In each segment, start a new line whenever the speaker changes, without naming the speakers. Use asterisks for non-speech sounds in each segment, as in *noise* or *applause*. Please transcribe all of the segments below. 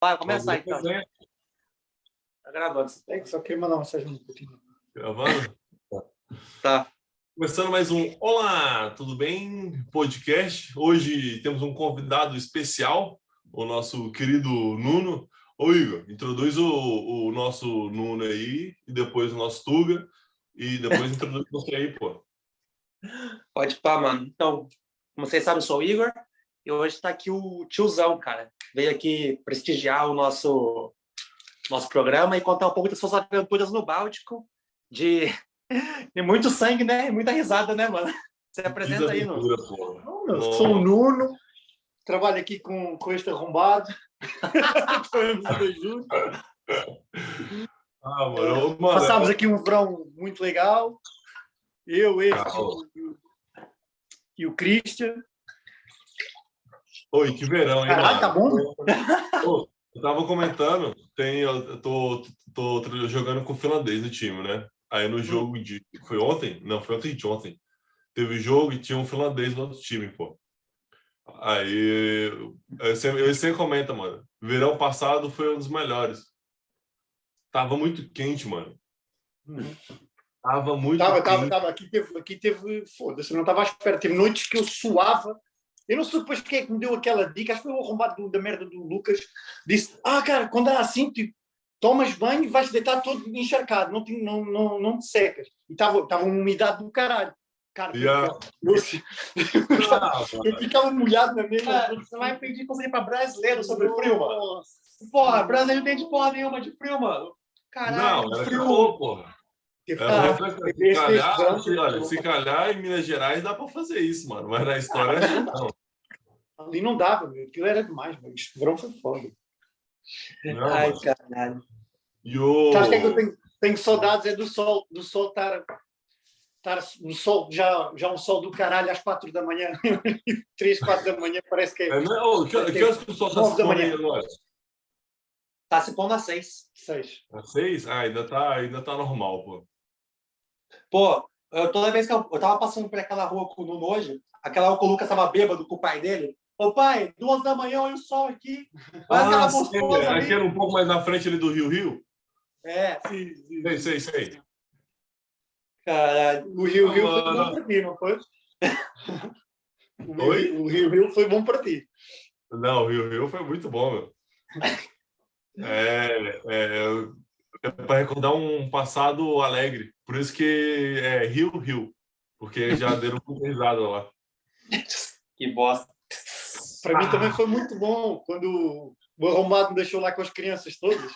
Vai, começar então. Tá gravando.
É que só mandar uma mensagem um pouquinho.
Gravando?
Tá.
Começando mais um Olá, tudo bem? Podcast. Hoje temos um convidado especial, o nosso querido Nuno. Ô Igor, introduz o, o nosso Nuno aí, e depois o nosso Tuga, e depois introduz você aí, pô.
Pode pá, mano. Então, como vocês sabem, eu sou o Igor e hoje está aqui o tiozão, cara. Veio aqui prestigiar o nosso, nosso programa e contar um pouco das suas aventuras no Báltico, de, *laughs* de muito sangue, né? E muita risada, né, mano? Você apresenta aí, Nuno.
Eu sou o Nuno, trabalho aqui com, com este arrombado. *laughs*
Ah, mano,
Passámos aqui um verão muito legal. Eu, este
Ah,
e e o Christian.
Oi, que verão, hein,
Caralho, tá bom?
Pô, eu tava comentando, tem, eu tô, tô, tô jogando com o finlandês no time, né? Aí no jogo de. Foi ontem? Não, foi ontem de ontem. Teve jogo e tinha um finlandês no outro time, pô. Aí eu sempre, eu sempre comento, mano. Verão passado foi um dos melhores. Tava muito quente, mano. Tava muito
Tava,
quente.
tava, tava. Aqui teve, aqui teve foda-se, não estava à espera. Teve noites que eu suava. Eu não sei depois quem é que me deu aquela dica, acho que foi o arrombado do- da merda do Lucas. Disse: Ah, cara, quando há assim, tipo, tomas banho e vais deitar todo encharcado, não te, não, não, não te secas. E estava uma umidade do caralho. Cara,
Yeah.
eu,
Ah,
eu ficava molhado na mesma.
Cara, você vai pedir conselho pra brasileiro sobre frio, mano? Porra, brasileiro não entende porra nenhuma de frio, mano. Caralho,
não,
frio.
calor, porra.
Ah, esse-
se, calhar,
verão
se, calhar em Minas Gerais dá pra fazer isso, mano. Mas na história não.
Ali não dava, meu. aquilo era demais. Meu. Este verão foi foda.
Não,
Ai,
mano.
caralho.
E o...
Sabes o que é que eu tenho, tenho saudades? É do sol, do sol estar, estar no sol, já, já um sol do caralho às quatro da manhã, *laughs* três, quatro da manhã, parece que é
É, não, ô, que, que horas que o sol tá
Nove
se aí agora?
Tá se pondo às seis.
seis.
Às seis? Ah, ainda tá, ainda tá normal, pô.
Pô, eu, toda vez que eu, eu tava passando por aquela rua com o Nuno hoje, aquela hora que o Lucas tava bêbado com o pai dele. Ô pai, duas da manhã, olha o sol aqui. Olha aquela
Ah, sim,
gostosa ali.
aquele um pouco mais na frente ali do Rio Rio?
É, sim, sim.
Sei, sei, sei.
Caralho.
O Rio Rio foi
Ah.
bom para ti, não foi? *laughs*
Oi?
o Rio Rio foi bom para ti.
Não, o Rio Rio foi muito bom, meu. *laughs* É, é, é para recordar um passado alegre. Por isso que é Rio Rio. Porque já deram muita risada lá. *laughs*
Que bosta.
Para mim
Ah.
também foi muito bom quando o arrombado me deixou lá com as crianças todas.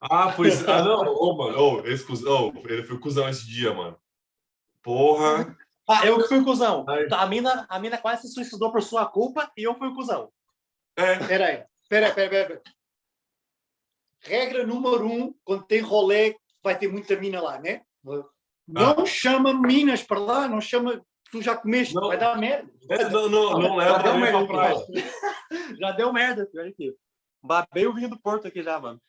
Ah, pois. Ah, não. Ô, mano. Ô, esse cuzão, ô, ele foi cuzão esse dia, mano. Porra.
Ah, eu que fui o cuzão.
Ai.
A mina, a mina quase se suicidou por sua culpa e eu fui o cuzão.
É.
Espera aí, espera aí, espera aí, espera aí. Regra número um, quando tem rolê, vai ter muita mina lá, né? Não chama minas para lá, não chama. Tu já comeste,
Não.
vai dar merda.
É, não, não, não leva
Já deu
pra
merda
praia.
aqui. *laughs* Já deu merda, pior que. Babei o vinho do Porto aqui já, mano.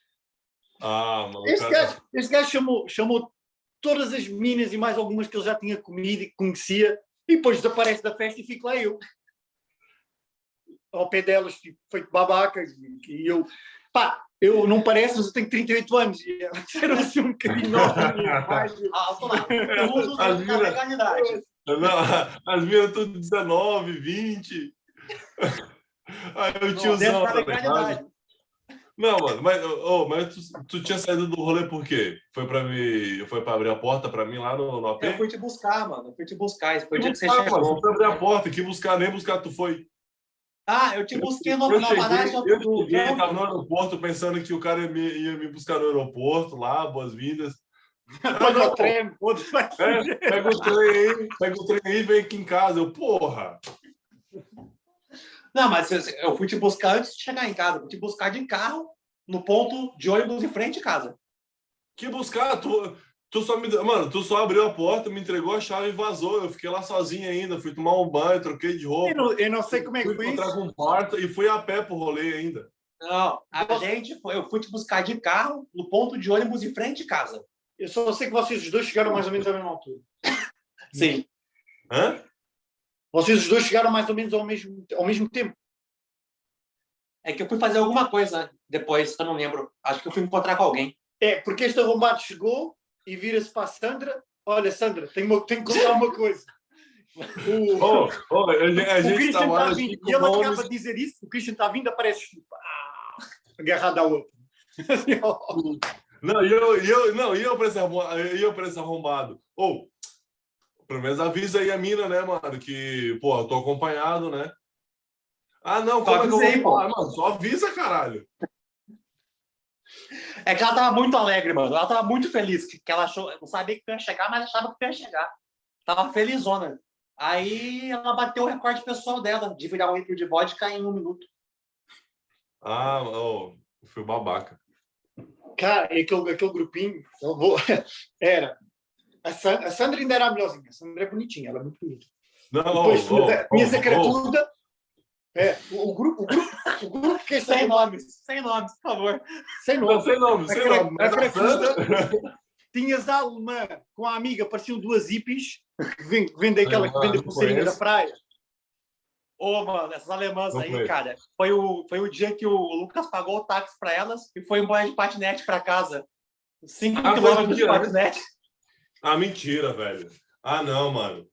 Ah, mano. Cara-
gajo, este gajo chamou, chamou todas as minas e mais algumas que ele já tinha comido e que conhecia, e depois desaparece da festa e fico lá eu. Ao pé delas, tipo, feito babaca, e, e eu, pá, eu não parece, mas eu tenho 38 anos, e *laughs* elas eram assim um bocadinho *laughs* novas, mais,
Ah, lá. Eu uso a
minas-
legalidade.
Não, *laughs* as minhas tudo 19, 20. *laughs* Aí o
Dentro
tiozão,
da
tá. Não, mano, mas, ô, mas tu, tu tinha saído do rolê por quê? Foi pra me. Foi pra abrir a porta pra mim lá no, no AP?
Eu fui te buscar, mano. Eu fui te buscar. Esse foi o dia que você
buscar, mano,
chegou.
você foi abrir a porta, que buscar, nem buscar tu foi.
Ah, eu te busquei no,
eu
na
cheguei,
paragem
eu cheguei,
campo.
tava no aeroporto pensando que o cara ia me, ia me buscar no aeroporto lá, boas-vindas.
Pode ao *laughs* trem, pode
É, pega o trem aí, pega o trem aí e vem aqui em casa. Eu, porra!
Não, mas eu- fui te buscar antes de chegar em casa. Fui te buscar de carro no ponto de ônibus em frente de casa.
Que buscar? Tu, tu só me. Mano, tu só abriu a porta, me entregou a chave e vazou. Eu fiquei lá sozinho ainda. Fui tomar um banho, troquei de roupa.
Eu não, eu não sei como é que
fui
foi
encontrar
isso.
com o parto e fui a pé pro rolê ainda.
Não, a gente foi, eu fui te buscar de carro no ponto de ônibus em frente de casa.
Eu só sei que vocês os dois chegaram mais ou menos à mesma altura.
Sim.
Hã?
Vocês os dois chegaram mais ou menos ao mesmo, ao mesmo tempo.
É que eu fui fazer alguma coisa depois, eu não lembro. Acho que eu fui me encontrar com alguém.
É, porque este arrombado chegou e vira-se para a Sandra. Olha, Sandra, tenho, tenho que contar uma coisa. O,
Oh, oh, a gente, a
o
gente
Christian
tá
está
lá
vindo.
com
E ele
nomes-
acaba de dizer isso. O Christian está vindo, aparece ah, agarrado ao outro. *laughs*
Não, e eu, e eu, não, e eu para esse arrombado, e eu pra esse arrombado. Ou, pelo menos avisa aí a mina, né, mano, que, pô, eu tô acompanhado, né? Ah, não, como é que eu vou
avisei, pô.
falar? Mano, só avisa, caralho.
É que ela tava muito alegre, mano. Ela tava muito feliz. Que, que ela achou, não sabia que ia chegar, mas achava que ia chegar. Tava felizona. Aí ela bateu o recorde pessoal dela de virar um litro de vodka em um minuto.
Ah, oh, fui babaca.
Cara, é aquele, aquele grupinho. eu vou- *laughs* Era. A, San- a Sandra ainda era a melhorzinha. A Sandra é bonitinha, ela é muito bonita.
Não,
Depois
oh,
tinha tinha
oh, oh,
caratuda. É, o, o grupo, o grupo, o grupo que este
Sem nomes, sem nomes, por favor.
sem
Não,
nome.
sem nome, sem
A cra-
nome.
a
a. Sandra- *laughs*
Tinhas a alemã com a amiga, pareciam duas hippies, que vende, vende aquela que
Ah,
vende a
não
pulseirinha da praia.
Ô, mano, essas alemãs
Não
aí,
conheço.
cara, foi o, foi o dia que o Lucas pagou o táxi pra elas e foi embora de patinete pra casa. Cinco
Ah, foi
quilômetros de
mentira, né?
patinete.
Ah, mentira, velho. Ah, não, mano.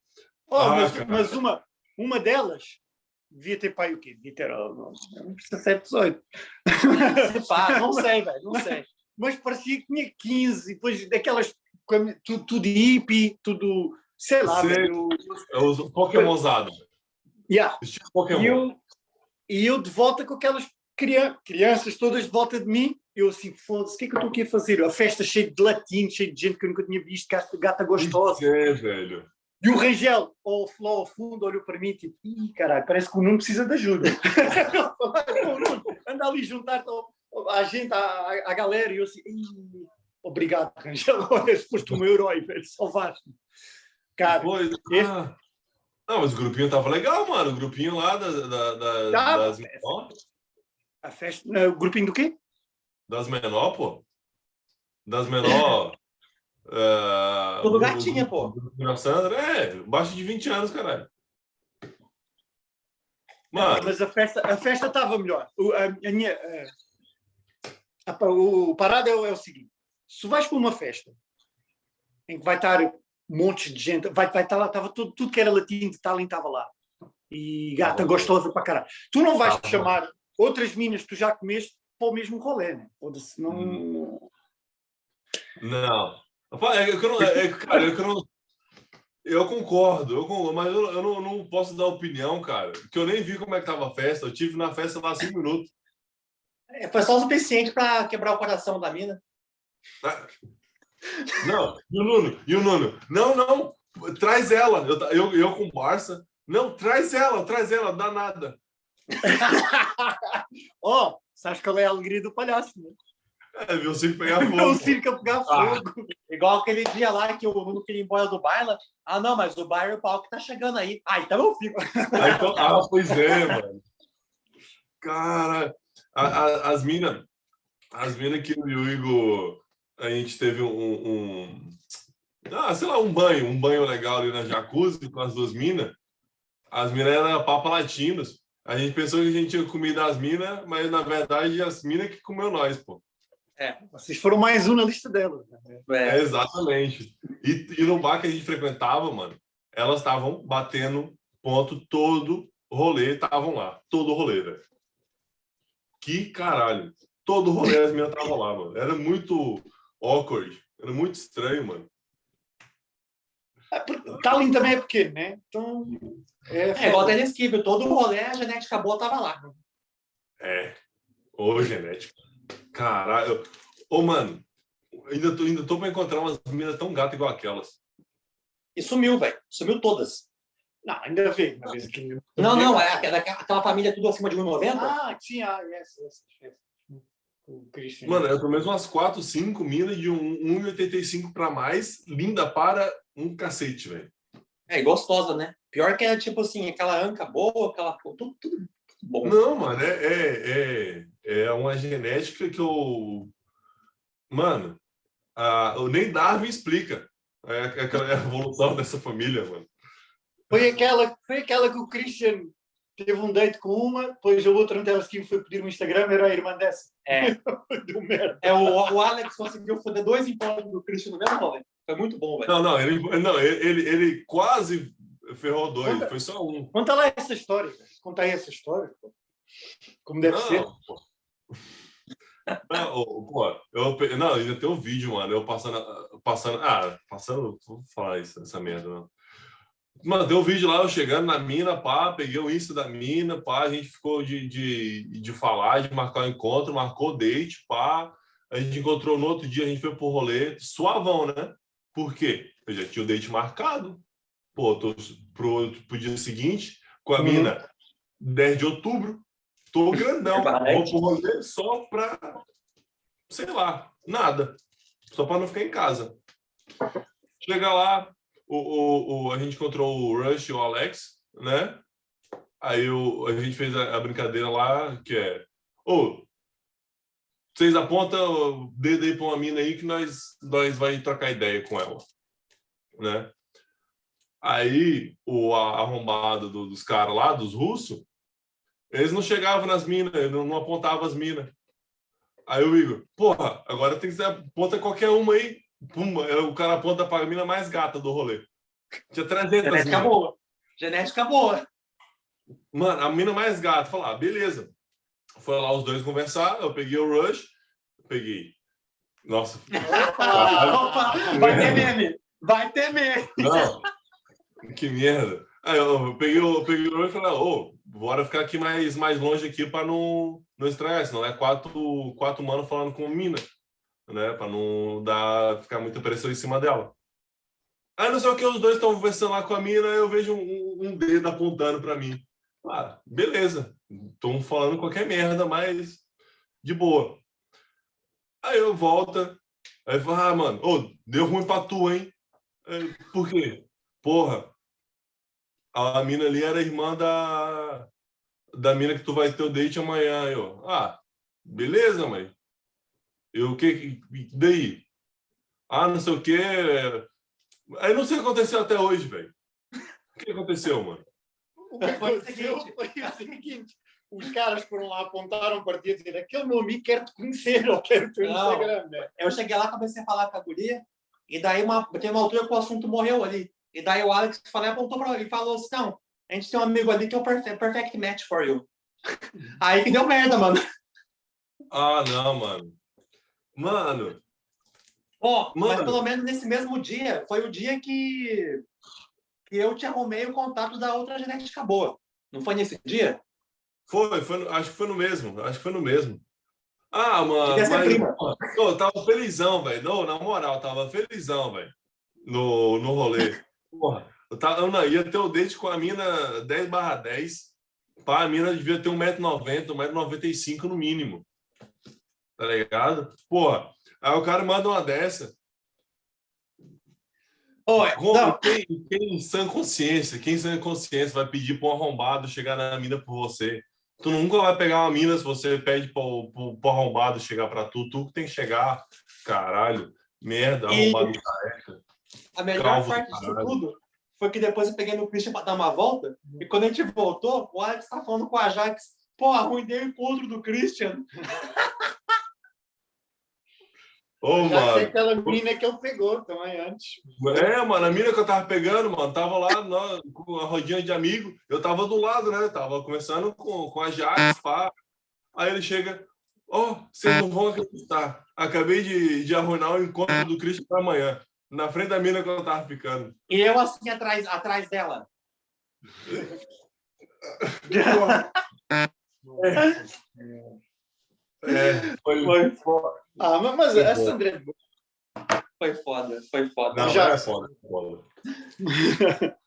Oh,
Ah,
mas, mas uma, uma delas devia ter pai o quê? Devia ter oh, não, não precisa ser 18.
Se pá, *laughs* não sei, velho, não sei.
mas parecia que tinha 15, e depois daquelas tudo, tudo hippie, tudo, sei lá, velho.
Eu uso Pokémonzado.
Yeah.
Estilo
E eu, e eu de volta com aquelas crian- crianças todas de volta de mim, eu assim, foda-se, o que é que eu estou aqui a fazer? A festa cheia de latino, cheia de gente que eu nunca tinha visto, gata, gata gostosa.
É, velho.
E o Rangel, ao, lá ao fundo, olhou para mim tipo, ih, caralho, parece que o Nuno precisa de ajuda. o *laughs* Nuno, anda ali juntar à gente, à, à galera, e eu assim, "Ih, obrigado, Rangel, *laughs* olha, se foste o meu herói, velho, salvaste-me. Cara,
Pois,
esse-
ah. Não, mas o grupinho tava legal, mano. O grupinho lá da, da, da-
Tava.
das menor,
a festa, não, o grupinho do quê?
das menor, pô. Das menor. é, *laughs*
Tudo
o-
gatinha,
o-
pô.
o da Sandra, é, baixo de 20 anos, caralho. Mano,
Mas a festa a festa estava melhor. O, a, a minha, a- a- o parado é, o- é o seguinte: se vais para uma festa em que vai estar um monte de gente, vai, vai estar lá, estava tudo, tudo que era latino de Tallinn estava lá. E gata gostosa para caralho. Tu não vais
Tava.
chamar outras minas que tu já comeste para o mesmo rolê, né? Foda-se, não.
Hum. não. Rapaz, É que eu não, é, que, cara, é que eu não. Eu concordo, eu concordo, mas eu, eu não, não posso dar opinião, cara. Porque eu nem vi como é que tava a festa. Eu tive na festa lá cinco minutos.
É, foi só o suficiente pra quebrar o coração da mina.
Ah, Não, e o Nuno? E o Nuno? Não, não, traz ela. Eu, eu, eu com o Barça. Não, traz ela, traz ela, dá nada.
oh, sabes qual é a alegria do palhaço, né?
É, viu o circo pegar *laughs*
É o
fogo.
circo a pegar
Ah.
fogo.
Igual aquele dia lá que o Nuno queria ir embora do baile. Ah, não, mas o baile, o palco tá chegando aí. Ah, então eu fico.
Aí, *laughs* então, ah, pois é, mano. Cara, a- a- as minas, as minas que o Igor, a gente teve um, um- ah, sei lá, um banho, um banho legal ali na jacuzzi com as duas minas. As minas eram papa latinos. A gente pensou que a gente tinha comido as minas, mas na verdade as minas que comeu nós, pô.
Vocês foram mais um na lista delas. né?
É, exatamente. E, e no bar que a gente frequentava, mano, elas estavam batendo ponto todo rolê, estavam lá. Todo rolê, velho. Que caralho. Todo rolê as minhas estavam lá, mano. Era muito awkward. Era muito estranho, mano.
Porque Tallinn também é pequeno, né? Então. É,
É igual o Dennis Kivel, todo o rolê, a genética boa tava lá.
É. Ô, genética. Caralho. Ô, mano, ainda tô, ainda tô pra encontrar umas meninas tão gatas igual aquelas.
E sumiu, velho. Sumiu todas.
Não, ainda vê. Uma vez aqui.
Não, não, é aquela, aquela família tudo acima de 1,90.
Ah, tinha. Ah, yes, yes, yes. O Christian.
Mano, eu tô mesmo umas 4, 5 minas de um 1,85 pra mais, linda para um cacete, velho.
É, gostosa, né? Pior que é tipo assim, aquela anca boa, aquela. Tudo, tudo, tudo bom.
Não, mano, é, é, é, é uma genética que eu. Mano, a, nem Darwin explica é, aquela evolução *laughs* dessa família, mano.
Foi aquela, foi aquela que o Christian teve um date com uma, depois a outra no telesquim foi pedir um Instagram, era a irmã dessa.
É, *laughs*
Deu merda.
é o, o Alex conseguiu foder dois encontros do Christian no mesmo rolê. Foi muito bom, velho.
Não, não, ele, não ele, ele, ele quase ferrou dois,
Conta.
foi só um.
Conta lá essa história, cara. Conta aí essa história. pô. Como deve ser.
Não, pô. Não, pô, eu, não, ainda tem um vídeo, mano. Eu passando. passando ah, passando. Vou falar isso, essa merda, não. Mano, tem um vídeo lá, eu chegando na mina, pá, peguei o Insta da mina, pá, a gente ficou de, de, de falar, de marcar o encontro, marcou o date, pá. A gente encontrou no outro dia, a gente foi pro rolê, suavão, né? Por quê? Eu já tinha o date marcado. Pô, tô pro, pro dia seguinte, com a
Uhum.
mina, 10 de outubro, tô grandão. *laughs* Vou pro rolê só pra, sei lá, nada. Só pra não ficar em casa. Chega lá, o, o, o- a gente encontrou o Rush e o Alex, né? Aí o, a gente fez a, a brincadeira lá, que é, ô, vocês apontam o dedo aí pra uma mina aí que nós, nós vai trocar ideia com ela, né? Aí o arrombado do- dos caras lá, dos russos, eles não chegavam nas minas, não, não apontavam as minas. Aí o Igor, porra, agora tem que ser, aponta qualquer uma aí. Pum, aí o cara aponta pra mina mais gata do rolê. Tinha 300
Genética
minas.
boa. Genética boa.
Mano, a mina mais gata. Falar, ah, beleza. Foi lá os dois conversar, eu peguei o Rush, peguei. Nossa,
Opa, vai ter meme. Vai ter meme.
não. que merda. Aí eu, peguei, o- eu peguei o Rush e falei, ô, bora ficar aqui mais, mais longe aqui pra não, não estranhar, senão é quatro, quatro manos falando com mina, né? Pra não dar, ficar muita pressão em cima dela. Aí não sei o que, os dois estão conversando lá com a mina, eu vejo um, um dedo apontando pra mim. Ah, beleza. Estão falando qualquer merda, mas de boa. Aí eu volto, aí falo, ah, mano, deu ruim pra tu, hein? Aí, Por quê? Porra, a mina ali era irmã da, da mina que tu vai ter o date amanhã. Eu, ah, beleza, mãe. Eu, o que, daí? Ah, não sei o quê. Aí não sei o que aconteceu até hoje, velho. O que aconteceu, mano?
O que
Foi o
aconteceu
seguinte. *laughs*
foi o seguinte: os caras foram lá, apontaram para ti e dizer aquele meu amigo quer te conhecer, ou quer o teu. Instagram, né?
Eu cheguei lá, comecei a falar com a guria, e daí uma, tem uma altura que o assunto morreu ali. E daí o Alex falou, apontou para ele e falou assim: não, a gente tem um amigo ali que é o perfect, perfect match for you. *laughs* Aí que deu merda, mano.
Ah, não, mano. Mano,
Ó, mas pelo menos nesse mesmo dia, foi o dia que, que eu te arrumei o contato da outra genética boa. Não foi nesse dia?
foi, foi no- acho que foi no mesmo. Acho que foi no mesmo. Ah, mano, mas
prima.
Pô, eu tava felizão, velho. Não, na moral, tava felizão, velho. No, no rolê. Porra, eu, tava, eu não, ia ter o date com a mina 10 barra 10. Pá, a mina devia ter 1,90m, 1,95m no mínimo. Tá ligado? Porra, aí o cara manda uma dessa.
Oi,
Como-
não,
quem, quem em sã consciência, quem em sã consciência vai pedir pra um arrombado chegar na mina por você? Tu nunca vai pegar uma mina se você pede pro, pro, pro arrombado chegar pra tu. Tu que tem que chegar. Caralho, merda,
E-
arrombado careca.
a melhor
Calvo,
parte disso tudo foi que depois eu peguei no Christian para dar uma volta, e quando a gente voltou, o Alex tá falando com a Ajax, pô, arruinei o encontro do Christian. *laughs*
Ô,
Já sei
mano.
aquela menina que ele pegou também antes.
É, mano, a mina que eu tava pegando, mano, tava lá nó, com a rodinha de amigo. Eu tava do lado, né? Tava conversando com, com a Jax, pá. Aí ele chega, ó, vocês não vão acreditar. Acabei de, de arruinar o encontro do Cristo pra amanhã. Na frente da mina que eu tava ficando.
E eu assim atrás, atrás dela. *laughs*
É, foi,
Foi foda.
Ah, mas, mas essa André.
Foi foda, foi foda.
Não,
Já-
é foda, é foda.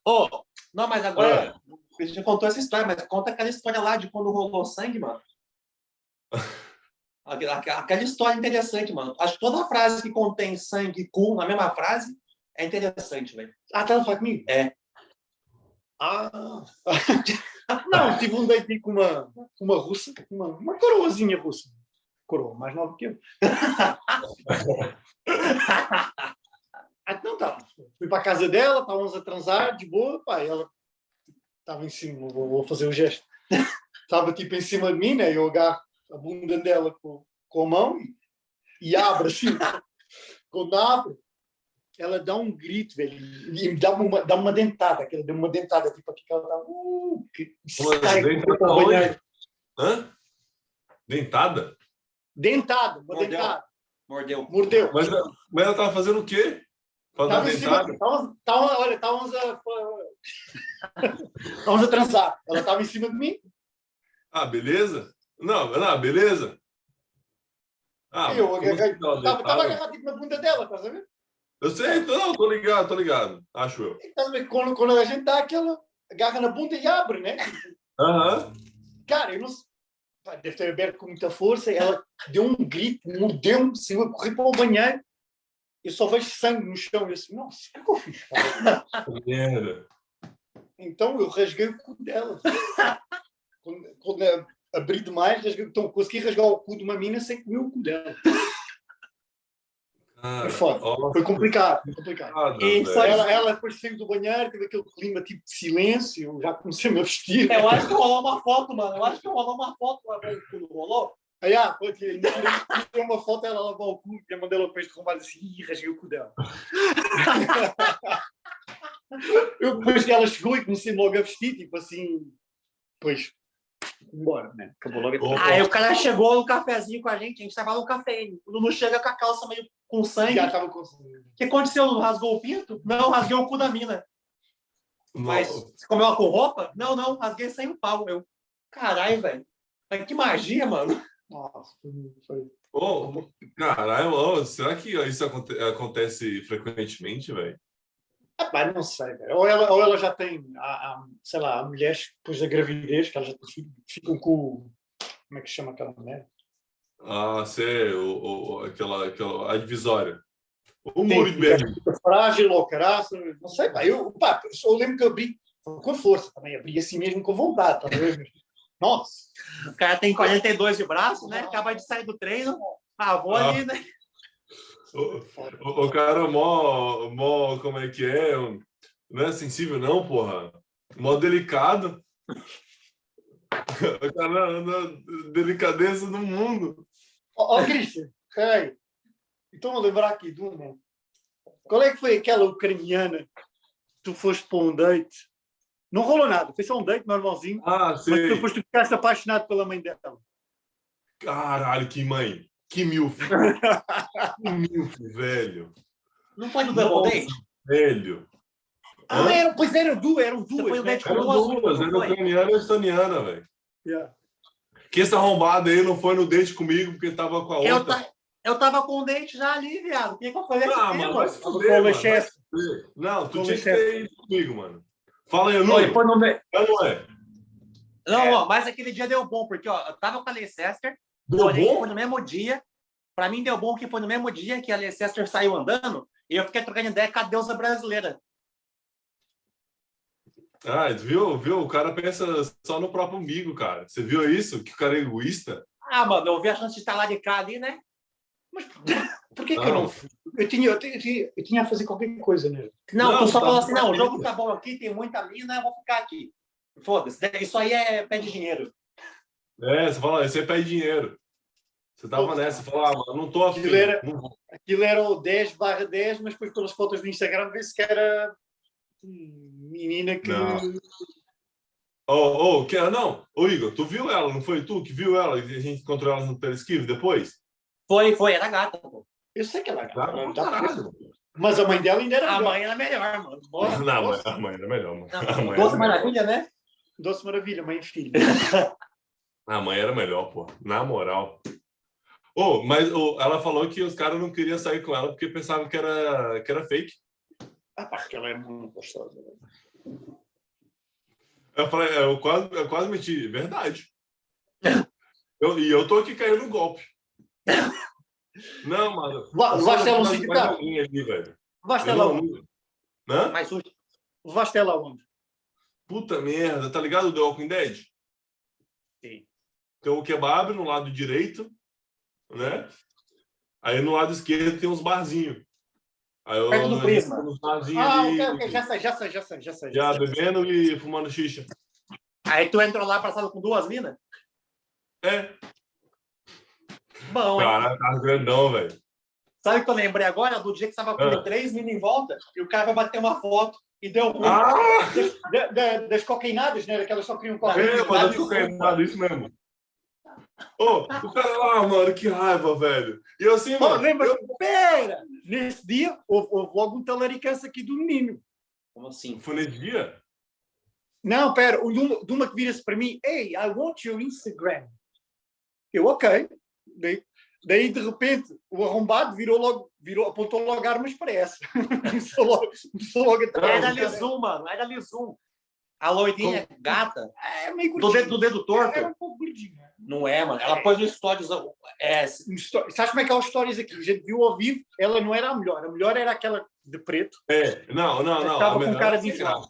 Ô, não, mas agora, a gente contou essa história, mas conta aquela história lá de quando rolou sangue, mano. *laughs* Aquela, aquela história interessante, mano. Acho que toda frase que contém sangue e cu na mesma frase é interessante, velho.
Ah, tá falar comigo?
É.
Ah. *laughs* Não, tive um date com uma, com uma russa, uma, uma coroazinha russa. Coroa, mais nova que eu. *laughs* Então tá. Fui para a casa dela, estávamos a transar, de boa, pá, ela estava em cima, vou, vou fazer o gesto. estava tipo em cima de mim, né? Eu agarro a bunda dela com, com a mão e, e abro assim. Quando abre, ela dá um grito, velho, e dá uma, dá uma dentada, aquela deu uma dentada, tipo aqui que ela tá. Uh, que,
Mas
sai
dentada? Dentada?
Dentada, uma
Mordeu.
dentada.
Mordeu.
Mordeu.
Mas, mas ela tava fazendo o quê? Pra dar
Tava cima,
dentada?
tava, tava, olha, estávamos a. Estávamos *laughs* a transar. Ela estava em cima de mim.
Ah, beleza? Não, não, beleza. Ah,
eu Estava agarrado tipo, na bunda dela, a ver?
Eu sei, não, tô ligado, tô ligado. Acho eu.
E ver? Quando, quando a gente dá aquela. agarra na bunda e abre, né?
Aham.
Cara, eu não Deve ter aberto com muita força. Ela deu um grito, mordeu-me, saiu a correr para o banheiro. Eu só vejo sangue no chão. Eu assim, nossa, o que é que eu fiz? pá?"
Merda.
Então eu rasguei o cu dela. quando, quando eu abri demais, rasguei, então consegui rasgar o cu de uma mina sem comer o cu dela.
Cara,
Foi foda.
ó,
Foi complicado, foi complicado.
foda,
E
Ela, ela depois saiu do banheiro, teve aquele clima tipo de silêncio, eu já comecei a vestir.
Eu acho que rolou uma foto, mano. Eu acho que rolou uma foto lá quando rolou.
Aí, ah, pô, tirei uma foto, ela lavou o cu, e mandei ela depois de arrumar assim, e rasguei o cu dela. *laughs* eu, depois que ela chegou e comecei logo a vestir, tipo assim, depois, embora, né? Acabou logo
Ô,
Aí o cara chegou no cafezinho com a gente, a gente tava no café. O Lulu chega com a calça meio com sangue.
Já
O
estava com
que aconteceu? Lulu? Rasgou o pinto? Não, rasguei o cu da mina. Mas você comeu ela com roupa? Não, não, rasguei sem o pau. Eu, caralho, velho. Que magia, mano.
Nossa, foi-.
Ô, caralho, ô, será que isso aconte- acontece frequentemente, velho?
Rapaz, não sei, velho. Ou ela, ou ela já tem, a, a- sei lá, há mulheres que depois da gravidez, que elas já fi- ficam com. o- Como é que chama aquela mulher?
Ah, sei, o, o- aquela, aquela, a divisória. O muro de Berlim.
frágil ou caraço, não sei, pá. Eu, pá, eu lembro que eu abri com força também, abri assim mesmo com vontade, tá vendo? Nossa,
O cara tem 42 de braço, né? Acaba de sair do treino. Ah, vou
Ah.
ali, né?
O, o- o cara mó, mó, como é que é? Não é sensível, não, porra. Mó delicado. *laughs* O cara anda delicadeza no mundo.
Ó, ó, Christian, peraí. Estou a lembrar aqui de uma. Qual é que foi aquela ucraniana que tu foste para um date? Não rolou nada, foi só um date normalzinho,
Ah,
mas
sei.
depois tu ficaste apaixonado pela mãe dela.
Caralho, que mãe. Que milf. *laughs* Que milf, velho.
Não foi no double date?
Velho.
Ah, era, pois eram duas, eram
Você foi
duas.
no
né?
date com
Eram
duas,
duas, era ucraniana e estoniana, velho.
Yeah.
Que esse arrombado aí não foi no date comigo porque tava com a
Eu,
outra.
ta- eu tava com um date já ali, viado. O que que eu falei?
Ah, mano, vai se
Com
fuder,
o
mano.
Lechester.
vai se fuder. Não, tu tinha que ter ido comigo, mano. Fala aí,
foi no
É não é?
Não, ó, mas aquele dia deu bom, porque ó, eu tava com a Leicester,
Deu
porém
bom?
foi no mesmo dia. Pra mim deu bom que foi no mesmo dia que a Leicester saiu andando e eu fiquei trocando ideia com a deusa brasileira.
Ah, viu? Viu? O cara pensa só no próprio umbigo, cara. Você viu isso? Que o cara é egoísta?
Ah, mano, eu vi a chance de estar lá de cá ali, né?
Mas por que, que eu
Não.
não fui? Eu tinha, eu, tinha, eu tinha- a fazer qualquer coisa, né?
Não,
Não,
tu só
tá
falou assim, não, o jogo tá bom aqui, tem muita mina, eu vou ficar aqui. Foda-se, isso aí é pé de dinheiro.
É, você fala, você pede dinheiro. Você tava nessa, você fala, ah, mano, não tô afim.
Aquilo era-
Não.
Aquilo era o 10 barra 10, mas depois pelas fotos do Instagram vê-se que era menina que.
Não. Ô, ô, que não? Ô, Igor, tu viu ela? Não foi tu que viu ela? E a gente encontrou ela no Telesquive depois?
Foi, foi, era gata, pô.
Eu sei que ela
dá pra- caralho.
Mas a mãe dela ainda era
A
melhor.
mãe era melhor, mano. *laughs* Boa.
Não, mas a mãe era melhor, mano. A mãe
Não,
era
Doce
melhor.
Maravilha, né?
Doce Maravilha, mãe e filho. *laughs*
A mãe era melhor, pô. Na moral. Ô, mas ô, ela falou que os caras não queriam sair com ela porque pensavam que era, que era fake.
Ah, porque ela é muito gostosa.
Eu falei, é, eu quase, eu quase menti. Verdade. Eu, e eu tô aqui caindo no golpe. Não, mano.
Vá- Levaste ela a um
Mais
sítio caro?
alguém ali, velho.
Levaste
Eu
ela
não-
onde?
Hã?
Levaste ela onde?
Puta merda, tá ligado o The Walking Dead?
Sim.
Tem o kebab no lado direito, né? Aí no lado esquerdo tem uns barzinhos. Aí eu
Perto do Prisma.
barzinhos
Ah,
ali,
ok, ok, já sei, já sei, já sei, já sei.
já
já sei.
bebendo e fumando xixa.
Aí tu entrou lá abraçado com duas minas?
É,
Bom, hein?
cara, tá grandão, velho.
Sabe o que eu lembrei agora? Do dia que você tava com
Ah.
três minas em volta e o cara vai bater uma foto e deu ruim.
Ah,
Da- da- das cocainadas, né? Que elas só queriam
é,
cocaína.
mano, eu fico queimado, isso mesmo. Ô, o cara lá, mano, que raiva, velho. E eu assim,
Oh,
mano,
lembra?
eu-
Pera! Nesse dia, houve, houve logo um talaricância aqui do menino.
Como assim?
foi nesse dia?
Não, pera, o Duma, Duma que vira-se para mim, hey, I want your Instagram. Eu, ok. Daí, daí, de repente, o arrombado virou logo, virou, apontou logo armas para essa. *laughs* começou logo, começou logo a
É
trabalhar.
da Lisum, mano. É da Lisum. A loirinha gata,
É meio
do
gordinho.
dedo, do dedo torto.
Era um pouco gordinho.
Não é, mano. Ela pôs no stories. É,
Sabes como é que é os stories aqui? A gente viu ao vivo, ela não era a melhor. A melhor era aquela de preto.
É, não, não, não.
Tava
a
com cara
era
de enjoado.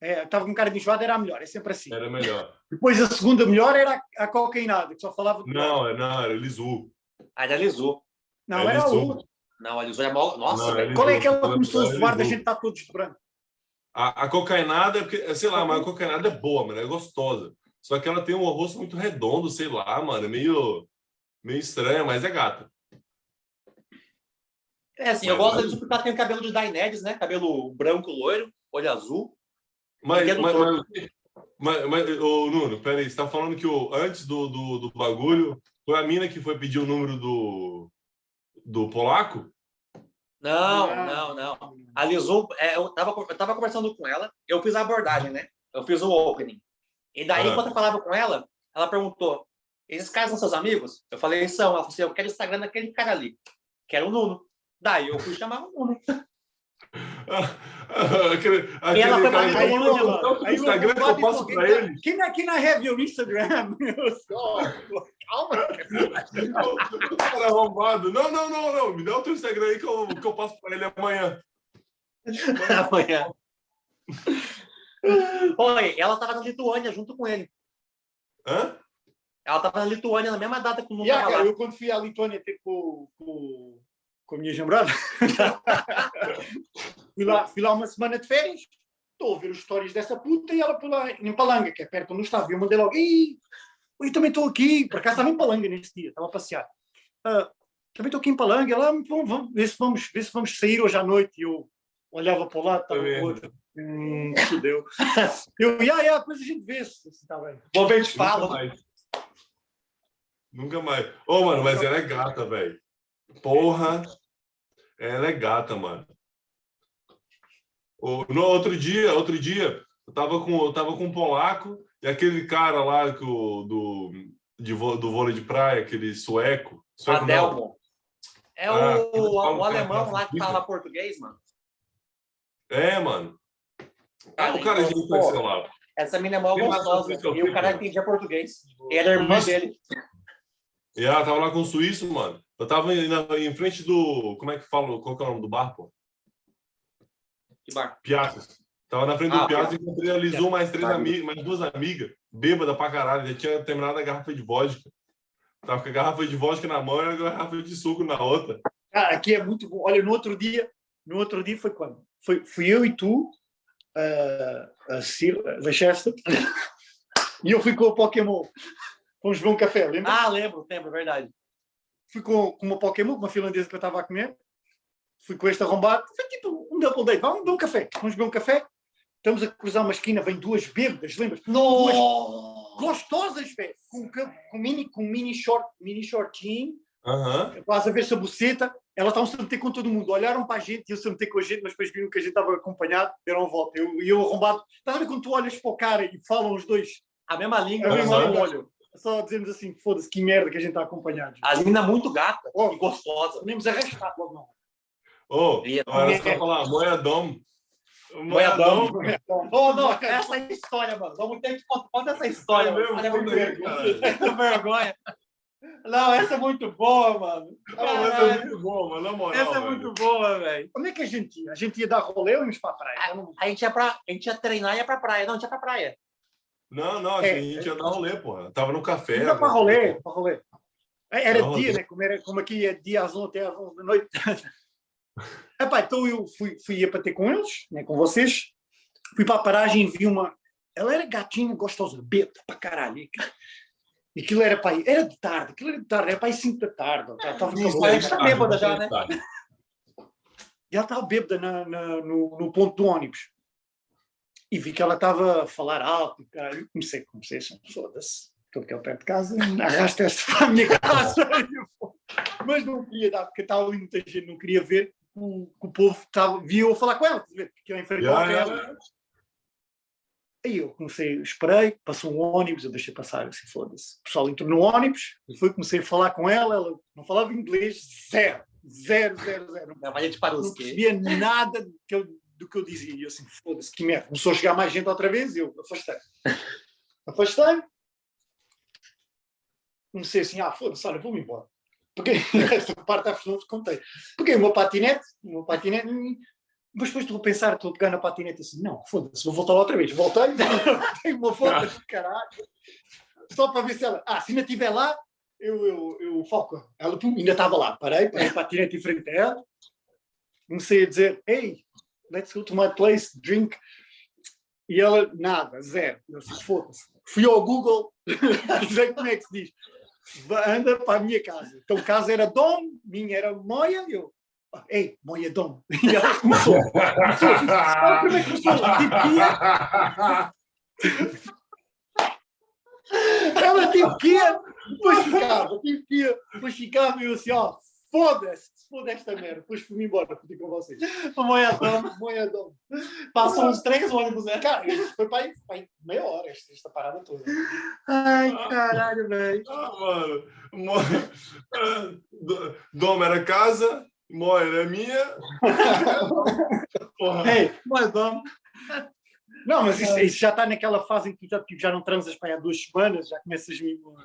É, Estava com cara de enjoada, era a melhor. É sempre assim.
Era melhor.
Depois a segunda melhor era a, cocainada, que só falava
Não, é- não, era Lisu.
a da Lisu.
Não,
é
era a
Lisu.
outra.
Não, a Lisu é mó. Nossa,
Não, é.
Qual é que ela começou a zoar da gente estar todos de branco?
A, a cocainada, é porque, sei lá, mas a cocainada é boa, mano, é gostosa. Só que ela tem um rosto muito redondo, sei lá, mano, é meio, meio estranha, mas é gata.
É assim, eu
Mas
gosto da
olha-
Lisu porque ela tem o cabelo de Daenerys, né? Cabelo branco, loiro, olho azul.
Mas, mas, mas, mas, mas ô, Nuno, peraí, você tá falando que o, antes do, do, do bagulho, foi a mina que foi pedir o número do, do polaco?
Não,
Não.
não, não. A Lisu, é, eu, tava, eu tava conversando com ela, eu fiz a abordagem, né? Eu fiz o opening. E daí,
Ah.
enquanto eu falava com ela, ela perguntou: esses caras são seus amigos? Eu falei, são. Ela falou assim: eu quero o Instagram daquele cara ali, que era o Nuno. Daí eu fui chamar o Nuno. *laughs*
aquele, aquele
ela foi
cara-
Aí,
mim,
eu-.
Então,
aí
o Instagram que eu passo
"Can-
ele.
I, can I have your Instagram? *laughs* Calma. *laughs*
O cara arrombado. Não, não, não, não. Me dá o teu Instagram aí que eu, que eu passo pra ele amanhã.
Amanhã. Oi, ela tava na Lituânia junto com ele.
Hã?
Ela tava na Lituânia na mesma data que o Nuno
Yeah,
tava
cara,
lá.
eu quando fui à Lituânia ter com, com, com a minha namorada, *laughs* fui, lá, fui lá uma semana de férias, estou a ver os stories dessa puta e ela lá em Palanga, que é perto onde eu estava. E eu mandei logo, Ih, eu também estou aqui, por acaso estava em Palanga nesse dia, estava a passear. "Ah, também estou aqui em Palanga, ela, vamos, vamos, ver, se vamos, ver se vamos sair hoje à noite. E eu olhava para o lado, estava
Tá
o outro. Hum, fudeu. *laughs* Eu, yeah, yeah, depois a gente vê se está bem.
Vou ver te
Nunca
falo.
mais. Nunca mais. Ô, mano, mas ela é gata, velho. Porra. Ela é gata, mano. Ô, No outro dia, outro dia, eu tava com, eu tava com um polaco e aquele cara lá que o, do, de, do vôlei de praia, aquele sueco. sueco não.
Adelmo. É
Ah,
o,
falam
o
que é
alemão lá que fala português, mano.
É, mano. Ah, o cara
então, pô,
conheceu lá.
Essa mina é gostosa. E o cara entendia português. E era irmã dele.
E ela tava lá com o suíço, mano. Eu tava em, na- em frente do. Como é que fala? Qual que é o nome do bar, pô?
Que bar.
Piaças. Tava na frente
Ah,
do Piaças e encontrei a Lizu, mais três
Tá.
amigas, mais duas amigas, bêbada pra caralho. Já tinha terminado a garrafa de vodka. Tava com a garrafa de vodka na mão e a garrafa de suco na outra.
Cara, aqui é muito bom. Olha, no outro dia, no outro dia foi quando? Foi, fui eu e tu, a, a Cir, a Chester, *laughs* e eu fui com o Pokémon. Fomos ver um café, lembra?
Ah, lembro, lembro, verdade.
Fui com, com uma Pokémon, uma finlandesa que eu estava a comer. Fui com este arrombado. Foi tipo um double date. Vamos beber um café. Vamos beber um café. Estamos a cruzar uma esquina, vem duas bêbadas, lembras? Duas gostosas, velho. Com, com mini, com mini short, mini shortinho.
Aham.
quase a ver-se a buceta, elas estavam-se a meter com todo mundo, olharam para a gente, iam-se a meter com a gente, mas depois viram que a gente estava acompanhado, deram a volta. Eu, e eu arrombado, estás a ver quando tu olhas para o cara e falam os dois,
A mesma língua,
a mesma língua.
olho.
só dizemos assim, foda-se, que merda que a gente está acompanhado.
As minas muito gata
Oh.
e gostosa.
Podemos arrastar logo não.
Ô,
E-
agora só falar, moedom.
Moedom.
Então,
Oh, não, essa é a história, mano. Vamos ter que contar conta essa história,
É
mano.
mesmo,
Olha,
conta aí,
muito vergonha. *laughs* Não, essa é muito boa, mano.
Não, mas é muito bom, mano, na moral.
Essa é
velho.
muito boa, velho.
Onde é que a gente ia? A gente ia dar rolê ou íamos para a praia? Eu não-
A gente ia pra. A gente ia treinar e ia pra praia. Não, a gente ia pra praia.
Não, não,
É,
a gente ia dar rolê, porra. Tava no café.
Não dá para
mano.
rolê, para rolê. Era
Não,
dia, né? Como, era, como aqui é dia às 11 até às 11 da noite. *laughs* Epá, então eu fui, fui ia para ter com eles, né, com vocês. Fui para a paragem e vi uma, ela era gatinha, gostosa, beta para caralho. E aquilo era para aí, era de tarde, aquilo era de tarde, era para aí 5 da tarde. Ela estava
Isso, parece que tá bêbada já, né?
E ela estava bêbada na, na- no, no ponto do ônibus. E vi que ela estava a falar alto. Caralho, comecei, comecei assim, foda-se, estou aqui ao pé de casa, arrasta esta para a minha *laughs* casa. Mas não queria dar, porque estava ali muita gente, não queria ver que o, que o povo estava, via eu falar com ela, porque eu enfrentei
Já,
ela.
já.
Aí eu comecei, esperei, passou um ônibus, eu deixei passar, assim, foda-se. O pessoal entrou no ônibus, eu fui, comecei a falar com ela, ela não falava inglês, zero, zero, zero, zero.
Não, a
Não percebia nada do que, eu, do que eu dizia. E eu assim, foda-se, que merda. Começou a chegar mais gente outra vez e eu afastei. *laughs* Afastei. Comecei assim, ah, foda-se, olha, vou-me embora. Porque *laughs* esta parte da não te contei. Peguei o meu patinete, o meu patinete, e- mas depois estou a pensar, estou a pegar na patinete assim, não, foda-se, vou voltar lá outra vez. Voltei, *laughs* dei uma volta de caralho, só para ver se ela, ah, se ainda estiver lá, eu, eu, eu foco. Ela pum, ainda estava lá, parei, parei o patinete em frente a ela, comecei a dizer, hey, let's go to my place, drink. E ela, nada, zero. Eu disse, foda-se. Fui ao Google, *laughs* dizer como é que se diz. Anda para a minha casa. Então, casa era Dom, minha era Moia, eu, "Ah, ei, Moia Dom. *laughs* E ela começou. começou assim, sabe como é que começou? Tipo, que ia- ela tipo que ia, depois ficava, tipo que depois ficava e eu assim, ó, foda-se, foda esta merda. Depois fui-me embora, fui com vocês.
Moedão.
Moia Dom.
Passou uns três ônibus, né?
Cara, foi para aí, para aí meia hora esta, esta parada toda.
Ai, caralho, velho.
Ah, mano. Ah, *laughs* Dom era casa, Mó era minha. *laughs* Porra.
Ei,
Moedão.
não, mas isso, isso já está naquela fase em que já, tipo, já não transas para aí há duas semanas, já começas mesmo.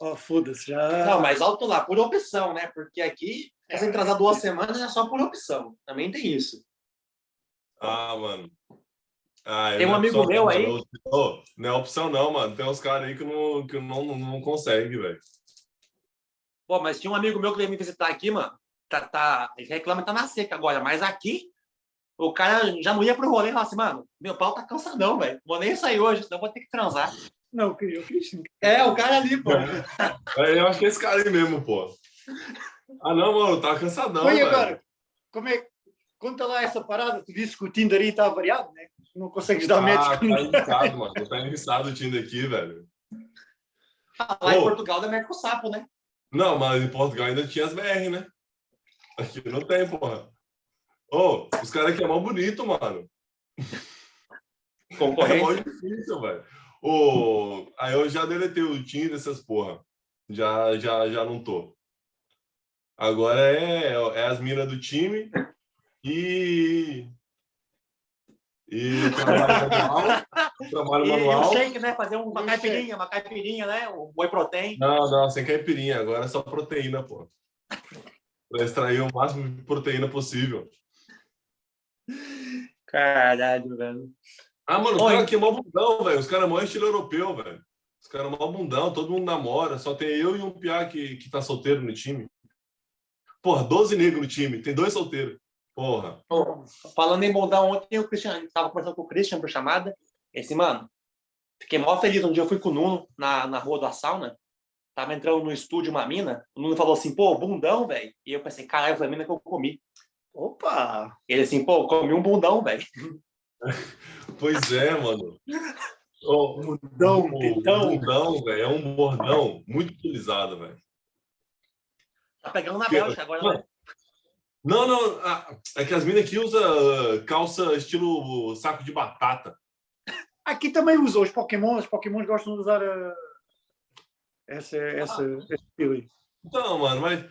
Oh, foda-se, já.
Não, mas alto lá, por opção, né? Porque aqui, se você atrasar duas semanas, é só por opção. Também tem isso.
Ah, mano. Ah,
Tem um
não é
amigo
opção,
meu
não,
aí-.
Ô, não é opção, não, mano. Tem uns caras aí que não, que não, não, não consegue, velho.
Pô, mas tinha um amigo meu que veio me visitar aqui, mano. Tá, tá, ele reclama que tá na seca agora, mas aqui o cara já não ia pro rolê e falava assim, mano, meu pau tá cansadão, velho. Vou nem sair hoje, senão vou ter que transar.
Não, eu queria, eu queria sim.
É, o cara ali, pô.
É, Eu acho que é esse cara aí mesmo, pô. Ah, não, mano, tá cansadão, velho.
agora, como é. Conta lá essa parada, tu disse que o Tinder aí está variado, né? Não consegues dar
Ah,
match
tá
com
engraçado, mano. Tá engraçado o Tinder aqui, velho.
Lá em
Ô.
Portugal da Merco Sapo, né?
Não, mas em Portugal ainda tinha as BR, né? Aqui não tem, porra. Ô, os caras aqui é mó bonito, mano. É mó
Concorrência.
difícil, velho. Ô, aí eu já deletei o Tinder, essas porra. Já, já, já não tô. Agora é, é as minas do time e. E trabalho manual. Trabalho
E, e o
manual.
shake, né? Fazer uma
E
caipirinha, uma caipirinha, né? O whey protein.
Não, não, sem caipirinha. Agora é só proteína, pô. Pra extrair o máximo de proteína possível.
Caralho, velho.
Ah, mano, os caras aqui é mó bundão, velho. Os caras é mó estilo europeu, velho. Os caras é mó bundão, todo mundo namora. Só tem eu e um piá que, que tá solteiro no time. Porra, 12 negros no time, tem dois solteiros. Porra.
Falando em bondar, ontem o Christian, tava conversando com o Christian por chamada. Esse, mano, fiquei mó feliz. Um dia eu fui com o Nuno na, na rua da sauna. Tava entrando no estúdio uma mina. O Nuno falou assim, pô, bundão, velho. E eu pensei, caralho, foi a mina que eu comi.
Opa!
Ele assim, pô, comi um bundão, velho. *laughs*
Pois é, mano. Ô,
Bundão,
o
tetão.
bundão, velho, é um bordão muito utilizado, velho.
Tá pegando na Bélgica agora, né?
Não, não, ah, é que as minas aqui usam ah, calça estilo saco de batata.
Aqui também usa os Pokémon, os Pokémons gostam de usar a... essa, essa, esse estilo aí.
Então, mano, mas.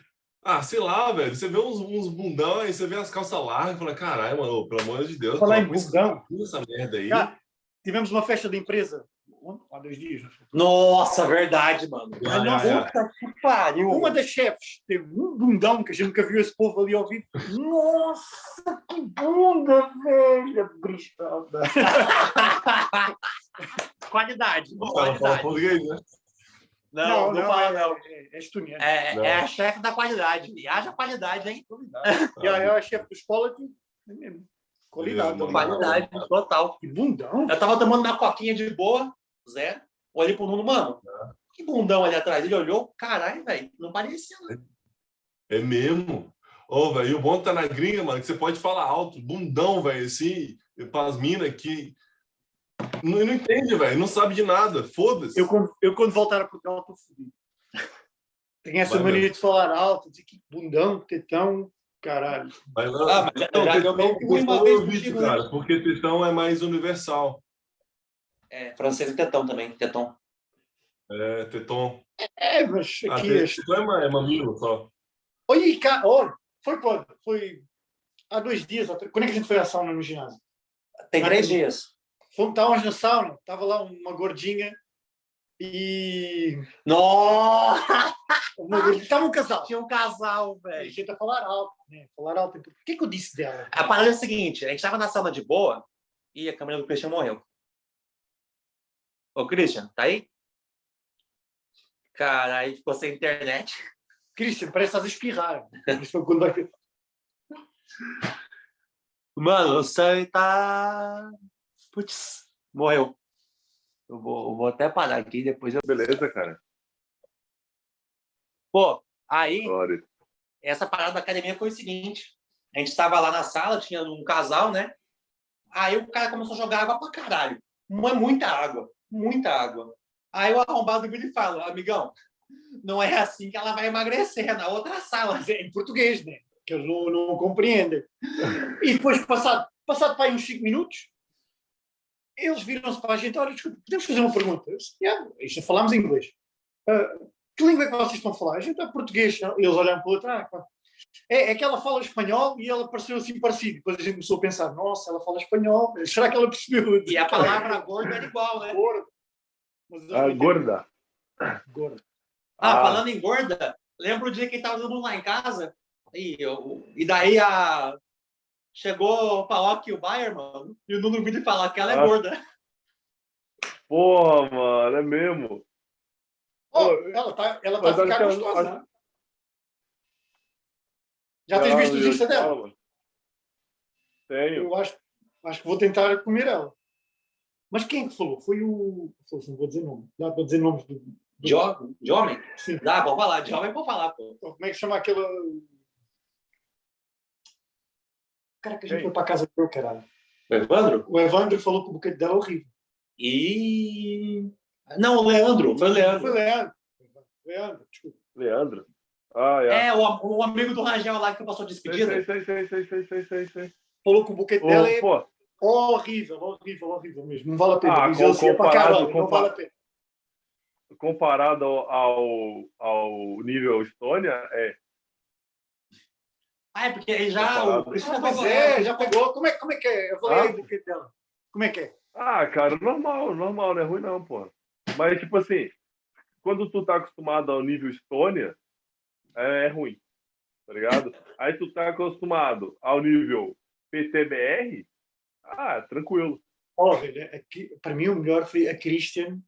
Ah, sei lá, velho. Você vê uns, uns bundão aí, você vê as calças largas e fala, caralho, mano, pelo amor de Deus.
Falar em bundão.
essa- essa merda aí.
Cara, tivemos uma festa de empresa há dois dias. foi?
Nossa, verdade, mano.
Ah, ah, ah.
puta que pariu.
Uma das chefes teve um bundão que a gente nunca viu esse povo ali ao vivo. Nossa, que bunda, velha, briscada. *laughs*
qualidade.
Ela fala
qualidade.
português, né?
Não, não, fala, não.
É, é.
É,
Não.
é a chefe da qualidade. E haja qualidade, hein?
E aí a chefe é mesmo. Qualidade.
Qualidade, total.
Que bundão.
Eu tava tomando minha coquinha de boa, Zé. Olhei pro Nuno, mano. Que bundão ali atrás. Ele olhou, caralho, velho. Não parecia, não.
É mesmo. Ô, velho, e o bom tá na gringa, mano, que você pode falar alto, bundão, velho, assim, pras minas que não, não entende, velho, não sabe de nada, foda-se.
Eu, quando- eu, quando voltar a Portugal, estou fodido. *laughs* Tenho essa
Vai
mania
mesmo.
de falar alto, dizer que bundão, tetão, caralho.
Mas não,
Ah, mas
não,
já
tetão,
ruim uma
tetão
vez né?
cara, porque tetão é mais universal.
É, francês e tetão também, tetão.
É, teton.
É, mas
Ah,
aqui
te-
este.
tetão é, é mamilo só.
Olha, cá, olha, foi quando? Foi há dois dias. Quando é que a gente foi à sauna no ginásio?
Tem três dias.
Fomos, estávamos na sauna, estava lá uma gordinha e.
Nossa!
Estava um casal.
Tinha um casal,
A
velho.
gente a falar alto, né? Falar alto. Por que, que eu disse dela?
A parada é a seguinte, a gente tava na sala de boa e a câmera do Christian morreu. Ô, Christian, tá aí? Cara, aí ficou sem internet.
Christian, parece que espirrar.
Mano, o Sam tá... Putz, morreu. Eu vou, eu vou até parar aqui, depois eu...
Beleza, cara.
Pô, aí,
Sorry.
essa parada da academia foi o seguinte. A gente estava lá na sala, tinha um casal, né? Aí o cara começou a jogar água pra caralho. Mu- Muita água, muita água. Aí o arrombado vira e fala, amigão, não é assim que ela vai emagrecer, é na outra sala.
Mas é em português, né? Que eles não, não compreendem. E depois, passado, passado para aí uns 5 minutos, eles viram-se para a gente: olha, desculpa, podemos fazer uma pergunta? Eu disse, "Yeah, isto falámos em inglês. "Ah, que língua é que vocês estão a falar? A gente é português. Eles olharam para o outro: ah, é, é que ela fala espanhol e ela pareceu assim parecido. Depois a gente começou a pensar: nossa, ela fala espanhol. Será que ela percebeu?
E a palavra gordo era igual, né?
Gorda.
Ah, gorda.
Gorda.
Ah,
Ah.
falando em gorda, lembra o dia que tava todo mundo lá em casa? E, eu, e daí a. Chegou o Paok e o Bayer, mano, e o Nuno vídeo falar que ela é
Ah.
gorda.
Porra, mano, é mesmo.
Oh, ela está ela tá
que ela-
gostosa.
acho-
né? Já tens
Ah,
visto os Insta dela?
Tenho.
Eu acho, acho que vou tentar comer ela. Mas quem é que falou? Foi o. Não vou dizer nome. Dá para dizer nomes do. do-
de homem?
Sim.
Dá, pode falar. De homem, pode falar, pô.
Como é que chama aquela. O cara que a gente
Quem?
foi para a casa dele, caralho.
O Evandro?
O Evandro falou que o buquete dela é horrível.
E. Não, o Leandro. Foi o
Foi
Leandro.
Leandro. Leandro, desculpa.
Leandro. Ah, é.
É, o, o amigo do Rangel lá que passou despedida.
sei, sei, sei, sei, sei, sei, sei, sei.
Falou que o buquete
Ô,
dela é
pô,
horrível, horrível, horrível mesmo. Não vale a pena.
Ah, com-
é
comparado-
não vale a pena.
comparado ao, ao nível Estônia, é.
Ah, é porque ele já. O Cristiano
Ah, é, já pegou. Como é, como é que é? Eu falei
Ah.
aí o buquete dela. Como é que é?
Ah, cara, normal, normal, não é ruim não, pô. Mas, tipo assim, quando tu tá acostumado ao nível Estônia, é, é ruim, tá ligado? Aí tu tá acostumado ao nível PTBR, ah, tranquilo.
Ó, velho, aqui, para mim o melhor foi a Christian.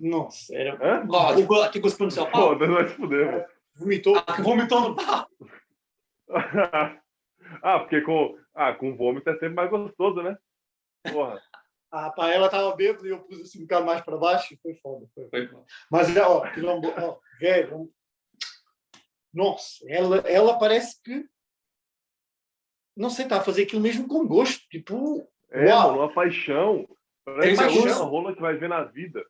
Nossa, era.
Hã?
Ó, que, que cuspiu no seu
Pô,
pau?
não vai se fuder, mano.
Vomitou.
Ah, que vomitou no pau. *laughs* *laughs*
ah, porque com, ah, com vômito é sempre mais gostoso, né? Porra.
Ah, pá, ela estava bêbada e eu pus assim um bocado mais para baixo e foi foda. Foi.
Foi.
Mas, ó, que não, ó, velho, nossa, ela, ela parece que. Não sei, está a fazer aquilo mesmo com gosto. Tipo,
É,
Uau.
uma paixão. Parece que é a
paixão.
única rola que vai ver na vida.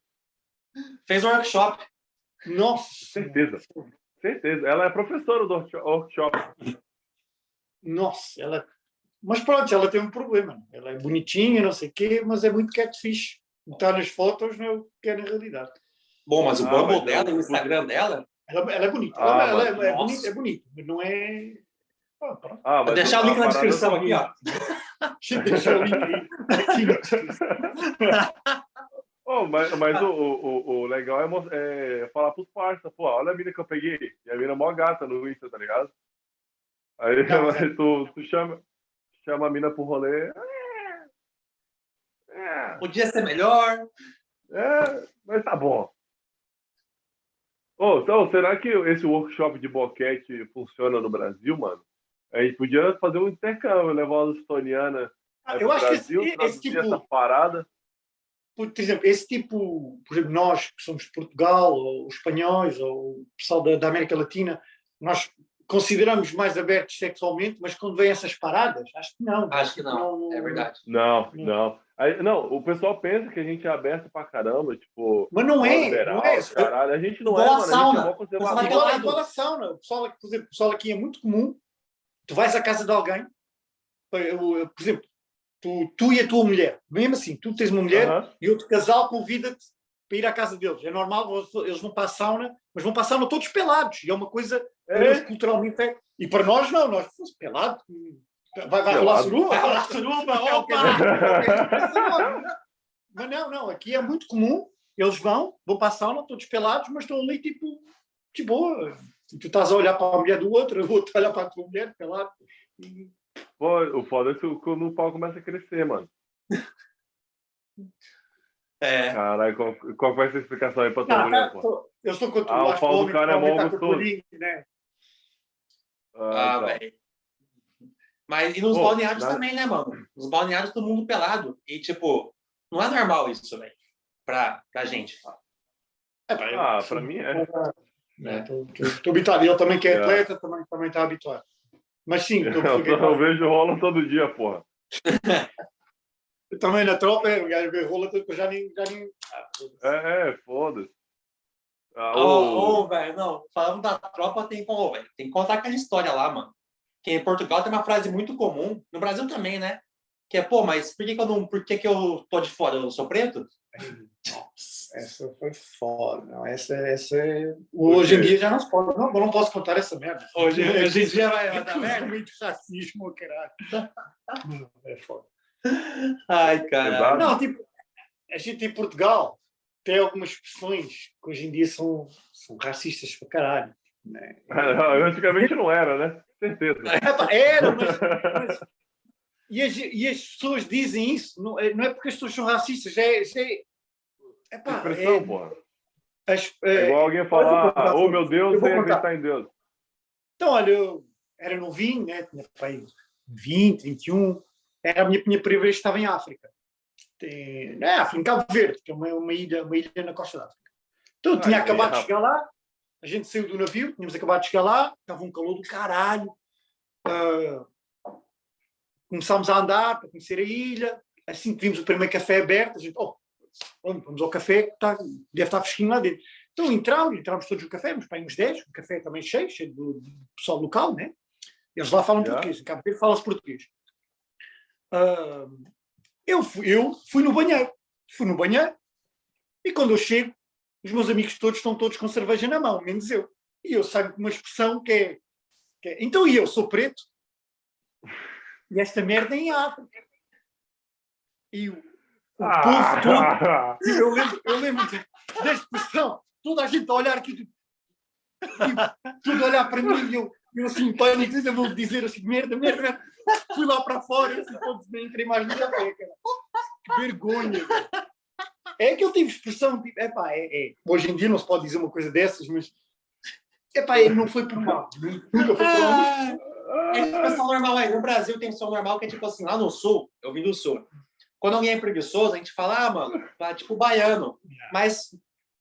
Fez workshop.
nossa.
Certeza. Certeza. Ela é professora do workshop.
Nossa, ela. Mas pronto, ela tem um problema. Ela é bonitinha, não sei o quê, mas é muito catfish. Está nas fotos, não é o que é na realidade.
Bom, mas o
Ah,
Bumble
mas
dela e o Instagram dela.
Ela, ela é bonita.
Ah,
ela, ela é,
nossa.
bonita, é bonita, mas não é. Ah.
Ah,
Vou
mas
deixar o link na
é
descrição aqui, ó. *laughs*
Deixa eu deixar o link aí. Aqui na descrição.
Oh, mas mas o, o, o legal é, é falar pros parça, pô, olha a mina que eu peguei. E a mina é mó gata no Insta, tá ligado? Aí
Não, mas
tu, tu chama, chama a mina pro rolê. É, é,
Podia ser melhor.
é, mas tá bom. Ô, então, será que esse workshop de boquete funciona no Brasil, mano? A gente podia fazer um intercâmbio, levar umas estonianas
Ah,
É
eu acho que esse,
Brasil
esse tipo,
essa parada.
por por exemplo, esse tipo, por exemplo, nós que somos de Portugal, ou os espanhóis, ou o pessoal da, da América Latina, nós consideramos mais abertos sexualmente, mas quando vem essas paradas, acho que não.
Acho que não, é verdade.
Não,
Não.
não. Aí, não, o pessoal pensa que a gente é aberto pra caramba, tipo.
Mas não é,
liberal,
não é.
Caralho. A gente não
Igual
é, mano. A gente
sauna.
é conservador.
vai
sauna. O pessoal, por exemplo, o pessoal aqui é muito comum. Tu vais à casa de alguém, eu- por exemplo, tu, tu e a tua mulher, mesmo assim, tu tens uma mulher
Aham.
e outro casal convida-te para ir à casa deles. É normal, eles- vão para a sauna, mas vão para a sauna todos pelados. E é uma coisa,
É?
culturalmente, é. E para nós, não. Nós fomos pelados. Vai, vai rolar suruba? Vai rolar suruba, opa! Mas não, não, aqui é muito comum. Eles vão, vão para a sauna, todos pelados, mas estão ali tipo, de boa. E tu estás a olhar para a mulher do outro, o outro a olhar para a tua mulher, pelado. E,
Pô, o foda é que quando o pau começa a crescer, mano.
É.
Caralho, qual, qual vai ser a explicação aí pra tua
Não,
mulher,
tá,
pô?
tô- eu estou com
Ah, o pau do cara é mó
tá
gostoso.
né?
Ah,
então.
velho. Mas e nos
Pô,
balneários
na-
também, né, mano? Nos balneários todo mundo pelado. E, tipo, não é normal isso, velho. Pra, pra gente.
É, eu-
Ah, pra mim é.
Estou habituado. Ele também que é
É.
atleta, também, também está habituado. Mas sim, *laughs*
Eu, tô- eu vejo rola todo dia, porra. *laughs*
também na tropa, é, o gajo vê rola, eu já nem. Já nem ah.
É, é, foda-se. Ah,
Ô,
o-
ô, velho, não. Falando da tropa, tem como, velho. Tem que contar aquela história lá, mano. Que em Portugal tem uma frase muito comum, no Brasil também, né? Que é, pô, mas por que, que eu não. Por que, que eu tô de fora? Eu sou preto? *laughs*
Essa foi foda. Não, essa, essa é... Hoje em dia já não pode. Não, eu não posso contar essa merda.
Hoje, hoje em dia vai,
É
vai dar merda.
muito racismo, caralho. Não, *laughs* É foda.
Ai, cara.
Não, tipo, a gente em Portugal tem algumas expressões que hoje em dia são, são racistas para caralho. Né?
Antigamente não era, né? Certeza. *laughs*
Epá, Era, mas, *laughs* mas- e, as, e as pessoas dizem isso, não é, não é porque as pessoas são racistas, é. é epá,
Expressão,
é-
porra.
as-
É
é-
igual alguém falar, oh meu Deus, sem acreditar em Deus.
Então, olha, eu era novinho, né? tinha pai 20, 21, era a minha, minha primeira vez que estava em África. Tem, é, África, em Cabo Verde, que é uma, uma, ilha, uma ilha na costa da África. Então, eu tinha
Ah,
acabado de
é,
chegar lá, a gente saiu do navio, tínhamos acabado de chegar lá, estava um calor do caralho. Ah, começámos a andar para conhecer a ilha, assim que vimos o primeiro café aberto, a gente, oh, vamos, ao café, que está, deve estar fresquinho lá dentro. Então entramos, entramos todos no café, uns para uns 10, o café também cheio, cheio do, do pessoal local, né? Eles lá falam
Já.
português, em Cabo Verde fala-se português. Ah, eu, fui, eu fui no banheiro, fui no banheiro, e quando eu chego, os meus amigos todos estão todos com cerveja na mão, menos eu. E eu saio com uma expressão que é, que é, então e eu sou preto? E esta merda é em África. E o, o povo todo
Ah,
eu lembro, eu lembro da expressão, toda a gente a olhar aqui, tipo, *laughs* tudo a olhar para mim e eu, eu assim, em pânico, eu vou dizer assim, merda, merda. Fui lá para fora, assim, todos nem entrei mais no café, cara. Que vergonha. É que eu tive expressão, tipo, epá, é, é. Hoje em dia não se pode dizer uma coisa dessas, mas, epá, é, não foi por mal. Nunca foi por mal.
Ah, é expressão normal aí. No Brasil tem expressão normal que é tipo assim, lá no sul, eu vim do sul. Quando alguém é preguiçoso, a gente fala, ah, mano, tá tipo baiano. Mas,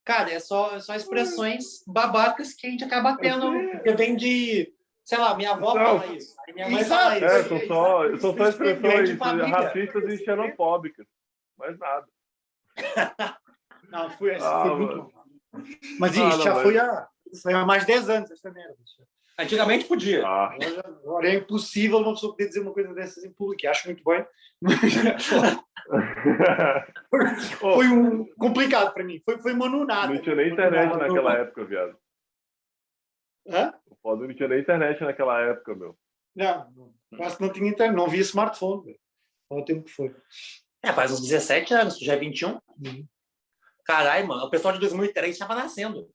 cara, é só, é só expressões babacas que a gente acaba tendo, porque vem de, sei lá, minha avó
Não.
fala isso, aí minha mãe fala isso.
É, são só, são só expressões racistas e xenofóbicas. Mais nada. *laughs*
Não, foi, essa
Ah,
foi muito. Mas
Ah,
isto
não,
já
mas-
foi há, foi há mais de 10 anos, esta merda.
Antigamente podia.
Ah,
Agora, agora é impossível uma pessoa poder dizer uma coisa dessas em público. Acho muito bem. *laughs* Foi um complicado para mim. Foi, foi uma nunada.
não tinha nem internet naquela época, viado.
Hã?
O foda não tinha nem internet naquela época, meu.
Não, não, quase não tinha internet. Não havia smartphone. velho. Olha o tempo que foi.
É, faz uns 17 anos, tu já é 21. Caralho, mano, o pessoal de 2003 estava nascendo.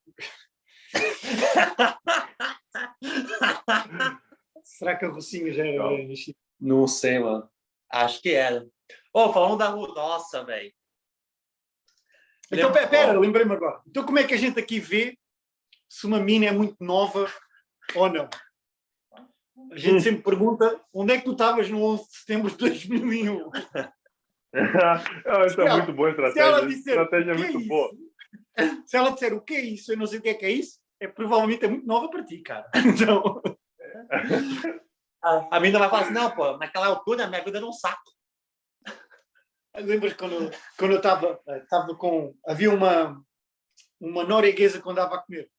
*laughs*
Será que a Rocinha já era
Não.
Não sei, mano. Acho que era. Ô, falando da rua, nossa, velho.
Então, pera, lembrei-me agora. Então, como é que a gente aqui vê se uma mina é muito nova ou não? A gente sempre pergunta onde é que tu estavas no 11 de setembro de 2001?
Não, isso é
ela-
muito boa
Se ela
estratégia.
disser
estratégia é
"O que
muito
isso?"
boa.
Se ela disser o que é isso, eu não sei o que é que é isso, é provavelmente é muito nova para ti, cara. *laughs* Então,
A, a menina vai falar assim, não, pô, naquela altura minha vida era um saco.
lembras quando, quando eu estava estava com. Havia uma, uma norueguesa que andava a comer.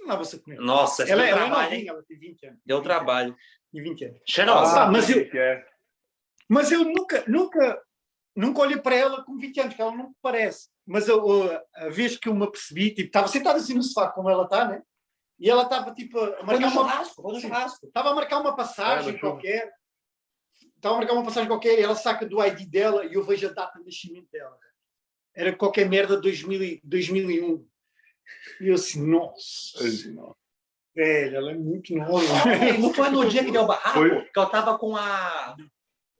Não a comer.
Nossa,
Ela,
deu
ela é
trabalho, hein?
novinha, ela tem 20 anos.
Deu trabalho.
E 20 anos.
Cheirosa.
Ah, mas eu-
que é.
Mas eu nunca, nunca, nunca olhei para ela com 20 anos, que ela não me parece. Mas eu, eu- a vez que eu me apercebi, tipo, estava sentada assim no sofá, como ela está, né? E ela estava tipo a marcar
no
uma,
churrasco,
estava a marcar uma passagem
É, show.
qualquer. Estava a marcar uma passagem qualquer e ela saca do ID dela e eu vejo a data de nascimento dela. Era qualquer merda 2000, e- 2001. E eu assim, nossa senhora. Velho, ela é muito nova.
Não foi no dia que deu barraco
Foi.
que eu tava com a.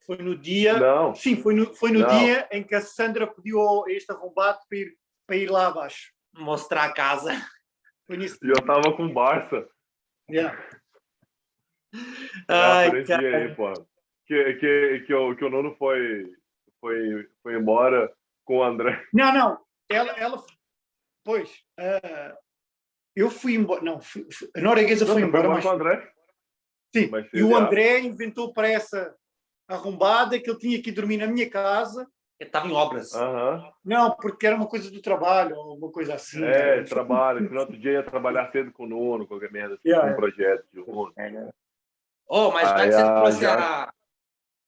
Foi no dia.
Não,
Sim, foi no, foi no
Não.
dia em que a Sandra pediu este arrombado para ir, para ir lá abaixo.
mostrar a casa. *laughs*
Foi nisso.
e eu tava com o Barça.
Yeah.
Ah,
Ai,
por dia aí, pô. Que, que, que, o, que o Nuno foi, foi, foi embora com o André.
Não, não. Ela, ela pois, ah, eu fui embora. Não, fui- fui- a norueguesa foi
você
embora, mas,
o André?
sim.
mas
E o
já-
André inventou para essa arrombada que ele tinha que ir dormir na minha casa.
Ele tava em obras.
Não, porque era uma coisa do trabalho, uma coisa assim.
É,
né?
trabalho. que No outro dia ia trabalhar *laughs* cedo com o Nuno, qualquer merda. Assim,
Yeah,
um
yeah.
projeto de Nuno.
Oh, mas já
Aí
que você
a-
trouxe
já-
a,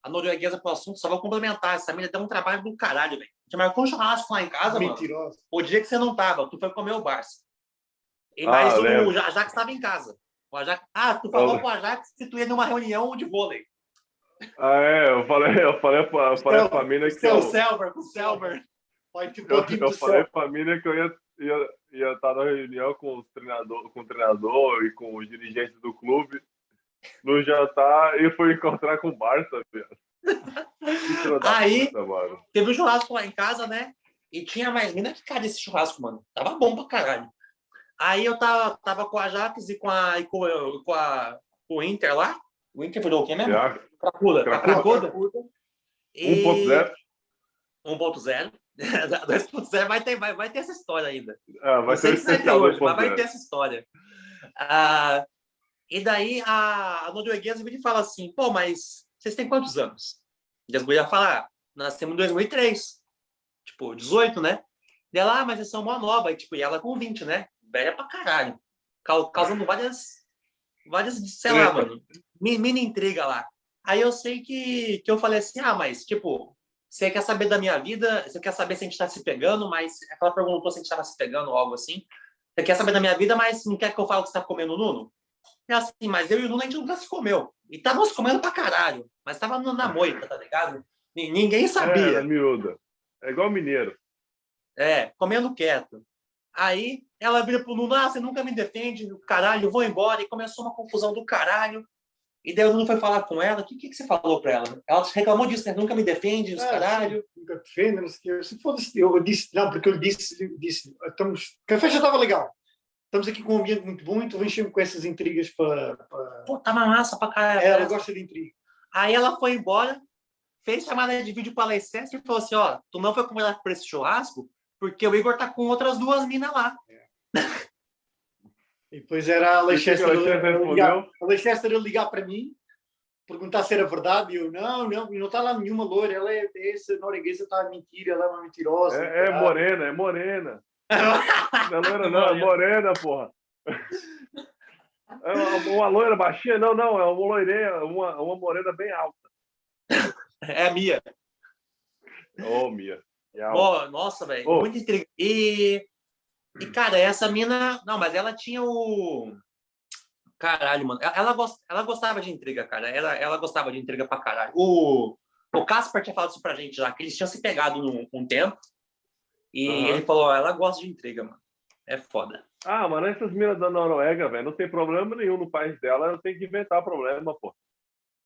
a norueguesa pro assunto, só vou complementar. Essa menina deu um trabalho do caralho, velho. Já marcou um churrasco lá em casa, mano.
Mentirosa.
O dia que você não tava, tu foi comer o Barça. E
Ah,
mais o. Ajax estava em casa. O Ajax... Ah, tu falou com o Ajax que tu ia numa reunião de vôlei.
Ah, é, eu falei, eu falei, pra- eu falei pra família que
Com
eu,
o Selber, com o Selber.
Vai te
eu, eu falei pra família que eu ia, ia, ia estar na reunião com, os treinador, com o treinador e com os dirigentes do clube no jantar e fui encontrar com o Barça, viado.
Aí-
puta.
Teve um churrasco lá em casa, né? E tinha mais mina que cara esse churrasco, mano. Tava bom pra caralho. Aí eu tava, tava com a Ajax e com a, e com, com a com o Inter lá. O Inter virou o quê mesmo? Cracuda.
Cracuda.
Cracuda. E-
1.0.
1.0. 2.0 vai ter, vai, vai ter essa história ainda.
Ah, vai
Não
ser especial
hoje, mas vai
2.0.
ter essa história. Ah, e daí a, a norueguesa me fala assim, pô, mas vocês têm quantos anos? E as mulheres falam, ah, nascemos em 2003. Tipo, 18, né? E ela, ah, mas vocês são mó nova. E, tipo, e ela com 20, né? Velha pra caralho. Cau- Causando várias, várias, sei lá, mano, mi- mini intriga lá. Aí eu sei que, que eu falei assim, ah, mas, tipo, você quer saber da minha vida? Você quer saber se a gente tá se pegando? Mas ela perguntou se a gente tava se pegando ou algo assim. Você quer saber da minha vida, mas não quer que eu fale que você tá comendo Nuno? É assim, mas eu e o Nuno a gente nunca se comeu. E tava se comendo pra caralho. Mas tava na moita, tá ligado? Ni- Ninguém
É,
sabia.
é miúda. É igual mineiro.
É, comendo quieto. Aí ela vira pro Nuno, ah, você nunca me defende, caralho, eu vou embora. E começou uma confusão do caralho. E daí o Nuno foi falar com ela, o que, que, que você falou pra ela? Ela reclamou disso, né? Nunca me defende, os
Ah,
caralho.
Nunca defende, não sei o foda-se, eu disse, não, porque eu disse, disse estamos, que a festa estava legal. Estamos aqui com um ambiente muito bom e tu vens sempre com essas intrigas para. para...
Pô, tá uma massa pra caralho.
Ela gosta de intriga.
Aí ela foi embora, fez chamada de vídeo para a Leicester e falou assim: ó, tu não foi convidado para esse churrasco porque o Igor tá com outras duas minas lá.
E depois era a
E
Leicester, ligar,
respondeu?
a Leicester a ligar para mim, perguntar se era verdade. E eu, não, não, não está lá nenhuma loira. Ela é essa norueguesa, está a mentir, ela é uma mentirosa.
É, é morena, é morena. Não é loira, não, é morena, porra. É uma, uma loira baixinha? Não, não, é uma loireira, uma, uma morena bem alta.
É a Mia.
Ô, Mia. E a-
Ó, nossa, velho,
Ô.
muito intriga. E, e, cara, essa mina. Não, mas ela tinha o. Caralho, mano. Ela, ela gostava de intriga, cara. Ela, ela gostava de intriga pra caralho. O, o Casper tinha falado isso pra gente já, que eles tinham se pegado um, um tempo. E
Aham.
ele falou: ó, ela gosta de intriga, mano. É foda.
Ah, mano, essas minas da Noruega, velho, não tem problema nenhum no país dela, eu tenho que inventar problema, pô.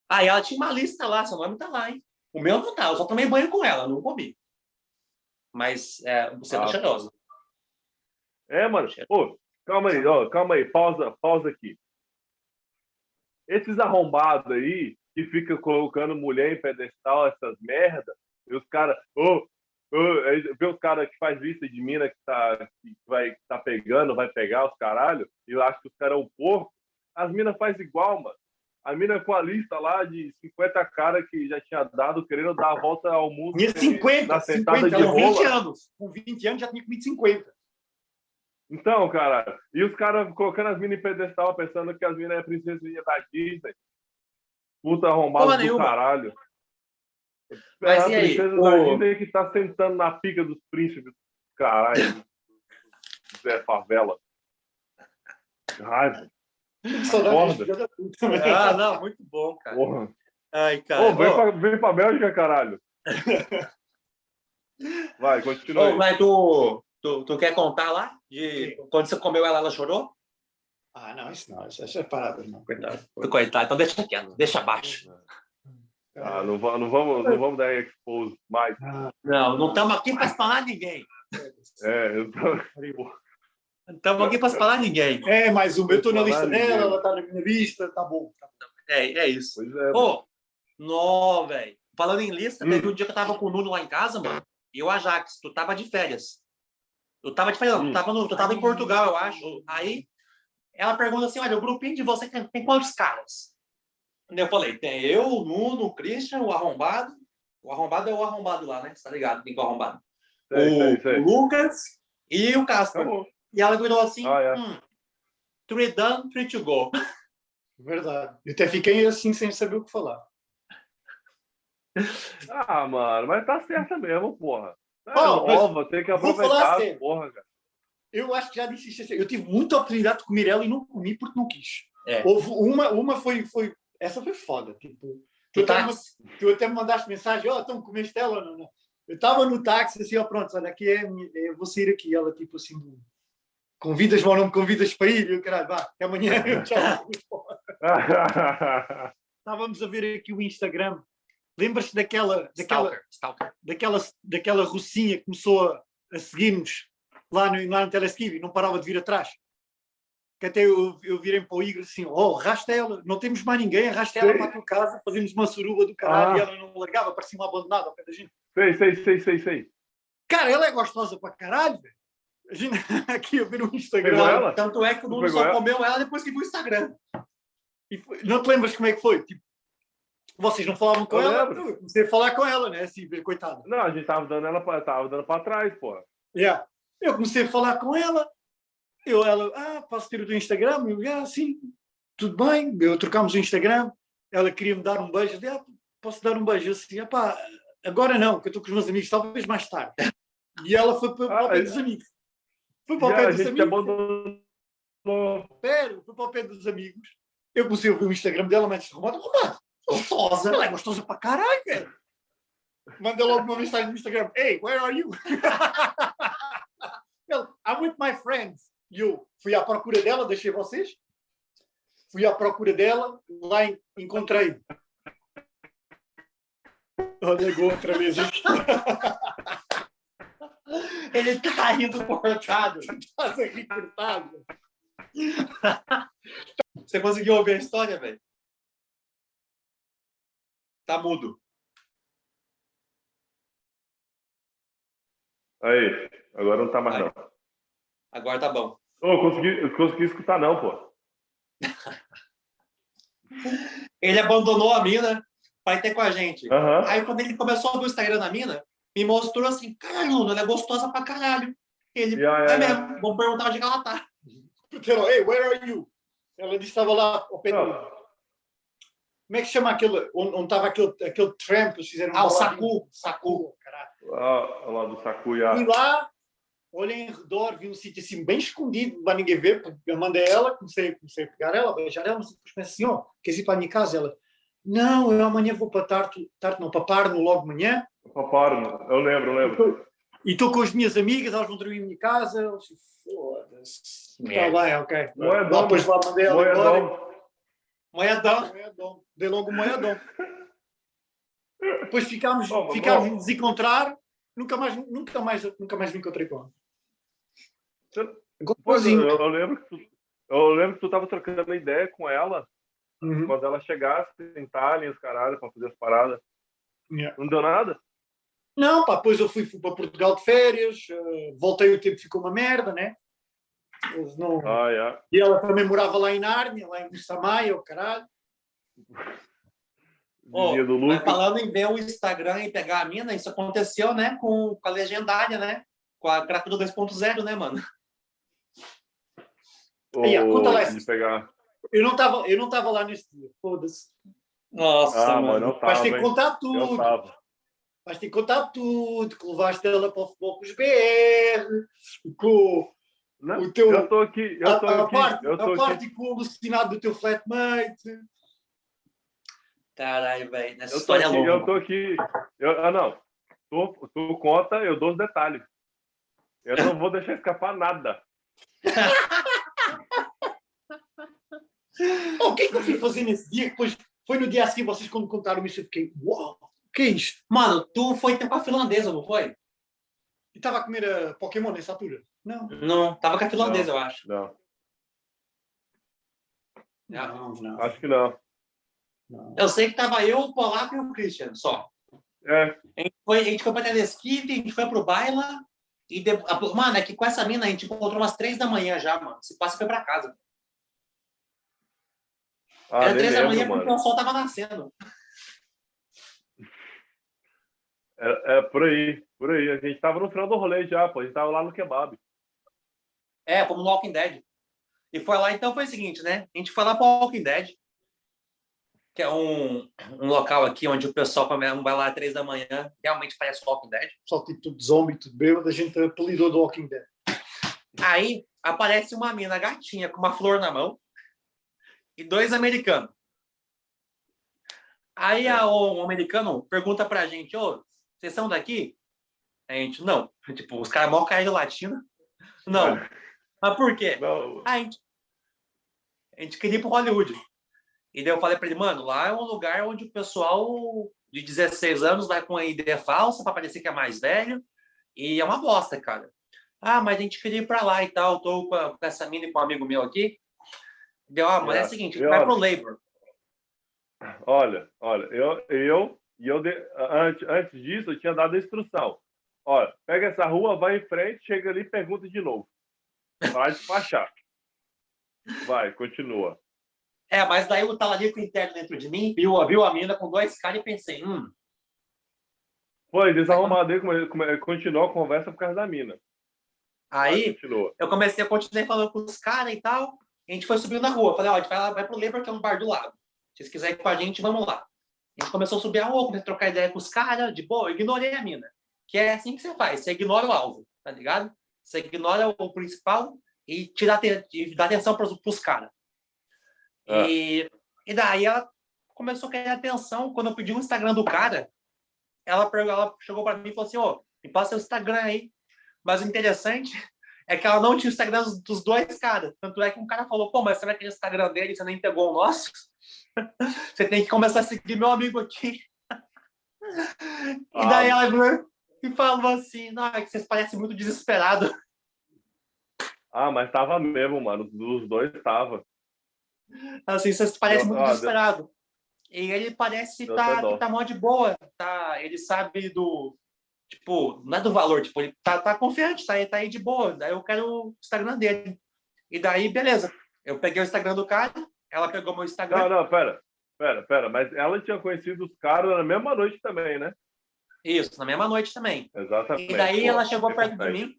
Ah, e ela tinha uma lista lá, seu nome tá lá, hein? O meu não tá, eu só tomei banho com ela, não comi. Mas é, você tá
Ah.
cheirosa.
É, mano. Ô, calma aí, ó, calma aí, pausa, pausa aqui. esses arrombados aí, que fica colocando mulher em pedestal, essas merda, e os caras, ô, ô, vê os caras que faz vista de mina que tá, que vai, que tá pegando, vai pegar os caralho, e eu acho que os caras é um porco, as minas faz igual, mano. A mina com a lista lá de 50 caras que já tinha dado, querendo dar a volta ao mundo.
Tinha 50,
na sentada
50,
de
com 20
rola.
anos. Com 20 anos já tinha comido 50.
Então, cara, e os caras colocando as minas em pedestal, pensando que as minas é princesinha da Disney. Puta arrombado
Porra
do
nenhuma.
caralho.
Mas
é a
e aí,
princesa
o-
da Disney que tá sentando na pica dos príncipes. Caralho. *laughs* Zé Favela. Que Raiva.
Ah, não, muito bom, cara.
Porra.
Ai, cara.
Ô, vem,
Ô,
pra, vem pra Bélgica, caralho. *laughs* Vai, continua
ô,
aí.
mas tu, tu, tu quer contar lá? De quando você comeu ela, ela chorou?
Ah, não, isso não. Isso, é parada, não. Coitado.
Coitado, então deixa quieto, deixa abaixo.
Ah, não, não vamos, não vamos dar expose mais.
Não, não estamos aqui para espanar ninguém.
É, eu tô...
Não estamos aqui para espanar ninguém.
É, mas o eu estou na lista dela, ela está na minha lista, tá bom. Tá bom.
É, é isso.
Pois é.
Pô, nó, velho. Falando em lista,
Hum.
teve um dia que eu tava com o Nuno lá em casa, mano. E o Ajax, tu tava de férias. Tu tava de férias, não, tu
Hum.
tava, no, tu tava em Portugal, eu acho. Aí ela pergunta assim: olha, o grupinho de você tem, tem quantos caras? E eu falei: tem eu, o Nuno, o Christian, o arrombado. O arrombado é o arrombado lá, né? Você tá ligado? Que é o arrombado?
Sei,
o,
sei, sei.
o Lucas e o Casper. E ela virou assim:
Ah, é.
hum, three done, three to go. *laughs*
Verdade. Eu até fiquei assim sem saber o que falar.
Ah, mano, mas tá certa mesmo, porra. É
mas
nova, tem que
falar
aproveitar,
sério.
porra, cara.
Eu acho que já disse isso. assim, Eu tive muita oportunidade de comer ela e não comi porque não quis.
É.
Houve uma, uma foi, foi. Essa foi foda. Tipo, tu, até, me- tu até me mandaste mensagem: Ó, então comeste ela ou não? não? Eu estava no táxi, assim, ó, pronto, olha, aqui é, eu vou sair aqui. Ela, tipo assim, convidas-me ou não me convidas para ir? Eu, caralho, vá, até amanhã *laughs* eu tchau. *laughs* Estávamos a ver aqui o Instagram. Lembras-te daquela, daquela,
Stalker, Stalker.
daquela, daquela russinha que começou a, a seguir-nos lá no, lá no Telesquive e não parava de vir atrás? Que até eu, eu virei para o Igor assim: oh, arrasta ela, não temos mais ninguém, arrasta ela para a tua casa, fazemos uma suruba do caralho
Ah.
e ela não largava, parecia uma abandonada ao pé da gente.
sei, sei, sei, sei, sei.
Cara, ela é gostosa para caralho, velho. A gente *laughs* aqui a ver no Instagram.
Tanto é que o Nuno
Pegou
só
ela?
comeu ela depois que viu o Instagram.
E foi- não te lembras como é que foi? Tipo, vocês não falavam com
Eu
ela?
lembro.
Eu comecei a falar com ela, né? Assim, coitada.
Não, a gente tava dando ela pra, tava dando pra trás, porra.
Yeah. Eu comecei a falar com ela. Eu, ela, ah, posso ter o teu Instagram? Eu, ah, sim, tudo bem. Eu trocámos o Instagram. Ela queria me dar um beijo. Eu disse, ah, posso dar um beijo? Eu disse, ah, pá, agora não, que eu estou com os meus amigos, talvez mais tarde. E ela foi para, para o
Ah,
pé
é.
dos amigos. Foi para o pé dos amigos. Espera, foi para o pé dos amigos. Eu comecei a ouvir o Instagram dela, mas disse, Romano, Romano, gostosa. Ela é gostosa para caralho, velho. Manda logo uma mensagem no Instagram. Hey, where are you? *laughs* Ela, I'm with my friends. E eu fui à procura dela, deixei vocês. Fui à procura dela, lá en- encontrei. Olha, ligou outra vez. *laughs*
Ele tá rindo cortado.
A rir cortado. *laughs*
Você conseguiu ouvir a história, velho? Tá mudo.
Aí, agora não tá mais
Aí.
não.
Agora tá bom.
Eu consegui, eu consegui escutar não, pô.
Ele abandonou a mina ir ter com a gente.
Aham.
Aí quando ele começou a ver o Instagram da mina, me mostrou assim, caralho, Nuno, ela é gostosa pra caralho. Ele,
ya,
é
ya.
mesmo, vamos perguntar onde que ela tá.
Ela, hey, where are you? Ela estava lá ao pé do...
Não.
Como é que chama aquele, onde, estava aquele, aquele tramp que eles fizeram?
Ah, o Sacu, Sacu.
Sacu, caralho.
Ah, lá do Sakuya.
Fui lá, olhei em redor, vi um sítio assim bem escondido, para ninguém ver, porque eu mandei ela, comecei, comecei a pegar ela, a beijar ela, mas depois pensei assim, ó, queres ir para a minha casa? Ela, não, eu amanhã vou para Tarto, Tarto não, para Parno logo de manhã,
Paparo, eu lembro, eu lembro.
e estou com as minhas amigas, elas vão dormir em minha casa, eu disse, foda-se, está bem, ok.
Moedão.
Depois lá mandei ela embora.
Moedão.
Moedão.
Moedão. Dei logo o moedão. Depois ficámos,
mas
ficámos
bom.
a desencontrar, nunca mais, nunca mais, nunca mais me encontrei com ela.
Pois, eu, eu lembro que tu, eu lembro que tu tava trocando ideia com ela
Uhum.
quando ela chegasse em Itália, os caralho, pra fazer as paradas.
Yeah.
Não deu nada?
Não, pá, depois eu fui, fui para Portugal de férias, eh, voltei, o tempo ficou uma merda, né? Não...
Ah, yeah.
E ela também morava lá em Nárnia, lá em Moçambique, o caralho. *laughs*
Do
mas falando em ver o Instagram e pegar a mina, isso aconteceu, né, com, com a legendária, né? Com a Cracuda 2.0, né, mano?
Aí, ó, conta lá essa
pegar.
Eu não estava eu não tava lá nesse dia, foda-se.
Nossa,
Ah,
mano.
Vais ter que contar tudo. Vais ter que contar tudo, que levaste ela para o futebol com os BR, com
Não,
o teu-
Eu tô aqui, eu tô
a, a
aqui,
parte,
eu
a
tô aqui.
parte com o alucinado do teu flatmate.
Caralho, velho. Essa
Eu
história é
aqui,
louca.
eu tô aqui. Eu, ah, não. Tu, tu conta, eu dou os detalhes. Eu não vou deixar escapar nada. *laughs* *laughs*
Oh, o que é que eu fui fazer nesse dia? Depois foi no dia a seguir, vocês quando contaram isso, eu fiquei, uau, o que é isto?
Mano, tu foi com a finlandesa, não foi?
E estava a comer a Pokémon nessa altura? Não.
Não, tava com a finlandesa, eu acho.
Não,
Não, não.
acho que não.
não.
Eu sei que tava eu, o Polaco e o Christian, só.
É,
A gente foi, a gente foi pra Telesquipe, a gente foi pro Baila. E de... a- Mano, é que com essa mina a gente encontrou umas três da manhã já, mano. Se passa foi pra casa.
Ah,
Era três da manhã porque o sol tava nascendo. *laughs*
É, é por aí, por aí. A gente tava no final do rolê já, pô. A gente tava lá no kebab.
É, fomos no Walking Dead. E foi lá, então foi o seguinte, né? A gente foi lá pro Walking Dead, que é um, um local aqui onde o pessoal come- vai lá às três da manhã, realmente parece Walking Dead.
Só tipo tudo zombie, tudo bêbado, a gente apelidou do Walking Dead.
Aí aparece uma mina gatinha com uma flor na mão e dois americanos. Aí a- o americano pergunta pra gente, ô, vocês são daqui? A gente, não. *laughs* Tipo, os caras mal caem de latina. Não. Mas por quê?
Não,
Ah, a gente, a gente queria ir pro Hollywood. E daí eu falei pra ele, mano, lá é um lugar onde o pessoal de 16 anos vai com a ID falsa pra parecer que é mais velho. E é uma bosta, cara. Ah, mas a gente queria ir pra lá e tal. Tô com, a- com essa mina e com um amigo meu aqui. Deu, ah, mas é, o seguinte,
e
gente vai pro Labor.
Olha, olha, eu, eu e eu de- antes, antes disso eu tinha dado a instrução. Olha, pega essa rua, vai em frente, chega ali e pergunta de novo. Vai despachar. Vai, continua.
É, mas daí o talarico interno dentro de mim viu, viu a mina com dois caras e pensei, hum,
Foi, desarrumado aí, continuou a conversa por causa da mina.
Aí
continua.
eu comecei a continuar falando com os caras e tal. A gente foi subindo na rua. Falei, ó, a gente vai, lá, vai pro Labor, que é um bar do lado. Se vocês quiserem ir com a gente, vamos lá. A gente começou a subir a rua, comecei a trocar ideia com os caras, de boa, eu ignorei a mina. Que é assim que você faz, você ignora o alvo, tá ligado? Você ignora o principal e tira e dá atenção pros, pros caras.
Ah.
E, e daí ela começou a querer atenção. Quando eu pedi o Instagram do cara, ela, ela chegou para mim e falou assim: Ô, me passa seu Instagram aí. Mas o interessante é que ela não tinha o Instagram dos- dois caras. Tanto é que um cara falou: pô, mas será que é o Instagram dele você nem pegou o nosso? *laughs* você tem que começar a seguir meu amigo aqui. e daí ela virou e falou assim: não, é que vocês parecem muito desesperados.
Ah, mas tava mesmo, mano. Dos dois tava.
Assim, vocês parecem muito
ah, deu-
desesperados. E ele parece
Deu
tá, que tá mó de boa. Tá, ele sabe do. Tipo, não é do valor, tipo, ele tá, tá confiante, tá, aí- tá aí de boa. Daí eu quero o Instagram dele. E daí, beleza. Eu peguei o Instagram do cara, ela pegou meu Instagram.
Não, não, pera. Pera, pera. Mas ela tinha conhecido os caras na mesma noite também, né?
Isso, na mesma noite também.
Exatamente.
E daí
Pô,
ela chegou perto de mim,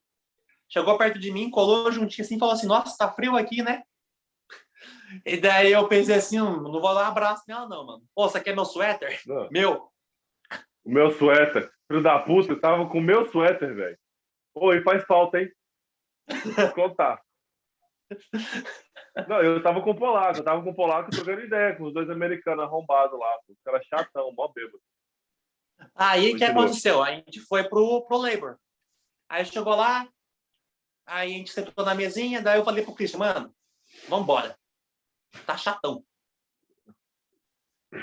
chegou perto de mim, colou juntinho assim e falou assim: Nossa, tá frio aqui, né? E daí eu pensei assim: "Hum, Não vou dar um abraço nela, não, mano. Pô, você quer meu suéter?
Não.
Meu.
O meu suéter. Filho da puta, eu tava com o meu suéter, velho. Oi, faz falta, hein? Vou contar. Não, eu tava com o polaco, eu tava com o polaco trocando ideia com os dois americanos arrombados lá. Os caras chatão, mó bêbado.
Aí o que aconteceu? A gente foi pro, pro Labor. Aí chegou lá, aí a gente sentou na mesinha, daí eu falei pro Christian, mano, vambora. Tá chatão.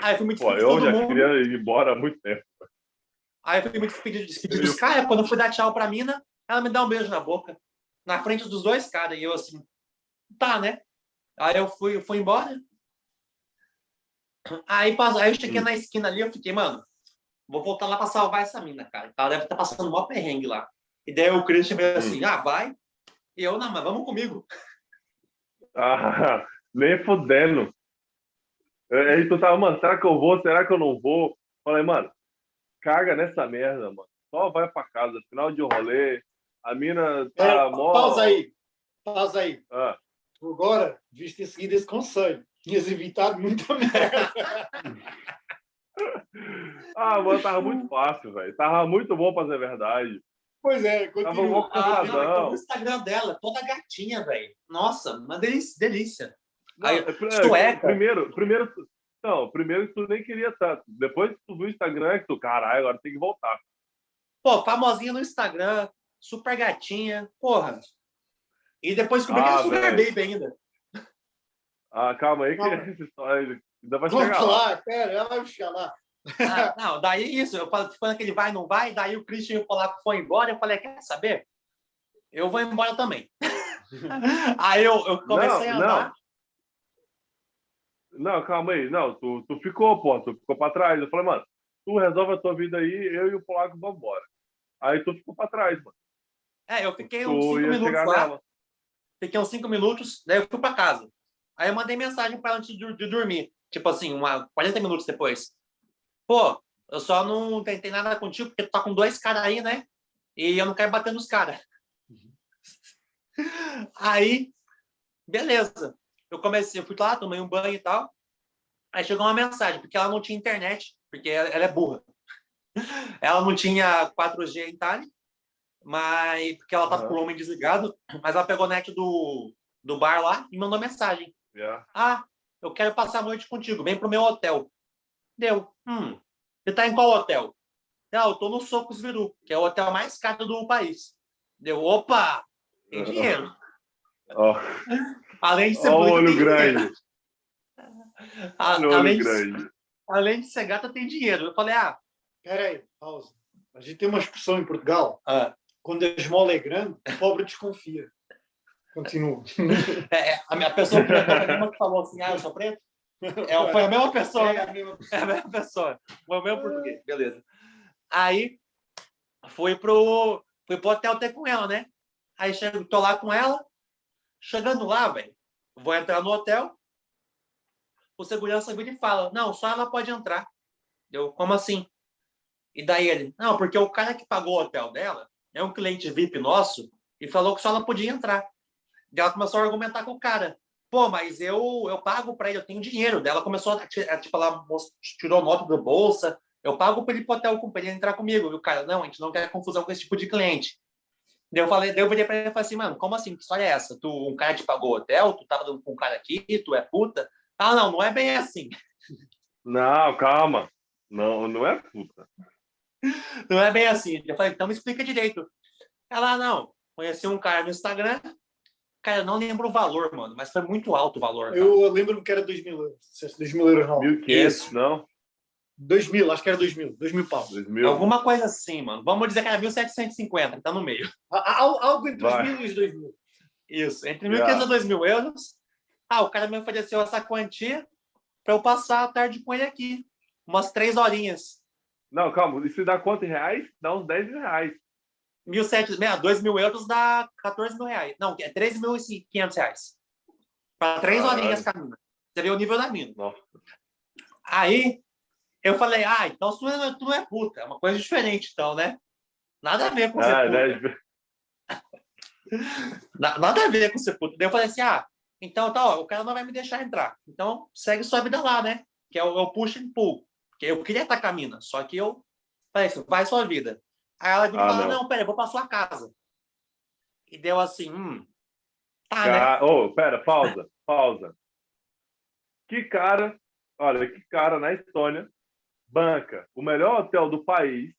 Aí eu fui me
Pô, eu já
mundo.
queria ir embora há muito tempo.
Aí eu fui me despedir, despedir dos caras. Quando eu fui dar tchau pra mina, ela me dá um beijo na boca. Na frente dos dois caras. E eu assim, tá, né? Aí eu fui, eu fui embora. Aí, pass- aí eu cheguei na esquina ali, eu fiquei, mano, vou voltar lá pra salvar essa mina, cara. Ela deve estar passando o maior perrengue lá. E daí o Christian veio assim, ah, vai. E eu, não, mas vamos comigo.
Ah, nem fudendo. É, Aí tu tava, mano, será que eu vou? Será que eu não vou? Falei, mano, caga nessa merda, mano. Só vai pra casa, final de rolê. A mina tá
É,
mó.
pausa aí. Pausa aí.
Ah,
agora devias ter seguido esse conselho. Tinhas evitado muita merda. *laughs*
ah, mano, tava muito fácil, velho. Tava muito bom pra ser verdade.
Pois é,
Tava
continua.
mó
Ah,
casadão.
não, o Instagram dela, toda gatinha, velho. Nossa, uma delícia. delícia.
Não,
Aí,
é, é. Primeiro, primeiro, não, primeiro que tu nem queria tanto. Depois que tu viu o Instagram, é que tu, caralho, agora tem que voltar.
Pô, famosinha no Instagram, super gatinha, porra. E depois descobri que
Ah,
era super
velho.
baby ainda.
Ah, calma aí que
Calma.
essa história ainda vai
Vamos
chegar lá.
lá, pera, ela vai buscar lá.
Ah, não, daí isso, eu falei falando que ele vai, não vai, daí o Christian e o Polaco foi embora, eu falei, quer saber? Eu vou embora também. *laughs* Aí eu, eu comecei
Não,
a andar.
Não, calma aí. Não, tu, tu ficou, pô, tu ficou pra trás. Eu falei, mano, tu resolve a tua vida aí, eu e o Polaco vamos embora. Aí tu ficou pra trás, mano.
É, eu fiquei uns
Tu
cinco
ia
minutos
chegar
lá,
nela.
fiquei uns cinco minutos, daí eu fui pra casa. Aí eu mandei mensagem pra ela antes de, de dormir, tipo assim, uma 40 minutos depois. Pô, eu só não tentei nada contigo porque tu tá com dois caras aí, né? E eu não quero bater nos caras. *laughs* Aí, beleza. Eu comecei, eu fui lá, tomei um banho e tal. Aí chegou uma mensagem, porque ela não tinha internet, porque ela, ela é burra. *laughs* Ela não tinha 4G em Itália, mas porque ela tava
Aham.
com o homem desligado, mas ela pegou a net do, do bar lá e mandou mensagem.
Yeah.
Ah, eu quero passar a noite contigo, vem pro meu hotel. Deu. Hum, você tá em qual hotel? Não, eu tô no Socos Viru, que é o hotel mais caro do país. Deu, opa, tem dinheiro.
Ó,
Além de ser
ó o
bonita,
olho
tem
grande. *laughs*
A-
olho
além, de,
grande.
além de ser gata, tem dinheiro. Eu falei, ah,
Pera aí, pausa. A gente tem uma expressão em Portugal.
ah,
Quando a esmola é grande, o pobre desconfia. Continua. *laughs*
é, é, a minha pessoa preta que falou assim, ah, eu sou preto? É, foi a mesma pessoa,
É a mesma
É a mesma pessoa. Foi o mesmo português. Beleza. Aí, fui pro, fui pro hotel ter com ela, né? Aí, chego, tô lá com ela. Chegando lá, velho, vou entrar no hotel. O segurança vira e fala, não, só ela pode entrar. Eu, como assim? E daí ele, não, porque o cara que pagou o hotel dela é um cliente VIP nosso e falou que só ela podia entrar. Daí ela começou a argumentar com o cara. Pô, mas eu, eu pago para ele, eu tenho dinheiro. Daí ela começou a, ti- a, tipo, ela tirou nota da bolsa. Eu pago para ele ir pro hotel pra ele entrar comigo. E o cara, não, a gente não quer confusão com esse tipo de cliente. Daí eu falei, daí eu virei para ele e falei assim, mano, como assim? Que história é essa? Tu, um cara te pagou o hotel, tu tava dando com um cara aqui, tu é puta? Ah, não, não é bem assim.
Não, calma. Não, não é puta.
Não é bem assim. Eu falei, então me explica direito. Ela, não, conheci um cara no Instagram. Cara, eu não lembro o valor, mano, mas foi muito alto o valor. cara.
Eu lembro-me que era 2 mil euros. Disseste 2 mil euros, não.
1.500,
Isso.
não?
2 mil, acho que era 2 mil. 2 mil pau.
2.000.
Alguma coisa assim, mano. Vamos dizer que era 1.750, tá no meio.
Há Algo entre os
Vai.
mil e os 2 mil.
Isso, entre
Yeah.
1.500 e 2.000 euros. Ah, o cara me ofereceu essa quantia para eu passar a tarde com ele aqui. Umas três horinhas.
Não, calma. Isso dá quanto em reais? Dá uns 10 mil reais.
1.700, 2 mil euros dá 14 mil reais. Não, é 13.500 reais. Para três horinhas, Camila. Você vê o nível da mina.
Nossa.
Aí, eu falei, ah, então tu, não- tu não é puta. É uma coisa diferente, então, né? Nada a ver com ser
Ah,
puta.
né? *laughs*
Na- Nada a ver com ser puta. Daí eu falei assim, ah, então tá, ó, o cara não vai me deixar entrar. Então segue sua vida lá, né? Que é o, é o push and pull. Porque eu queria estar com a mina, só que eu falei assim, vai sua vida. Aí ela me
Ah,
fala,
não.
não. pera, eu vou pra sua casa. E deu assim, hum, tá, né?
Ô, pera, pausa, pausa. Que cara, olha, que cara na Estônia banca o melhor hotel do país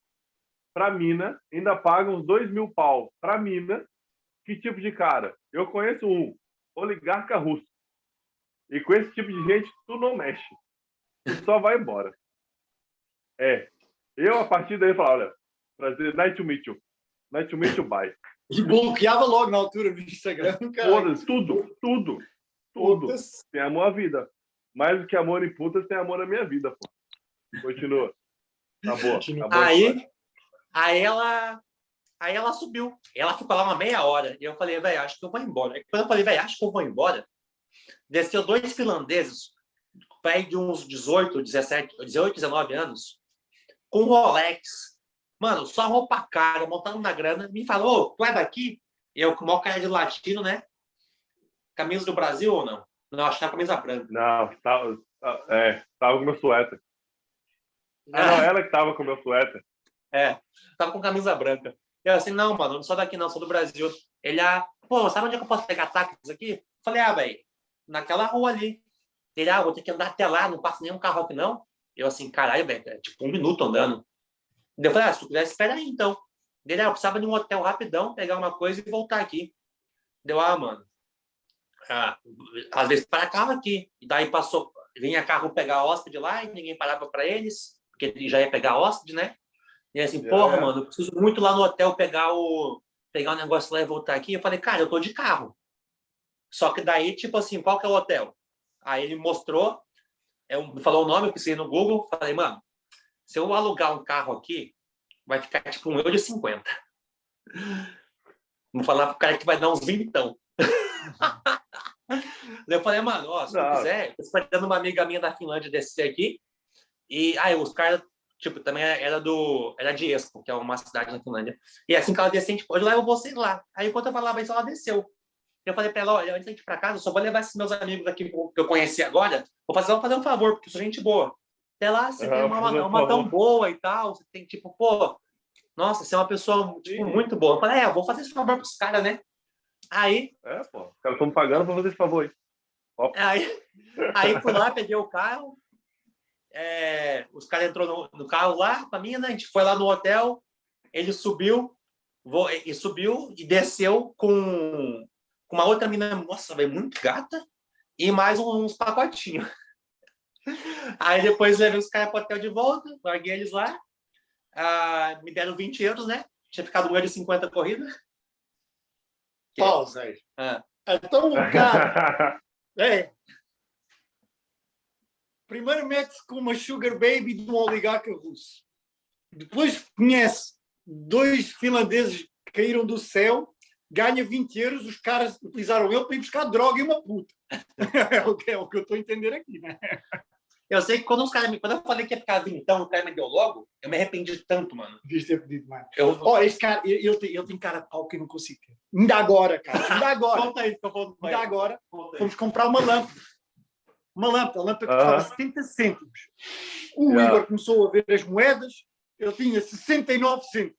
pra mina, ainda paga uns dois mil pau pra mina. Que tipo de cara? Eu conheço um, oligarca russo. E com esse tipo de gente, tu não mexe. Tu só vai embora. É. Eu, a partir daí, falo, olha, prazer, night to meet you. Night to meet you, bye.
E bloqueava logo na altura no Instagram. *laughs* cara.
Tudo, tudo, tudo.
Foda-se.
Tem amor à vida. mais do que amor em putas, tem amor na minha vida, pô. Continua. Tá. Tá a
Aí, aí ela. Aí ela subiu. Ela ficou lá uma meia hora. E eu falei, velho, acho que eu vou embora. Aí Quando eu falei, velho, acho que eu vou embora, desceu dois finlandeses, pai de uns 18, 17, 18, 19 anos, com Rolex. Mano, só roupa cara, montando na grana. Me falou, "Ô, tu é daqui? Eu com o maior cara de latino, né? Camisa do Brasil ou não? Não, acho que é camisa branca.
Não, tava, é, tava com meu suéter. Ah, não, ela que tava com meu suéter.
É, tava com camisa branca. Eu assim, não, mano, não sou daqui não, sou do Brasil. Ele, ah, pô, sabe onde é que eu posso pegar táxis aqui? Falei, ah, velho, naquela rua ali. Ele, ah, vou ter que andar até lá, não passa nenhum carro aqui não. Eu assim, caralho, velho, é tipo um minuto andando. Eu falei, ah, se tu quiser, espera aí então. Ele, ah, eu precisava de um hotel rapidão, pegar uma coisa e voltar aqui. Deu, ah, mano, ah, às vezes para carro aqui. E daí passou, vinha carro pegar hóspede lá e ninguém parava para eles, porque ele já ia pegar hóspede, né? E assim,
Já
porra,
é.
mano, eu preciso muito lá no hotel pegar o pegar o negócio lá e voltar aqui. Eu falei, cara, eu tô de carro. Só que daí, tipo assim, qual que é o hotel? Aí ele mostrou, eu, falou o nome, eu pensei no Google, falei, mano, se eu alugar um carro aqui, vai ficar tipo um euro e cinquenta. Vou falar pro cara que vai dar uns vintão. *laughs* Daí eu falei, mano, ó, se
Não.
quiser, tô esperando uma amiga minha da Finlândia descer aqui. E aí os caras, tipo, também era do. Era de Espoo, que é uma cidade na Finlândia. E assim que ela descer, a gente pode vou sei lá. Aí enquanto eu falava isso, ela desceu. Eu falei pra ela, olha, antes de ir pra casa, eu só vou levar esses meus amigos aqui que eu conheci agora. Vou fazer, vou fazer um favor, porque eu sou gente boa. Até lá, você tem
Aham,
uma,
fazer um
uma tão boa e tal. Você tem, tipo, pô, nossa, você é uma pessoa tipo, muito boa. Eu falei, é, eu vou fazer esse favor pros caras, né? Aí,
É, pô. Os caras estão me pagando pra fazer esse favor aí.
Aí, aí fui lá, peguei o carro. É, os caras entrou no, no carro lá com a minha, né? A gente foi lá no hotel. Ele subiu, vo- e subiu e desceu com, com uma outra menina, nossa, velho, muito gata, e mais uns pacotinhos. *laughs* Aí depois levei os caras pro hotel de volta, larguei eles lá. ah, me deram 20 euros, né? Tinha ficado 1 euro e 50 corrida.
Pausa aí.
Ah.
Então o cara. É. *laughs* Primeiro mete-se com uma sugar baby de um oligarca russo. Depois conhece dois finlandeses que caíram do céu, ganha 20 euros, os caras utilizaram ele para ir buscar droga e uma puta. *laughs* É o que, é o que eu estou a entender aqui, né?
Eu sei que quando os caras me. Quando eu falei que ia ficar vintão, o cara me deu logo, eu me arrependi tanto, mano.
Devias ter pedido mais.
Eu,
Ó, este cara, ele, ele tem, ele tem cara de pau que eu não consigo. Ainda agora, cara. Ainda agora. *laughs*
Conta aí, eu vou.
Ainda agora.
Conta aí.
fomos comprar uma lâmpada. Uma lâmpada, a lâmpada
Aham.
custava 70 cêntimos. O
Yeah.
Igor começou a ver as moedas, ele tinha 69 cêntimos.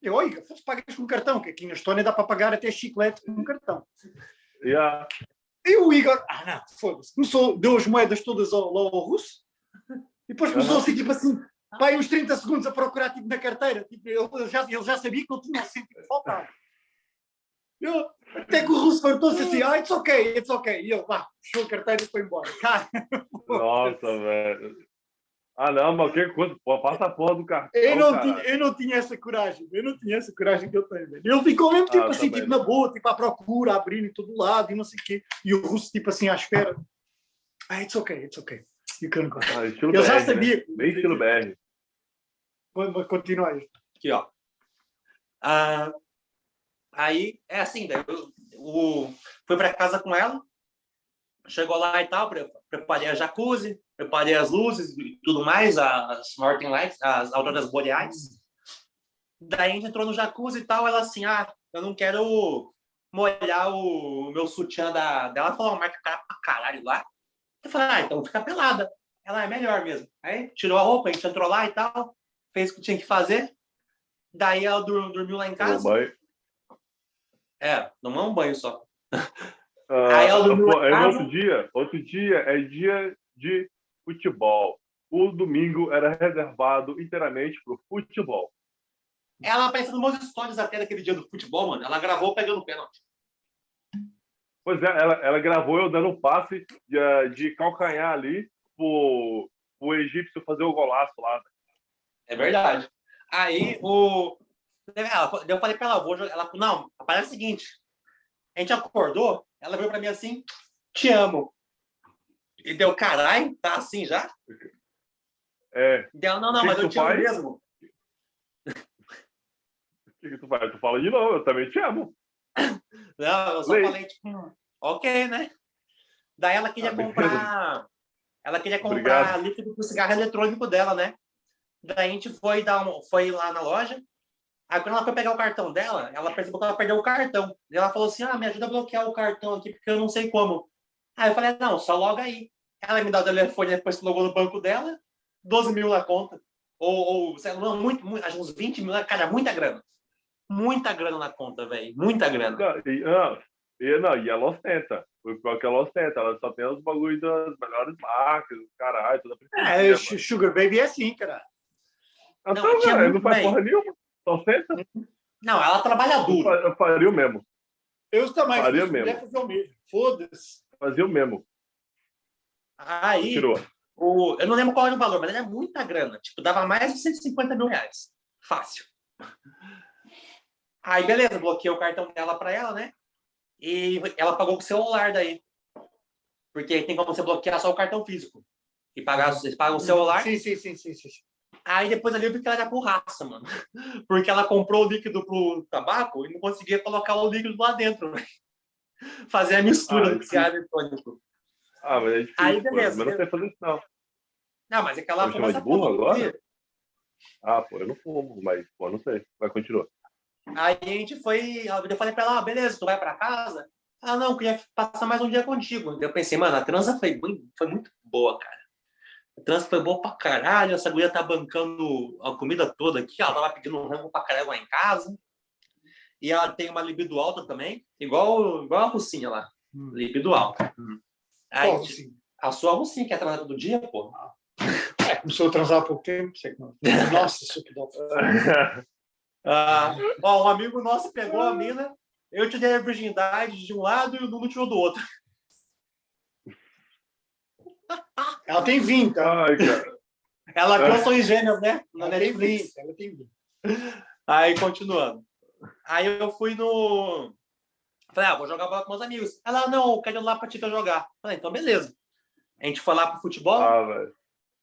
Eu, ó, Igor, fosse pagas com cartão, que aqui na Estónia dá para pagar até chiclete com cartão.
yeah.
E o Igor, ah não, foda-se, começou, deu as moedas todas ao, ao russo, e depois começou
Aham.
assim, tipo assim, vai uns 30 segundos a procurar tipo, na carteira. Tipo, ele, já, ele já sabia que ele tinha cêntimo que faltava. Eu, até que o russo fartou-se assim, ah, it's ok, it's ok. E ele, vá, fechou a carteira e foi embora. *laughs* Cara,
Nossa, velho. Ah, não, mas que coisa. Pô, passa a porra do cartão.
eu não,
caralho.
tinha, eu não tinha essa coragem, eu não tinha essa coragem que eu tenho. velho. Ele ficou mesmo tipo
Ah,
assim, tipo na boa, tipo à procura, abrindo em todo lado e não sei o quê. E o russo tipo assim à espera. Ah, it's ok, it's ok. You can go.
Ah,
Eu já
BR, né?
sabia.
Bem estilo BR.
Vou, vou continuar isto.
Aqui, ó. Ah, aí, é assim, daí eu, o, fui para casa com ela, chegou lá e tal, pre- preparei a jacuzzi, preparei as luzes e tudo mais, as Northern Lights, as auroras boreais. Daí a gente entrou no jacuzzi e tal, ela assim, ah, eu não quero molhar o meu sutiã da, dela, Ela falou, marca cara pra caralho lá. Eu falei, ah, então fica pelada. Ela é melhor mesmo. Aí tirou a roupa, a gente entrou lá e tal, fez o que tinha que fazer. Daí ela dormiu lá em casa.
banho.
É, tomou um banho só.
Ah, *laughs*
Aí ela dormiu
pô,
casa.
outro dia, outro dia é dia de futebol. O domingo era reservado inteiramente para o futebol.
Ela apareceu nos meus stories até daquele dia do futebol, mano. Ela gravou pegando pênalti.
Pois é, ela, ela gravou eu dando um passe de, eh, de calcanhar ali pro, pro egípcio fazer o golaço lá.
É verdade. Aí o. Ela, eu falei pra ela, vou jogar. Ela não, parece o seguinte. A gente acordou, ela veio pra mim assim, te amo. E deu, caralho, tá assim já?
É.
Deu, não, não,
Que
mas
que
eu te amo
faz?
mesmo.
O *laughs* que, que tu faz? Tu fala de novo, eu também te amo. *laughs*
Não, eu só
Lei.
falei, tipo, ok, né? Daí ela queria
Ah,
comprar. Ela queria comprar
Obrigado.
líquido pro cigarro eletrônico dela, né? Daí a gente foi, dar um, foi lá na loja. Aí quando ela foi pegar o cartão dela, ela percebeu que ela perdeu o cartão. E ela falou assim: ah, me ajuda a bloquear o cartão aqui, porque eu não sei como. Aí eu falei, não, só loga aí. Ela me dá o telefone, depois que logou no banco dela, 12 mil na conta. Ou, ou sei lá, muito, muito, acho uns 20 mil, cara, muita grana. Muita grana na conta, velho. Muita grana.
Não, e, não, e, não, e ela ostenta. O pior que ela ostenta. Ela só tem os bagulhos das melhores marcas, caralho, toda
É, Sugar Baby é assim, cara.
não,
Então,
tinha
velho, não faz porra nenhuma. Ostenta.
Não, ela trabalha duro.
Eu faria o mesmo.
Eu também.
Faria mesmo.
fazer o mesmo. Foda-se.
Fazia o mesmo.
Aí,
Tirou.
o, eu não lembro qual era o valor, mas era muita grana. Tipo, dava mais de 150 mil reais. Fácil. Aí, beleza, bloqueei o cartão dela para ela, né? E ela pagou com o celular daí. Porque tem como você bloquear só o cartão físico. E pagar, você paga o celular.
Sim, sim, sim, sim, sim.
Aí depois ali eu vi que ela era burraça, mano. Porque ela comprou o líquido pro tabaco e não conseguia colocar o líquido lá dentro. velho. Fazer a mistura
Ah,
do cigarro eletrônico.
Ah, mas é difícil.
Aí,
pô.
beleza.
Mas não sei fazer isso, não.
Não, mas é que ela
Vou chamar de burro agora? Ah, pô, eu não fumo, mas, pô, não sei. Vai, continua.
Aí a gente foi. Eu falei pra ela, ah, beleza, tu vai pra casa? Ah, não, queria passar mais um dia contigo. Eu pensei, mano, a transa foi, foi muito boa, cara. A transa foi boa pra caralho. Essa guria tá bancando a comida toda aqui. Ela tava pedindo um rango pra caralho lá em casa. E ela tem uma libido alta também, igual, igual a Rucinha lá.
Hum.
Libido alta. Aí,
Qual, sim?
a sua Rucinha, que é transa todo dia, pô.
É, começou a transar há pouco tempo. Que não. Nossa, isso que dá. *laughs*
Ah, ó, um amigo nosso pegou a mina, eu te dei a virgindade de um lado e o Nuno tirou do outro.
Ela tem 20, tá?
Ai, cara.
Ela viu ações gêmeas, né? Na
Ela tem
Netflix.
20. Ela tem 20.
Aí, continuando. Aí eu fui no. Falei, ah, vou jogar bola com meus amigos. Ela, não, eu quero ir lá pra Tita jogar. Falei, então beleza. A gente foi lá pro futebol.
Ah, velho.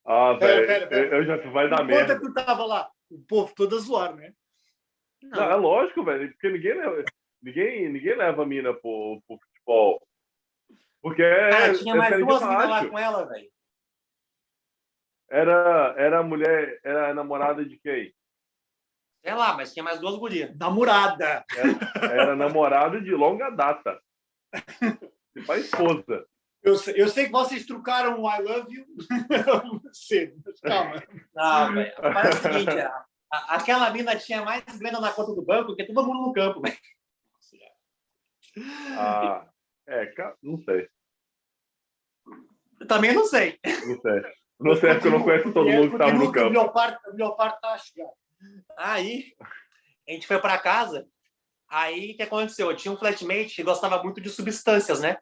Ah, velho.
pera, pera.
Eu já vai dar
Enquanto
merda.
tu tava lá, o povo todo zoar, né?
Não, é lógico, velho. Porque ninguém leva, ninguém, ninguém leva a mina pro, pro futebol. Porque é.
Cara, tinha
é
mais
de
duas minas lá com ela, velho.
Era, era a mulher, era a namorada de quem?
Sei lá, mas tinha mais duas gurias.
Namorada.
Era namorada de longa data. Tipo a esposa.
Eu sei, eu sei que vocês trocaram o I love you *laughs* cedo, calma.
Não, velho. Parece o seguinte, a- a- aquela mina tinha mais grana na conta do banco que todo mundo no campo, velho.
Ah, é, não sei.
Eu também não sei.
Não sei. Não sei porque eu não conheço todo mundo que tava no campo.
melhor parte, a melhor parte a chegar.
Aí, a gente foi pra casa. Aí, o que aconteceu? Eu tinha um flatmate que gostava muito de substâncias, né?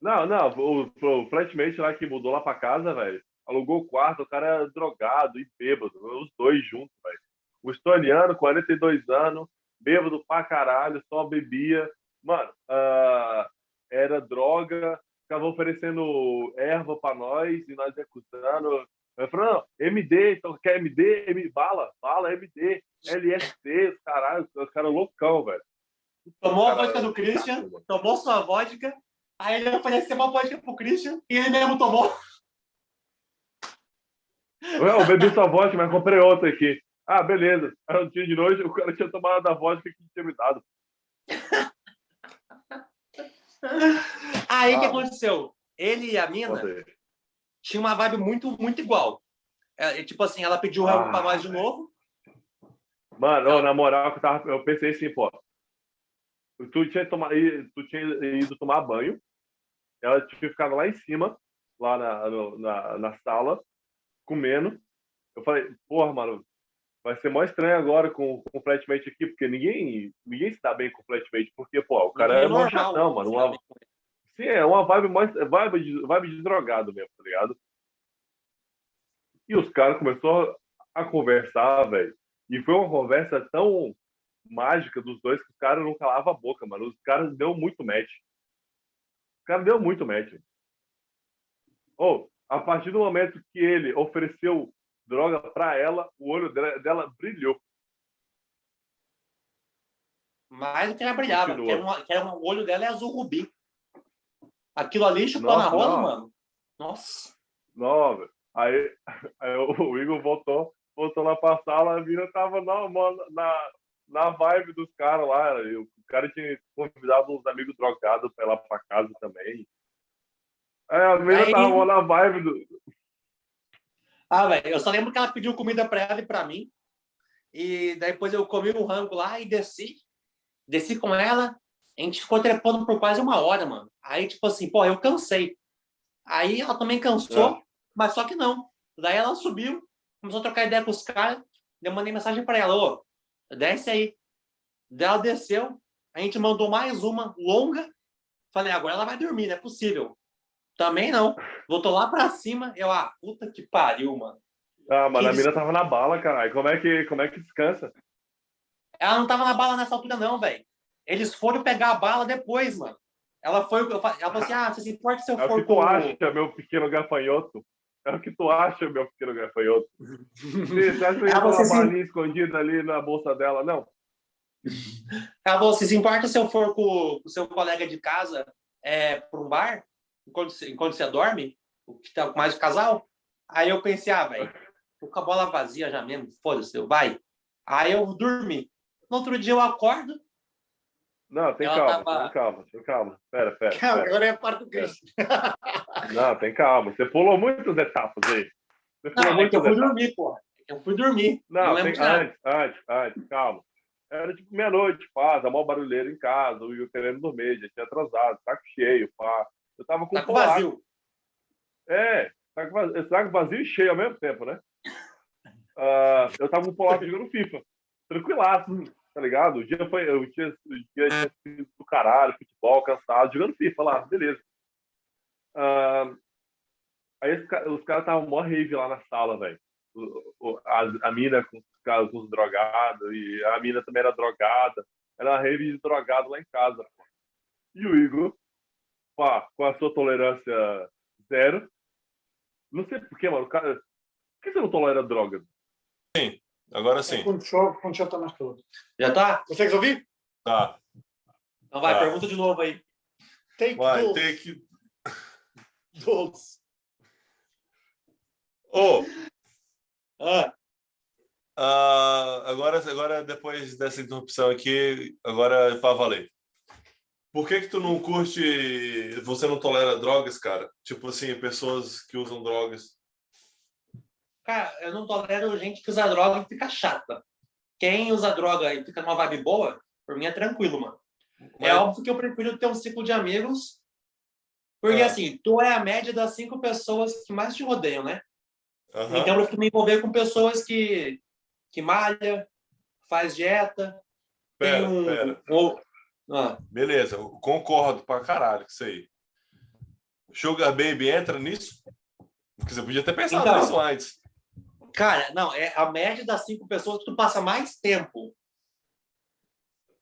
Não, não, o, o flatmate lá que mudou lá pra casa, velho, alugou o quarto, o cara era drogado e bêbado, os dois juntos, velho. O estoniano, 42 anos, bêbado pra caralho, só bebia. Mano, ah, era droga, ficava oferecendo erva pra nós e nós recusando. Eu falei, não, MD, então quer MD? M, bala, bala, MD, LSD, os caralho, os caras loucão, velho.
Tomou a
Cara,
vodka do Christian,
mano.
tomou sua vodka. Aí ele ofereceu uma vodka pro Christian e ele mesmo tomou.
Eu bebi sua vodka, mas comprei outra aqui. Ah, beleza. Aí um dia de noite, o cara tinha tomado da vodka que tinha me dado.
Aí o que
Ah.
aconteceu? Ele e a mina tinham uma vibe muito, muito igual. É, tipo assim, ela pediu
Ah,
pra nós de novo.
Mano, ô, na moral, que eu, tava, eu pensei assim, pô. Tu tinha, tomado, tu tinha ido tomar banho, ela tinha ficado lá em cima, lá na, na, na sala, comendo. Eu falei, porra, mano, vai ser mó estranho agora com, com o flatmate aqui, porque ninguém, ninguém se dá bem com o flatmate, porque, pô, o cara
Ninguém
é
normal,
chatão, mano. Uma? Sim, é uma vibe, mais, vibe, de, vibe de drogado mesmo, tá ligado? E os caras começaram a conversar, velho. E foi uma conversa tão mágica dos dois que os caras não calavam a boca, mano. Os caras deu muito match. Os caras deu muito match. Ou, a partir do momento que ele ofereceu droga para ela, o olho dela, dela brilhou.
Mais do que ela brilhava, que era uma- que era uma- o olho dela é azul rubi. Aquilo ali chupou na rola, mano. Nossa.
Não. Aí, aí o Igor voltou, voltou lá pra sala, a mina tava na, na, na vibe dos caras lá. O cara tinha convidado uns amigos drogados pra ir lá pra casa também. Aí a mina
Aí-
tava na vibe do.
Ah, velho, eu só lembro que ela pediu comida pra ela e pra mim. E daí depois eu comi um rango lá e desci. Desci com ela. A gente ficou trepando por quase uma hora, mano. Aí, tipo assim, pô, eu cansei. Aí ela também cansou, mas só que não. Daí ela subiu, começou a trocar ideia com os caras. Eu mandei mensagem pra ela, ô, desce aí. Daí ela desceu, a gente mandou mais uma longa. Falei, agora ela vai dormir, não é possível. Também não. Voltou lá pra cima, eu, ah, puta que pariu, mano.
Ah, mas a
Que
mina tava na bala, caralho. Como é que, como é que descansa?
Ela não tava na bala nessa altura, não, velho. Eles foram pegar a bala depois, mano. Ela foi. Ela falou assim: ah, você se importa se eu
É o
for
que tu
com.
acha, meu pequeno gafanhoto? É o que tu acha, meu pequeno gafanhoto? *laughs* Você acha que uma
sim.
balinha escondida ali na bolsa dela? Não.
Ela falou: você se importa se eu for com o seu colega de casa é, para um bar, enquanto você, enquanto você dorme, o que tá com mais o casal? Aí eu pensei: ah, velho, tô com a bola vazia já mesmo, foda-se, vai. Aí eu dormi. No outro dia eu acordo,
Não, tem calma,
tava-
tem calma, tem calma. Pera, pera. *laughs*
Calma,
pera.
agora é a parte do Cristo.
Não, tem calma. Você pulou muitas etapas aí. Você pulou
não, é que eu fui
etapas.
dormir, porra. Eu fui dormir. Não,
Não, tem, antes, antes, antes, calma. Era tipo meia-noite, pá, tá mó barulheiro em casa, o querendo dormir, já tinha atrasado, saco cheio, pá. Eu tava com
Tá com vazio.
É, saco vazio, saco vazio e cheio ao mesmo tempo, né? Ah, eu tava com o polaco jogando FIFA. Tranquilaço, tá ligado? O dia foi. O dia, o dia tinha sido do caralho, futebol, cansado, jogando FIFA lá, beleza. Ah, aí os caras estavam mó rave lá na sala, velho. A, a mina com os caras com os drogados, e a mina também era drogada. Era uma rave de drogado lá em casa. pô. E o Igor, pá, com a sua tolerância zero. Não sei porquê, mano. o Cara, por que você não tolera droga?
Agora sim.
Quando chove, quando chove está mais calor.
Já tá?
Consegues ouvir?
Tá.
Então vai,
Tá.
pergunta de novo aí.
Take
Vai
12.
ter que.
12.
Ô,
Ah,
ah, agora, agora, depois dessa interrupção aqui, agora é pra valer. Por que que tu não curte, você não tolera drogas, cara? Tipo assim, pessoas que usam drogas.
cara, eu não tolero gente que usa droga e fica chata. Quem usa droga e fica numa vibe boa, por mim é tranquilo, mano. É
Mas-
óbvio que eu prefiro ter um ciclo de amigos, porque
Ah.
assim, tu é a média das cinco pessoas que mais te rodeiam, né?
Aham.
Então eu prefiro me envolver com pessoas que, que malha, faz dieta,
Pera,
tem um...
pera.
Ah,
Beleza, eu concordo pra caralho com isso aí. Sugar Baby entra nisso? Porque você podia ter pensado
Então.
nisso antes.
cara, não, é a média das cinco pessoas que tu passa mais tempo.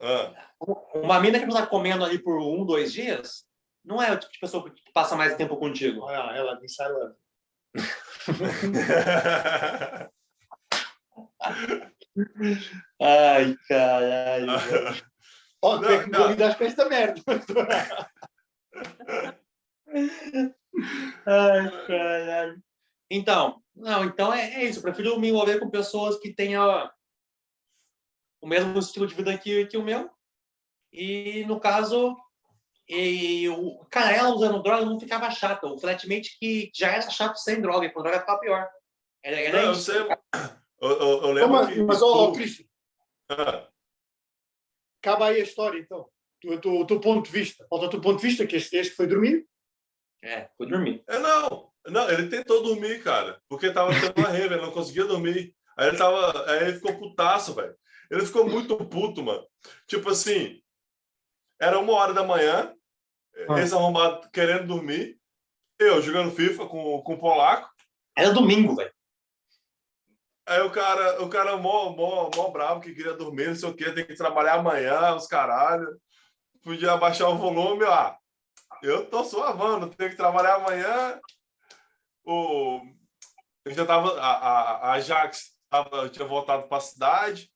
Ah,
Uma mina que não tá comendo ali por um, dois dias, não é o tipo de pessoa que passa mais tempo contigo.
Olha, ela I love. *laughs*
Ai, caralho. *laughs* velho.
Oh,
Não, não.
merda. *laughs*
Ai, caralho. Então, não, então é, é isso. Eu prefiro me envolver com pessoas que tenham o mesmo estilo de vida que, que o meu. E, no caso, e, o, cara, ela usando droga não ficava chata. O flatmate que já era chato sem droga, e com droga ficava pior. Era, era
Não, eu
isso.
sei. Eu, eu- eu lembro
mas,
que.
mas ó, ó, Cristo,
Ah,
acaba aí a história então. Tu- tu- O teu ponto de vista. Falta o teu ponto de vista, que este, este foi dormir.
É, fui dormir.
É, não, não, ele tentou dormir, cara, porque tava tendo uma rave, ele não conseguia dormir. Aí ele tava, aí ele ficou putaço, velho. Ele ficou muito puto, mano. Tipo assim, era uma hora da manhã,
Ah.
esse arrombado querendo dormir, eu jogando FIFA com, com o polaco.
Era domingo, velho.
Aí o cara, o cara mó, mó, mó bravo que queria dormir, não sei o quê, tem que trabalhar amanhã, os caralho. Podia abaixar o volume, ah, eu tô suavando, tenho que trabalhar amanhã. o, eu já tava, a, a, a Ajax tava, tinha voltado para a cidade,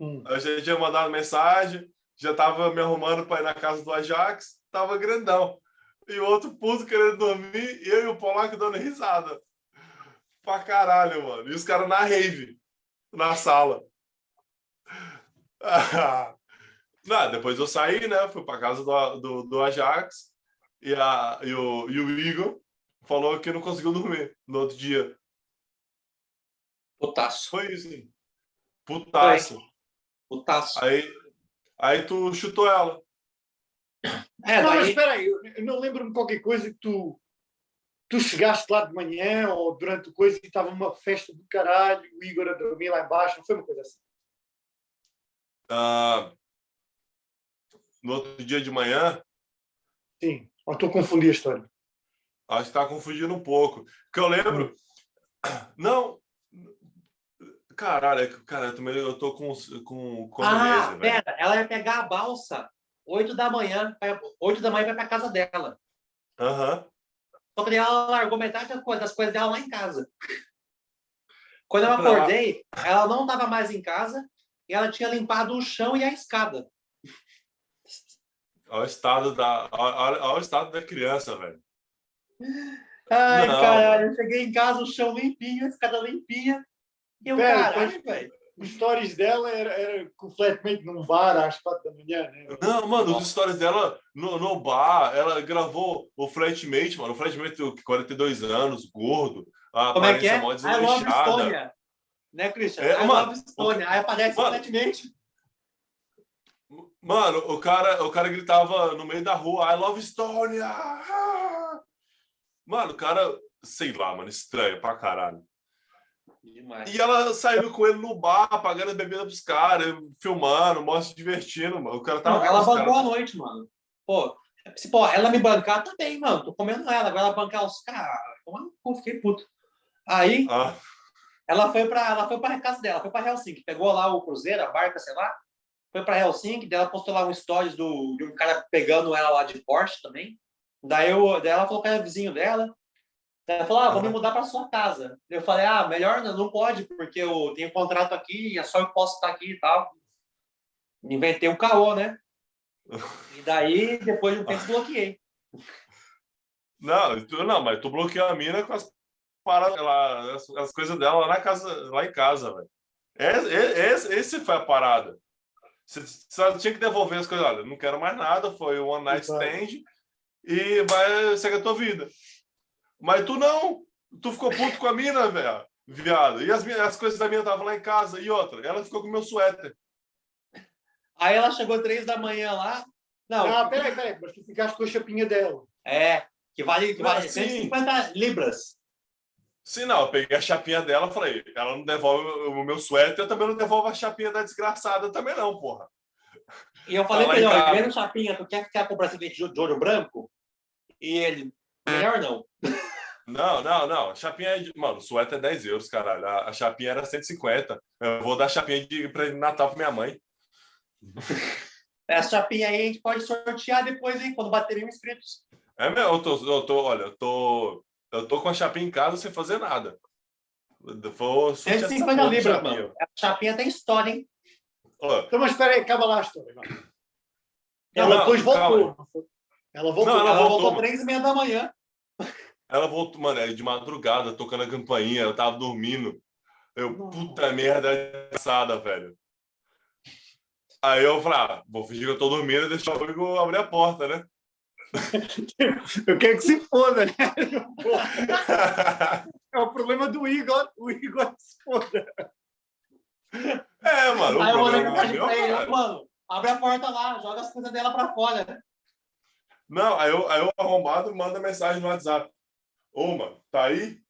Hum.
eu já tinha mandado mensagem, já tava me arrumando para ir na casa do Ajax, tava grandão. E o outro puto querendo dormir, e eu e o Polaco dando risada. Pra caralho, mano. E os caras na rave, na sala. *laughs* Não, depois eu saí, né? Fui pra casa do, do, do Ajax e, a, e, o, e o Igor falou que não conseguiu dormir no outro dia.
Putaço.
Foi isso, hein? Putaço.
Putaço.
Aí, aí tu chutou ela.
É,
não, mas
daí.
espera aí, eu eu não lembro-me qualquer coisa que tu, tu chegaste lá de manhã ou durante o coisa e estava uma festa do caralho, o Igor a dormir lá embaixo, não foi uma coisa assim.
Ah, no outro dia de manhã,
Sim, ou estou a confundir a história.
acho que tá confundindo um pouco. Porque eu lembro. *coughs* Não. Caralho, é que, cara, eu, também, eu tô com, com, com
Ah,
velho.
pera, ela ia pegar a balsa 8 da manhã, 8 da manhã vai pra casa dela.
Aham.
Só que ela largou metade das coisas, dela lá em casa. Quando eu acordei, ela não estava mais em casa e ela tinha limpado o chão e a escada.
Olha o estado da, olha, olha o estado da criança, velho.
Ai,
Não,
caralho, eu cheguei em casa, o chão limpinho, a escada limpinha. E eu,
Pera,
caralho, velho.
Os stories dela era, era com o flatmate num bar às quatro da manhã, né?
Não, mano, as histórias dela no, no bar, ela gravou o Flatmate, mano. O Flatmate tem 42 anos, gordo, a
Como é que é?
mó
I love
desleixada.
Estônia. Né, Christian?
É,
I
mano,
love Estônia. Aí aparece
mano,
flatmate.
Mano, o cara, o cara gritava no meio da rua, I love Estonia! Mano, o cara, sei lá, mano, estranho pra caralho.
Demais.
E ela saindo com ele no bar, pagando a bebida pros caras, filmando, mó se divertindo, mano. O cara tava.
Não, ela bancou a noite, mano. Pô, se pô, ela me bancar também, mano. Tô comendo ela. Agora ela bancar os caras. Pô, fiquei puto. Aí,
Ah,
ela foi pra, ela foi pra casa dela, foi pra Helsinki. Pegou lá o cruzeiro, a barca, sei lá. Foi pra Helsinki, daí ela postou lá um stories do, de um cara pegando ela lá de Porsche também. Daí, eu, daí ela falou que era vizinho dela. Ela falou, ah, vou me mudar pra sua casa. Eu falei, ah, melhor não, não pode, porque eu tenho contrato aqui, é só eu posso estar aqui e tal. Inventei um caô, né? *laughs* E daí, depois de um tempo, bloqueei.
não, tu, não, mas tu bloqueou a mina com as paradas lá, as, as coisas dela lá na casa, lá em casa, velho. Esse, esse, esse foi a parada. Você só tinha que devolver as coisas. Olha, não quero mais nada, foi um one night stand e vai seguir a tua vida. Mas tu não. Tu ficou puto com a mina, velho. Viado. E as, minhas- as coisas da mina estavam lá em casa. E outra, ela ficou com o meu suéter.
Aí ela chegou três da manhã lá. Não,
Ah, peraí, peraí, mas tu ficaste com a chapinha dela.
é, que vale, que
Não,
vale
sim.
150 libras.
Se não, eu peguei a chapinha dela e falei, ela não devolve o meu suéter, eu também não devolvo a chapinha da desgraçada também não, porra.
E eu falei
Tá
pra ele, ó, vendo Chapinha, tu quer ficar com o bracelete de de olho branco? E ele, melhor não.
Não, não, não. A chapinha é de... Mano, o suéter é 10 euros, caralho. A, a chapinha era 150. Eu vou dar chapinha de de Natal pra minha mãe. *laughs*
Essa chapinha aí a gente pode sortear depois, hein, quando bater mil inscritos.
É meu, eu tô, eu tô, olha, eu tô, eu tô com a chapinha em casa sem fazer nada. Vou sortear essa
150
porra de
libras, mano. Essa chapinha tem história, hein?
Então, mas espera aí, acaba lá a história. Ela
não,
depois voltou.
calma.
Ela voltou.
Não,
Ela,
ela
voltou,
voltou, mano.
três e meia da manhã.
Ela voltou, mano, é de madrugada, tocando a campainha, eu tava dormindo. Eu,
Nossa.
puta merda, engraçada, velho. Aí eu falei, ah, vou fingir que eu tô dormindo e deixar o Igor abrir a porta, né? *laughs*
Eu quero que se foda, né? *laughs* É o problema do Igor. O Igor se foda.
é, mano, o
Aí eu mandei
é
mensagem pra ele,
cara.
mano, abre a porta lá, joga as coisas dela pra fora.
Não, aí eu, aí o arrombado manda mensagem no WhatsApp. Ô, mano, tá aí?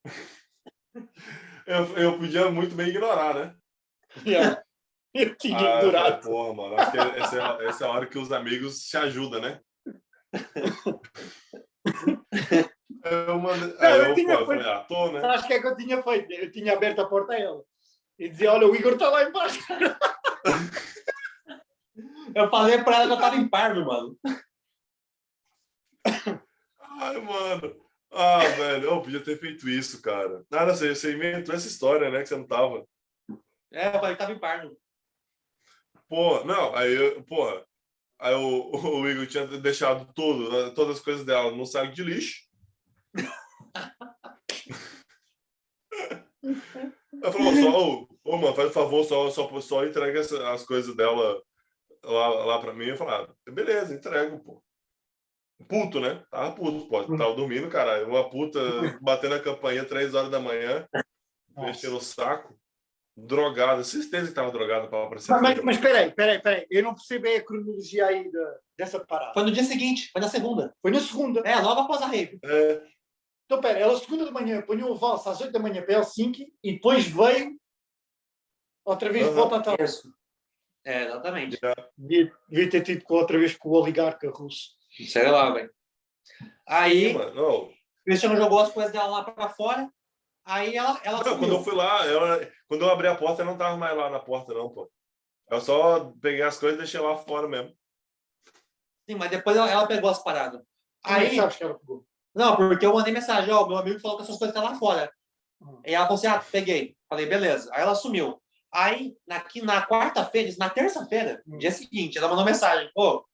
Eu, eu podia muito bem ignorar, né?
Eu tinha
Ah, eu falei, porra, mano, acho que essa é, essa é a hora que os amigos se ajudam, né? *laughs* Eu mandei.
Não, eu
eu,
tinha
pô, eu
feito-
falei, ah, né?
Sabes o que é que eu tinha feito? Eu tinha aberto a porta a ela. E dizia, olha, o Igor está lá embaixo. *laughs*
Eu falei pra ela que eu tava em Parme, mano.
Ai, mano. Ah, velho, eu podia ter feito isso, cara. Nada, você, você inventou essa história, né? Que você não tava.
É, eu falei, tava em Parno.
Pô, não, aí, eu- porra. Aí o, *laughs* o Igor tinha deixado tudo, todas as coisas dela no saco de lixo. *laughs* Ela falou, só, ô, ô, mano, faz um favor, só, só, só entrega as coisas dela lá, lá pra mim. Eu falei, ah, beleza, entrego, pô. Puto, né? Tava puto, pô. Tava dormindo, caralho. Uma puta batendo a campainha três horas da manhã, mexendo o saco. Drogada, certeza que tava drogada pra aparecer.
Mas, mas, mas espera aí, espera aí, espera aí. Eu não percebi a cronologia aí da, dessa parada.
Foi no dia seguinte, foi na segunda.
Foi na segunda.
É, logo após a rave.
É,
Então, espera, ela segunda de manhã apanhou o valse às 8 da manhã para Helsinki e depois veio outra vez de volta à tarde.
Isso. É, exatamente.
Devia, devia ter tido com outra vez com o oligarca russo.
Sei lá, velho. Aí,
mano, não.
o Cristiano jogou as coisas dela lá pra fora. Aí ela, ela
Não,
sumiu.
quando eu fui lá, ela, quando eu abri a porta, ela não tava mais lá na porta, não, pô. Eu só peguei as coisas e deixei lá fora mesmo.
Sim, mas depois ela, ela pegou as paradas.
Aí
Aí,
sabes que ela pegou.
não, porque eu mandei mensagem, ó, meu amigo falou que essas coisas estão lá fora.
Hum.
E ela falou assim, ah, peguei. Falei, beleza. Aí ela sumiu. Aí, na, na quarta-feira, na terça-feira,
Hum.
dia seguinte, ela mandou mensagem, pô,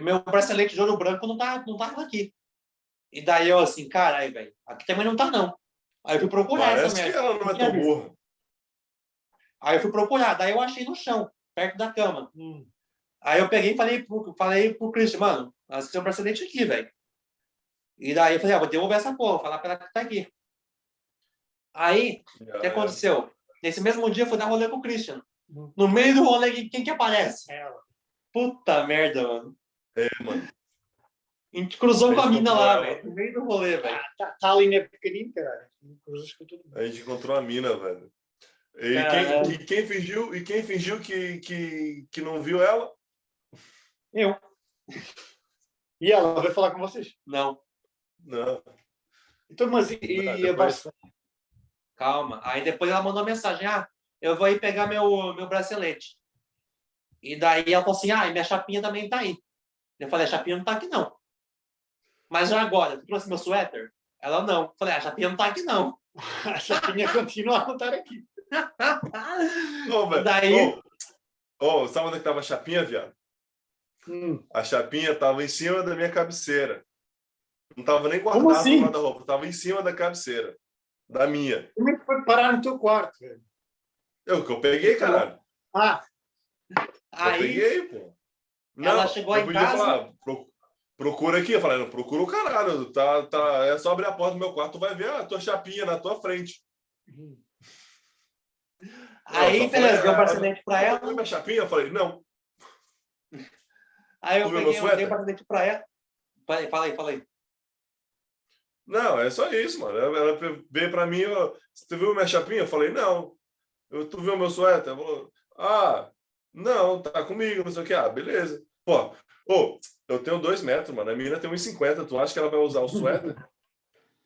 meu bracelete de ouro branco não tá, não tá aqui. E daí eu assim, caralho, velho, aqui também não tá, não. Aí eu fui procurar essa
Parece que
merda.
ela não é tão burra.
Aí eu fui procurar, daí eu achei no chão, perto da cama.
Hum.
Aí eu peguei e falei pro, falei pro Christian, mano, que tem um bracelete aqui, velho. E daí eu falei, ah, vou devolver essa porra, falar pra ela que tá aqui. Aí, o que aconteceu? Nesse mesmo dia eu fui dar rolê com o Christian.
Hum.
No meio do rolê, quem- quem que aparece?
Ela.
Puta merda, mano.
É, mano.
A gente cruzou com a mina lá, velho. No meio do rolê, velho.
Tá, tá, tá ali na pequenino, caralho. Cruzas com tudo.
A gente encontrou a mina, velho. E quem, e quem fingiu, e quem fingiu que, que, que não viu ela?
Eu.
E ela vai falar com vocês.
Não,
Não.
Então, mas e, e a
depois-
calma. Aí depois ela mandou mensagem, ah, eu vou aí pegar meu, meu bracelete. E daí ela falou assim, ah, e minha chapinha também tá aí. Eu falei, a chapinha não tá aqui, não. Mas já agora, tu trouxe meu suéter? Ela não. Eu falei, "Ah, a chapinha não tá aqui, não. *laughs*
A chapinha continua a contar aqui. *laughs*
Ô, velho.
Daí-
Ô, ô, sabe onde é que tava a chapinha, viado?
Hum.
A chapinha tava em cima da minha cabeceira. Não tava nem guardada
assim?
no guarda-roupa, tava em cima da cabeceira. Da minha.
Como é que foi parar no teu quarto, velho?
Eu que eu peguei, caralho.
Ah,
Eu
Aí,
peguei, pô.
Ela chegou
eu
em casa-
falar, "Pro- procura aqui. Eu falei, não, procura o caralho. Tá, tá, é só abrir a porta do meu quarto, tu vai ver a tua chapinha na tua frente.
aí beleza, deu o
ah,
bracelete pra ela.
Viu minha chapinha? Eu falei, não.
Aí eu
Tu
peguei, eu dei o bracelete pra ela. Falei, fala aí, fala aí.
Não, é só isso, mano. Ela veio pra mim, ó, você viu minha chapinha? Eu falei, não. Eu, tu viu meu suéter? Ela falou, ah, não, tá comigo, não sei o que. Ah, beleza. Pô, ô, eu tenho dois metros, mano. A menina tem 1,50. Tu acha que ela vai usar o suéter?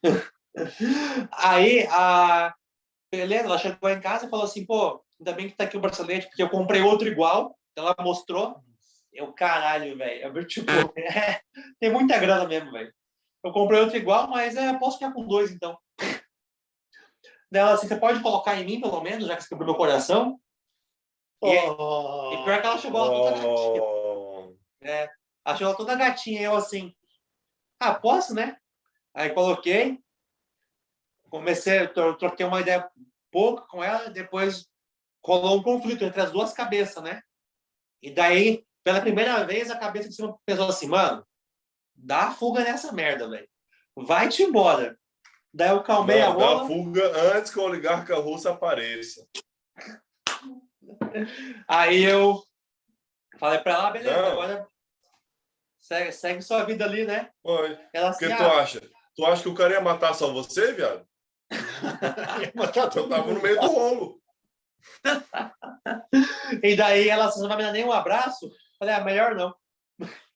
*laughs*
Aí, a... beleza, ela chegou em casa e falou assim, pô, ainda bem que tá aqui o bracelete, porque eu comprei outro igual. Ela mostrou. Eu, caralho, velho. Eu, tipo, *laughs* é, tem muita grana mesmo, velho. Eu comprei outro igual, mas é, posso ficar com dois, então. Daí Ela assim, você pode colocar em mim, pelo menos, já que você quebrou meu coração? E,
oh,
e pior que ela chegou lá toda gatinha.
Oh,
É, ela chegou toda gatinha. Eu assim, ah, posso, né? Aí coloquei. Comecei, tro- troquei uma ideia pouco com ela, depois rolou um conflito entre as duas cabeças, né? E daí, pela primeira vez, a cabeça de cima pensou assim, mano, dá fuga nessa merda, velho. Vai-te embora. Daí eu calmei a
Mano, dá
rola.
fuga antes que o oligarca russo apareça.
Aí eu falei pra ela, "Ah, beleza,
Não.
agora segue, segue sua vida ali, né?
Oi.
Ela
O
assim,
que tu
ah,
acha? Tu acha que o cara ia matar só você, viado? *laughs*
ia matar
Eu
todo
tava no meio do rolo.
E daí ela assim, não vai me dar nem um abraço. Falei, ah, melhor não. *laughs*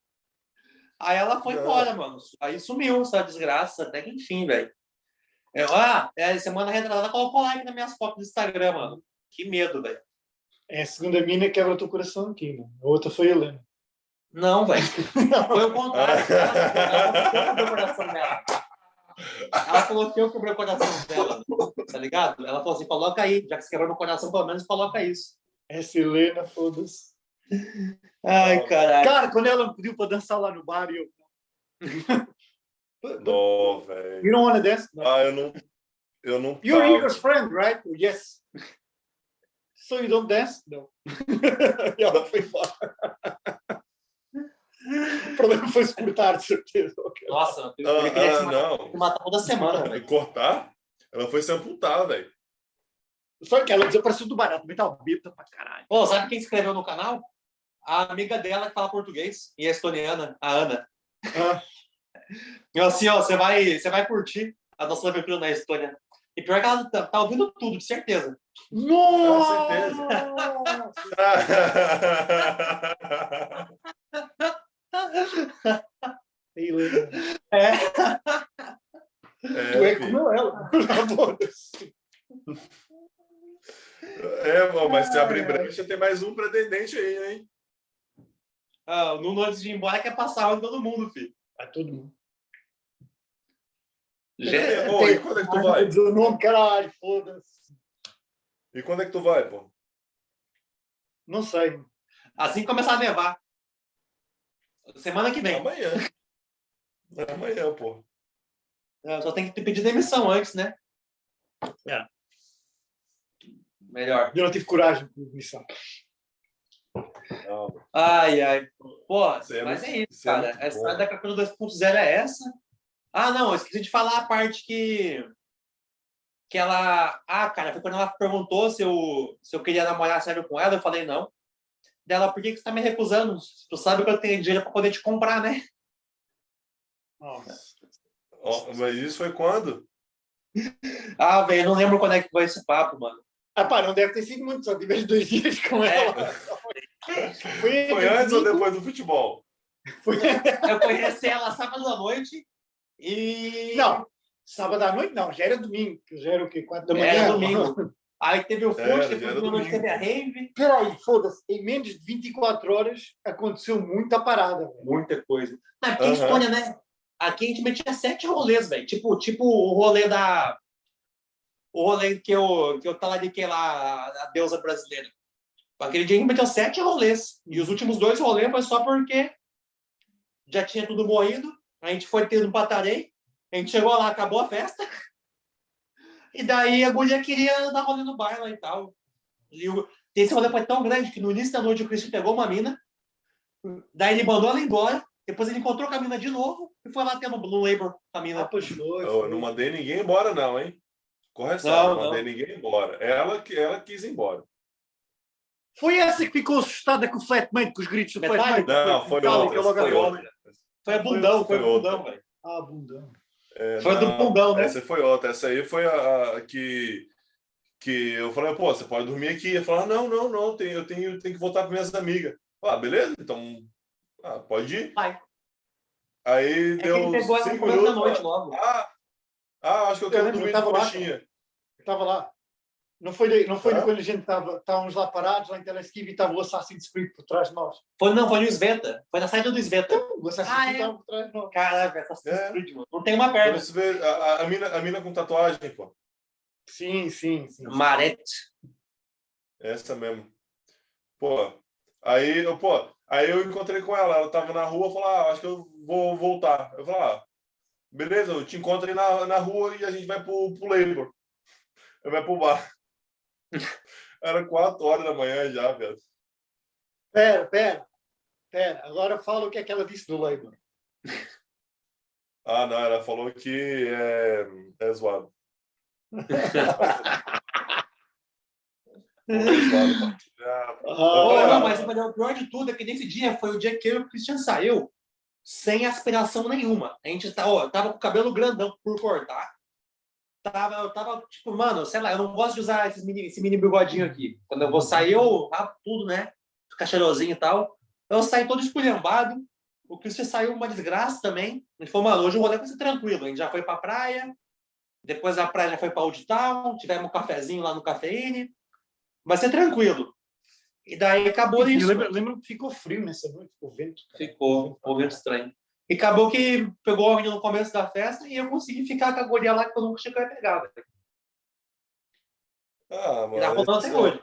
Aí ela foi
Não.
embora, mano. Aí sumiu essa desgraça, até que enfim, velho. Eu, ah, é, semana retrasada colocou like nas minhas fotos do Instagram, mano. Que medo, velho.
É a segunda mina que quebra o teu coração aqui, mano. A outra foi a Helena.
Não, velho. *laughs* Foi o contrário. Ela, abrir o coração dela. Ela falou que eu quebrei o coração dela, tá ligado? Ela falou assim: coloca aí, já que você quebrou meu coração, pelo menos coloca isso.
Essa Helena, foda-se.
Ai, caralho.
Cara, quando ela me pediu para dançar lá no bar, eu. *laughs*
Não, velho.
You don't want to dance? No.
Ah, eu não. Eu não.
You're. Igor's friend, right? Yes. So you don't dance? No. *laughs* e ela foi embora. o problema foi se cortar, de certeza.
Nossa, eu,
Ah,
eu queria que
ah,
você matasse-
não.
matar toda semana, velho.
Cortar? Ela foi se amputar, velho.
Só que ela desapareceu do barato, também tava bêbada pra caralho.
Pô, sabe quem se inscreveu no canal? A amiga dela que fala português e é estoniana, a Ana.
Ah, *laughs*
Eu assim, ó, você vai, você vai curtir a nossa aventura na Estônia. E pior que ela tá, tá ouvindo tudo, de certeza.
Nossa!
É.
Tu é
É, filho.
como ela. Foda-se.
é, bom, mas se abrir brecha, tem mais um pretendente aí, hein?
Ah, o Nuno, antes de ir embora, quer passar em todo mundo, filho.
Vai todo mundo.
É, ô, e quando é que tu vai?
O nome, caralho, foda-se.
E quando é que tu vai, pô?
Não sei.
Assim que começar a nevar. Semana que vem.
Amanhã. Amanhã, pô.
Eu só tem que pedir demissão antes, né?
É.
Melhor.
Eu não tive coragem de missão.
Não.
Ai, ai. Pô,
é
mas é isso,
é
cara.
muito
a história da Capitão 2.0 é essa. Ah, não, eu esqueci de falar a parte que. Que ela. Ah, cara, foi quando ela perguntou se eu, se eu queria namorar sério com ela, eu falei não. Dela, por que, que você tá me recusando? Tu sabe que eu tenho dinheiro pra poder te comprar, né?
Nossa.
Ó, mas isso foi quando? *laughs*
Ah, velho, eu não lembro quando é que foi esse papo, mano.
Ah, pá, não deve ter sido muito, só tiveste dois dias com
É.
ela.
Foi antes ou depois do futebol?
Foi...
Eu conheci ela sábado à noite e.
Não, sábado à noite não, já era domingo, já era o quê? Quatro da manhã?
Era domingo. Aí teve o
já
depois
domingo.
teve a rave.
Peraí, foda-se, em menos de 24 horas aconteceu muita parada. velho.
Muita coisa. É porque. Estônia, né? Aqui a gente metia sete rolês, velho. Tipo, tipo o rolê da. O rolê que eu, que eu talariquei lá, a deusa brasileira. Aquele dia a gente meteu sete rolês. E os últimos dois rolês foi só porque já tinha tudo morrido. A gente foi ter no Patarei. A gente chegou lá, acabou a festa. *laughs* E daí a mulher queria dar rolê no bar lá e tal. E o, esse rolê foi tão grande que no início da noite o Cristian pegou uma mina. Daí ele mandou ela embora. Depois ele encontrou com a mina de novo e foi lá ter no Blue Labor com a
Ah,
mina.
pois foi.
Eu
foi.
não mandei ninguém embora, não, hein? Correção,
Não,
não, mandei ninguém embora. Ela, que- ela quis ir embora.
Foi essa que ficou assustada com o flatmate, com os gritos do flatmate.
Não, foi outra.
logo
Foi outra.
Foi a bundão, foi,
foi
a bundão, velho.
Ah, bundão.
É,
Foi a do
não,
bundão, né?
Essa foi outra. Essa aí foi a, a que, que eu falei, pô, você pode dormir aqui. Ele falou, ah, não, não, não, tem, eu tenho, tenho que voltar para minhas amigas. Ah, beleza? Então, ah, pode ir.
Vai.
Aí
É que
deu
ele pegou ela no
cinco
começo da
minutos.
noite logo.
Ah, ah, acho que eu
Eu
quero
lembro,
dormir
eu tava
de
lá,
coxinha.
Estava lá. Não foi, não foi
Ah.
quando a gente estava estávamos lá parados, lá em Telesquive, e estava o Assassin's Creed por trás de nós.
Foi, não, foi no Sveta. Foi na saída do Sveta.
O Assassin's
Ah,
Creed
é?
estava por trás de nós.
Caraca, essa
É.
Creed, mano. Não tem uma perna.
você vê a, a, a mina, a mina com tatuagem, pô.
Sim, sim, sim.
Marete.
Essa mesmo. Pô, aí eu, pô, aí eu encontrei com ela, ela tava na rua, falou, ah, acho que eu vou voltar. Eu falei, ah, beleza, eu te encontro aí na, na rua e a gente vai pro, pro Labor. Eu vai pro bar. *laughs* Era quatro horas da manhã já, velho.
Pera, pera. Pera, agora fala o que é que ela disse do Labour.
Ah, não, ela falou que é, é zoado. *laughs* Olha,
não, mas o pior de tudo é que nesse dia foi o dia que eu e o Christian saiu sem aspiração nenhuma. A gente tá, ó, tava com o cabelo grandão por cortar. Tava, eu tava, tipo, mano, sei lá, eu não gosto de usar esses mini, esse mini bigodinho aqui. Quando eu vou sair, eu rapo tudo, né? Fica cheirosinho e tal. Eu saí todo esculhambado. O Christian saiu uma desgraça também. A gente falou, mano, hoje o rolê vai ser tranquilo. A gente já foi pra praia. Depois a praia já foi pra Old Town. Tivemos um cafezinho lá no Cafeine. Vai ser tranquilo. E daí acabou
E
isso.
lembra, lembra que ficou frio nessa noite, o vento. cara.
Ficou, ficou vento estranho. E acabou que pegou a menina no começo da festa e eu consegui ficar com a guria lá que eu nunca achei que eu ia pegar, velho.
Ah,
E tá
mano.
rolando até hoje.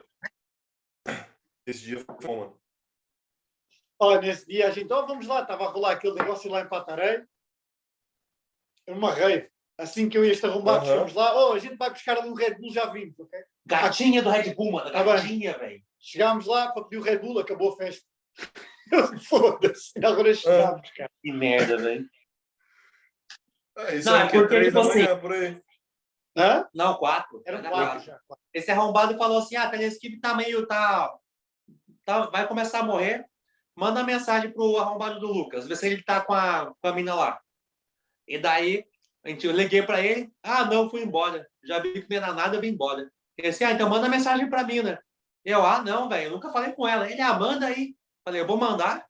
Esse dia foi bom, mano.
Olha, nesse dia a gente, oh, vamos lá, estava a rolar aquele negócio lá em Patarei. Era uma rave. Assim que eu e este arrombado
Aham.
chegamos lá, oh, a gente vai buscar ali um Red Bull, já vimos, ok?
Gatinha do Red Bull, mano.
Tá.
Gatinha, velho.
Chegámos lá para pedir o Red Bull, acabou a festa. *laughs* Foda-se, agora chegámos, cara.
Que merda, velho.
Ah, isso
Não,
é
é porque,
Três
tipo assim,
manhã, por aí.
Hã?
Não, quatro.
Era
Era
quatro já. quatro.
Esse arrombado falou assim: ah, a Teleskip tá meio. Tá, tá, vai começar a morrer. Manda mensagem pro arrombado do Lucas, vê se ele tá com a, com a mina lá. E daí, a gente, eu liguei pra ele: ah, não, fui embora. Já vi que não era nada, eu vim embora. Ele disse: ah, então manda mensagem pra mina. Eu, ah, não, velho, eu nunca falei com ela. Ele, ah, manda aí. Falei, eu vou mandar.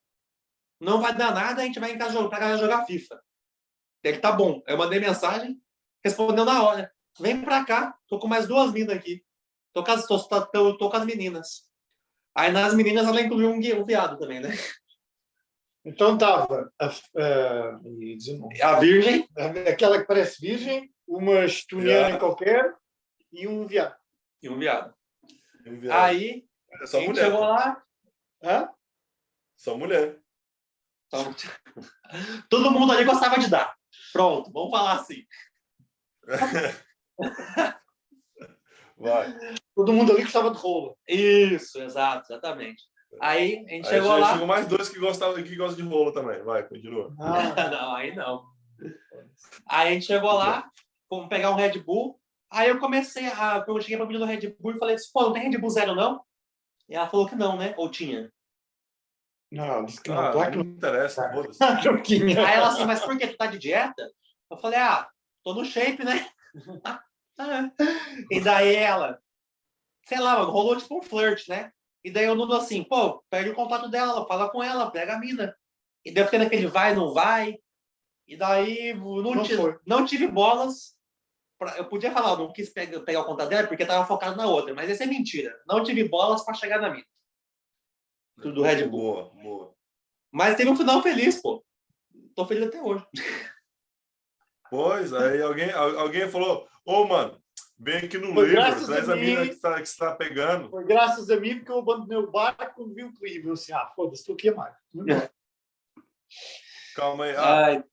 Não vai dar nada, a gente vai em casa jogar, pra casa jogar FIFA. Ele, tá bom. Eu mandei mensagem, respondeu na hora. Vem pra cá, tô com mais duas minas aqui. Tô com as, tô, tô, tô- tô com as meninas. Aí nas meninas ela incluiu um, um viado também, né?
Então estava a, a, nome.
A virgem,
aquela que parece virgem, uma estoniana
Viado.
qualquer e um viado.
e um viado.
Enviado.
Aí,
É
a gente
mulher.
chegou lá,
Hã?
Só mulher.
então, *laughs* todo mundo ali gostava de dar. Pronto, vamos falar assim. *laughs*
Vai.
Todo mundo ali gostava de rola.
Isso, exato, exatamente. Aí a gente
Aí
chegou
che-
lá.
chegou mais dois que gostam, que gostam de rolo também. Vai, continua.
Ah, *laughs*
não, aí não. Aí a gente chegou lá, fomos pegar um Red Bull. Aí eu comecei a. Eu cheguei pra menina do Red Bull e falei assim, pô, não tem Red Bull zero, não? E ela falou que não, né? Ou tinha.
Não, disse que não.
Ah,
claro que
não
não.
interessa, foda-se. *laughs*
Aí ela assim, mas por que tu tá de dieta? Eu falei, ah, tô no shape, né? *laughs* Ah. e daí ela, sei lá, mano, rolou tipo um flirt, né? E daí eu Nuno assim, pô, perde o contato dela, fala com ela, pega a mina. E daí eu fiquei naquele vai, não vai. E daí não,
Não
ti-
foi.
não tive bolas. pra- eu podia falar, eu não quis pegar, pegar o contato dela porque tava focado na outra, mas isso é mentira. Não tive bolas para chegar na mina. Tudo Red Bull.
Boa, boa.
Mas teve um final feliz, pô. Tô feliz até hoje.
Pois, aí alguém, al- alguém falou, ô, mano, vem aqui no
Foi
livro, traz
a
a mina que você está pegando.
Foi graças a mim que eu abandonei o barco quando vi o clipe. Eu disse, ah, foda-se, estou aqui a mais.
Calma aí. Ah,
Ai,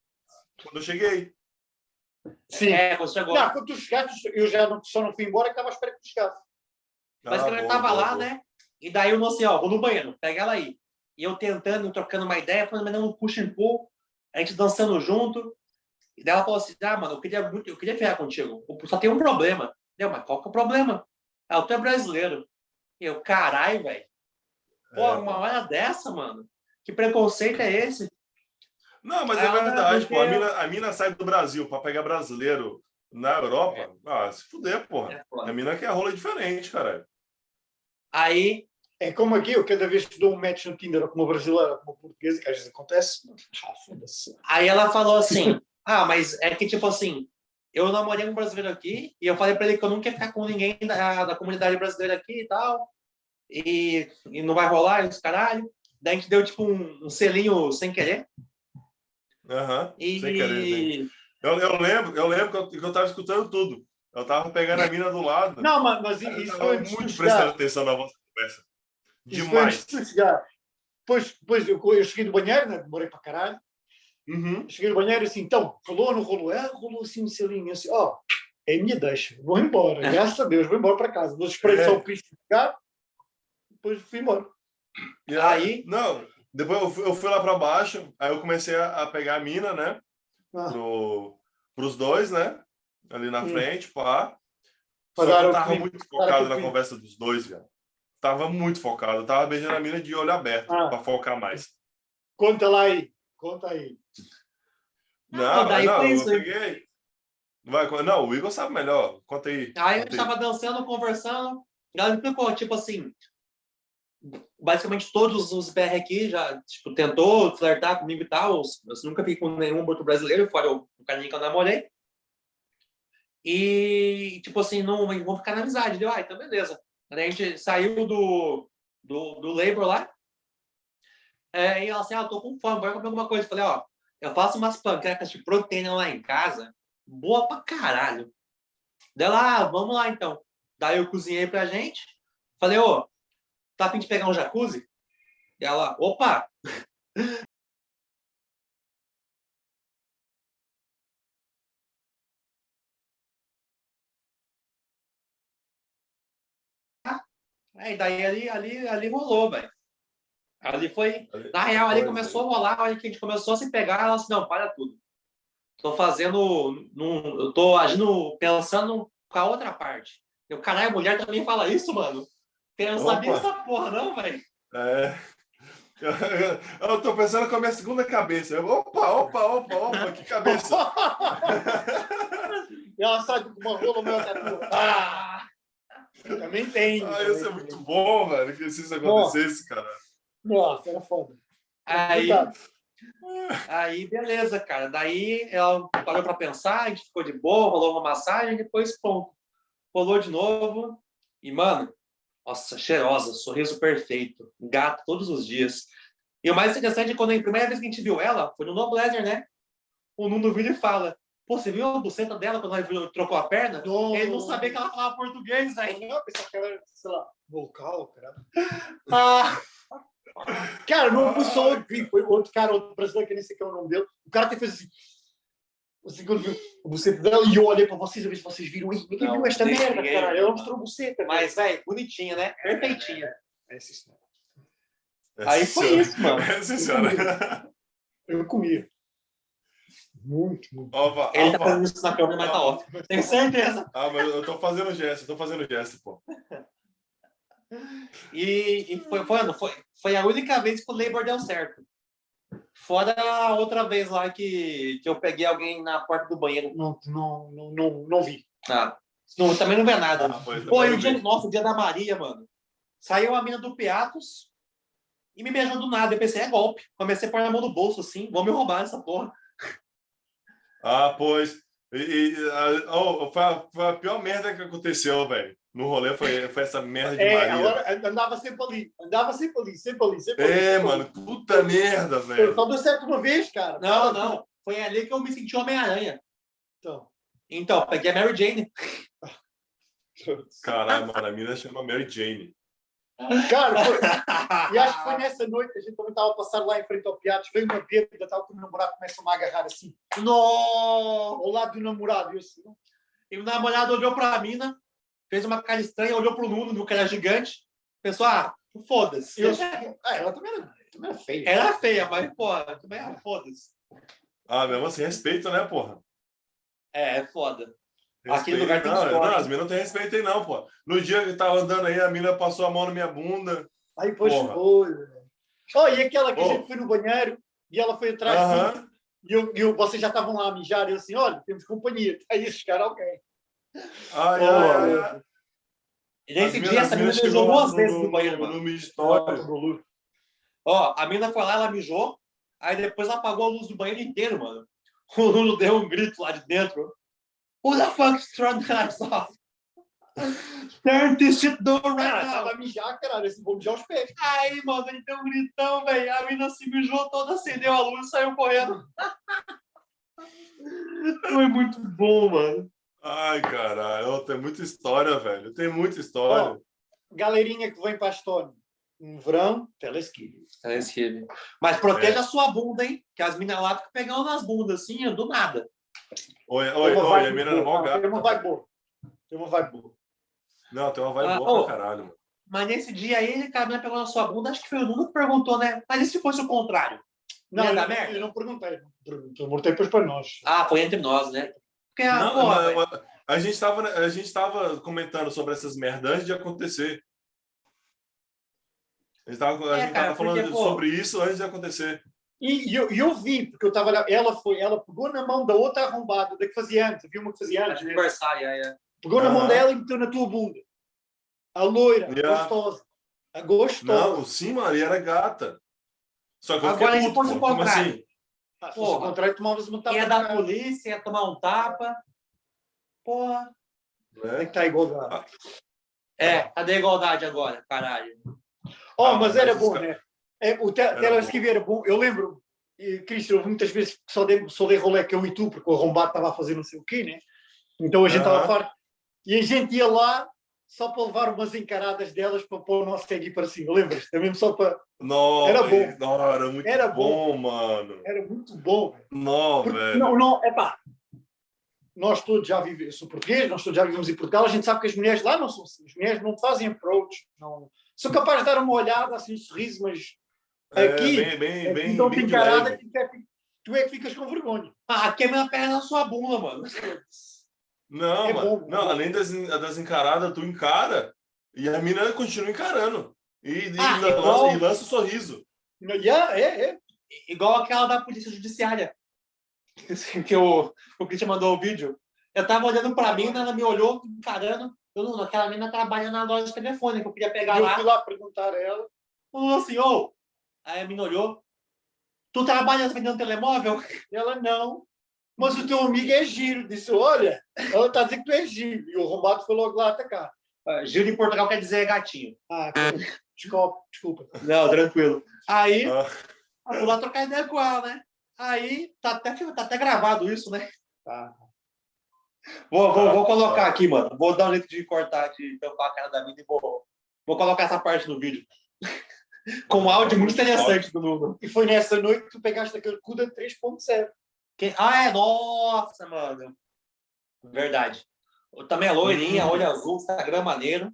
quando eu cheguei.
Sim.
é, quando chegou.
Não, quando tu chegaste, eu já não, só não fui embora, que estava à espera que tu chegasse.
Mas
Ah,
quando ele
boa,
tava
boa,
lá,
boa.
né? E daí eu não assim, ó, vou no banheiro, pega ela aí. E eu tentando, trocando uma ideia, falando, mas não, puxa and pull, a gente dançando junto. E daí ela falou assim, ah, mano, eu queria muito, eu queria ferrar contigo. Só tem um problema. Deu, mas qual que é o problema? Ah, tu é brasileiro. E eu, carai, velho. Pô,
É,
uma hora dessa, mano. Que preconceito é esse?
Não, mas é
ela,
verdade, pô. A
porque-
mina, a mina sai do Brasil para pegar brasileiro na Europa. Ah, se fuder, porra.
É foda.
A mina quer rola diferente, cara.
Aí,
É como aqui, eu cada vez que dou um match no Tinder ou com uma brasileira ou com uma portuguesa, que às vezes acontece, ah,
aí ela falou assim, *laughs* ah, mas é que tipo assim, eu namorei um brasileiro aqui e eu falei pra ele que eu não quero ficar com ninguém da, da comunidade brasileira aqui e tal. E, e não vai rolar, e os caralho. Daí a gente deu tipo um, um selinho sem querer.
Aham.
E,
Sem querer, né? Eu, eu lembro, eu lembro que eu, que eu tava escutando tudo. Eu tava pegando a mina do lado.
Não, mas, mas
eu
isso
tava muito
chegar.
prestando atenção na vossa conversa.
Isso
Demais.
Depois, depois eu, eu cheguei do banheiro, né? demorei para caralho.
Uhum.
Cheguei no banheiro assim, então, rolou ou não rolou? É, rolou assim um selinho. Assim, ó, é a minha deixa, vou embora. Graças a Deus, vou embora para casa. Não esperei
É.
só o Cristo chegar, depois fui embora.
E
Aí?
Não, depois eu fui, eu fui lá pra baixo, aí eu comecei a, a pegar a mina, né?
Ah.
Pro, pros dois, né? Ali na
Hum.
frente, pá. Só que eu tava muito focado na conversa dos dois, velho. Tava muito focado. Eu tava beijando a mina de olho aberto,
Ah.
pra focar mais.
Conta lá aí, conta aí.
Ah,
Não,
daí
não,
foi
eu peguei. Vai, não, o Igor sabe melhor. Conta aí.
Aí gente tava dançando, conversando. Ela me explicou, tipo assim, basicamente todos os BR aqui já tipo, tentou flertar comigo e tal. Eu nunca fiquei com nenhum outro brasileiro, fora o, o carinha que eu namorei. E, tipo assim, não vamos ficar na amizade. Deu, ah, então beleza. A gente saiu do, do, do labor lá. É, e ela assim, ah, eu tô com fome, bora comer alguma coisa. Eu falei, ó, eu faço umas panquecas de proteína lá em casa, boa pra caralho. Dela, ah, vamos lá então. Daí eu cozinhei pra gente. Falei, ô, tá a fim de pegar um jacuzzi? E ela, opa! *laughs* Aí daí ali, ali, ali rolou, velho. Ali foi. Na real, ali começou a rolar, aí que a gente começou a se pegar, ela disse, não, para tudo. Tô fazendo. Num, eu tô agindo, pensando com a outra parte. Eu, caralho, a mulher também fala isso, mano. Eu não sabia essa porra, não, velho.
É. Eu, eu, eu tô pensando com a minha segunda cabeça. Eu, opa, opa, opa, opa, que cabeça. *laughs*
E ela sai com uma rola meio tatu. Ah! Também tem.
Ah,
também
isso é muito bom, velho, que se isso acontecesse, cara.
Nossa, era foda.
Aí, aí, beleza, cara. Daí ela parou pra pensar, a gente ficou de boa, rolou uma massagem, depois, pronto. Rolou de novo. E, mano, nossa, cheirosa, sorriso perfeito, gato todos os dias. E o mais interessante é quando a primeira vez que a gente viu ela, foi no No Blazer, né? O Nuno vira e fala: Pô, você viu a buceta dela quando ela trocou a perna? Ele não sabia que ela falava português, velho.
Não, eu pensava que era, sei lá, vocal, cara.
Ah,
Cara, não foi só eu vi, foi outro cara, outro brasileiro, que eu nem sei qual é o nome dele. O cara até fez assim. Assim, quando viu o buceta dela, e eu olhei para vocês a ver se vocês viram. Ih, ninguém
Não,
viu esta merda,
ninguém
cara. Ela
não.
mostrou a buceta.
mas, velho, bonitinha, né? Perfeitinha.
É, sim, senhora.
Aí foi isso, mano.
É, sim, senhora. *laughs*
Eu comia. Muito, muito.
Opa,
Ele tá
opa.
fazendo isso na câmera, mas tá off. Tenho certeza.
Ah, mas eu tô fazendo gesto, eu tô fazendo gesto, pô.
E, e foi, foi, foi, foi a única vez que o Labor deu certo. Fora a outra vez lá que, que eu peguei alguém na porta do banheiro.
Não, não, não, não, não vi.
Ah, não, também não vê nada.
Ah, pois,
Pô, e o dia, nossa, o dia da Maria, mano. Saiu a mina do Piatos e me beijou do nada. Eu pensei, é golpe. Comecei a pôr a mão no bolso assim, vão me roubar essa porra.
Ah, pois. E, e, ah, oh, foi, a, foi a pior merda que aconteceu, velho. No rolê foi, foi essa merda de
É,
Maria.
agora andava sempre ali. Andava sempre ali, sempre ali, sempre ali.
É,
sempre ali.
mano, puta merda, velho.
Só deu certo uma vez, cara.
Não, não. Foi ali que eu me senti Homem-Aranha.
Então.
Então, peguei a Mary Jane. *laughs*
Caralho, mano, a mina chama Mary Jane.
Cara, foi, *laughs* e acho que foi nessa noite, a gente também estava a passar lá em frente ao Piatos, veio uma bêbada, tal, que o namorado começa-me a agarrar assim,
No!
ao lado do namorado, e eu assim,
E o namorado olhou pra mina, fez uma cara estranha, olhou pro Nuno, no que era gigante. Pensou, ah, foda-se.
eu, ah, ela também era, também era feia.
Era feia, mas, porra, também ah, foda-se.
Ah, mesmo assim, respeito, né, porra?
É, é foda.
Respeito.
no lugar tem
não,
história.
não, as minas não tem respeito aí, não, pô. No dia que tava andando aí, a mina passou a mão na minha bunda.
Aí depois
Porra.
foi. Oh, e aquela que a
Oh.
gente foi no banheiro, e ela foi atrás de mim,
Aham.
e, eu, e eu, vocês já estavam lá a mijar, e eu assim, olha, temos companhia. *laughs* Aí chegar alguém.
Ai,
Oh,
ai, ai.
E nesse dia, essa mina
chegou
duas
no-
vezes
no-
no banheiro,
no-
mano.
No mistório.
Ó, a mina foi lá, ela mijou, aí depois apagou a luz do banheiro inteiro, mano. *laughs* O Nuno deu um grito lá de dentro. Who the fuck's turned the lights off? Turn this shit door right
Cara,
now.
estava a mijar, caralho, assim, vou mijar os pés.
Aí, mano, ele deu um gritão, velho. A mina se mijou toda, acendeu a luz e saiu correndo. *laughs* Foi muito bom, mano.
Ai, caralho, tem muita história, velho. Tem muita história.
Galerinha que vem para a Estónia, no verão, telesqui.
Mas proteja a sua bunda, hein? Que as minas lá ficam pegando nas bundas, assim, do nada.
Oi, oi, oi, a mina era mó
boa,
gata.
Tem uma vibe boa. Tem uma vibe boa.
Não, tem uma vibe
Ah,
boa
ô.
pra caralho, mano.
Mas nesse dia aí, a mina pegou na sua bunda, acho que foi o Nuno que perguntou, né? Mas e se fosse o contrário?
Não,
Ia
eu, não-
merda?
eu não perguntei. Eu perguntei depois para nós.
Ah, foi entre nós, né? Porque, ah,
Não,
porra,
mas-
velho.
mas a gente tava, a gente tava comentando sobre essas merdas antes de acontecer. A gente tava, a
É,
gente
cara,
tava falando
porque, pô-
sobre isso antes de acontecer.
E, e eu, eu vi, porque eu estava lá, ela foi, ela pegou na mão da outra arrombada, da que fazia antes, havia uma que fazia antes, né?
Aniversário, aí, é.
pegou na mão dela e meteu na tua bunda. A loira,
Yeah.
gostosa. A gostosa.
Não, sim, Maria era gata. Só que eu
Agora,
fiquei
se
puto,
fosse o
pô. Como
contrário?
assim?
Ah, se o contrário, tomavas uma tapa
Ia
cara.
polícia, ia tomar um tapa. Porra.
Tem
Né?
que estar igual.
É, cadê a igualdade agora, caralho?
Oh,
Ah,
mas
mas
era bom, né? É, o te
era
bom. Eu lembro Cristian, houve muitas vezes que só dei, só dei rolê que eu e tu, porque o arrombado estava a fazer não sei o quê, né? Então a gente estava
Aham.
farto. E a gente ia lá só para levar umas encaradas delas para pôr o nosso seguir para cima. Lembras? É mesmo só para.
Não,
Era bom.
Não, era muito
Era
bom, mano.
Era muito bom.
Não,
Porque,
velho.
não, não, é pá. Nós todos já vivemos, eu sou português, nós todos já vivemos em Portugal, a gente sabe que as mulheres lá não são assim. As mulheres não fazem approach, não. São capazes de dar uma olhada, assim, um sorriso, mas
É,
aqui,
bem, bem,
aqui
bem,
dão-te
bem de
encarada
leve.
que tu é que- é ficas com vergonha.
Ah, aqui é minha perna na sua bunda, mano.
Não,
É
mano.
bom, é
não,
bom.
além das, das encaradas, tu encara e a mina continua encarando. E, e
Ah,
lança,
igual-
e lança o sorriso.
Yeah, é, é.
Igual aquela da polícia judiciária. *laughs* Que o, o Christian mandou o vídeo. Eu tava olhando pra mina, ela me olhou, encarando. Eu não, aquela mina trabalha na loja que eu queria pegar
E eu
lá.
fui lá perguntar a ela.
Falou assim, ô. Aí a mina olhou. Tu trabalha vendendo telemóvel?
Ela, não. Mas o teu amigo é giro. Disse, olha, ela a dizer que tu és giro. E o arrombado foi logo lá atacar.
Ah, Giro em Portugal quer dizer gatinho.
Ah, desculpa, desculpa.
Não, tranquilo. Aí,
Ah,
eu fui lá trocar ideia com ela, né? Aí, tá até, tá até gravado isso, né?
Tá.
Vou, vou,
Tá,
vou colocar
tá.
aqui, mano. Vou dar um jeito de cortar, de tampar a cara da mina e vou, vou colocar essa parte no vídeo. Com um áudio muito interessante do Nuno.
E foi nessa noite que tu pegaste aquele CUDA 3.0.
Que- Ah, é? Nossa, mano. Verdade. Também é loirinha,
Hum.
olho azul, Instagram maneiro.